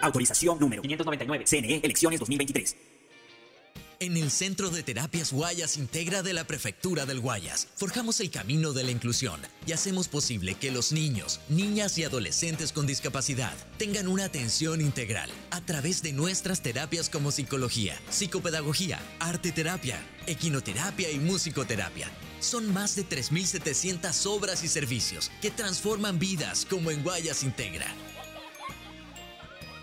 Autorización número 599. CNE, elecciones 2023. En el Centro de Terapias Guayas Integra de la Prefectura del Guayas, forjamos el camino de la inclusión y hacemos posible que los niños, niñas y adolescentes con discapacidad tengan una atención integral a través de nuestras terapias como psicología, psicopedagogía, arte terapia, equinoterapia y musicoterapia. Son más de 3.700 obras y servicios que transforman vidas como en Guayas Integra.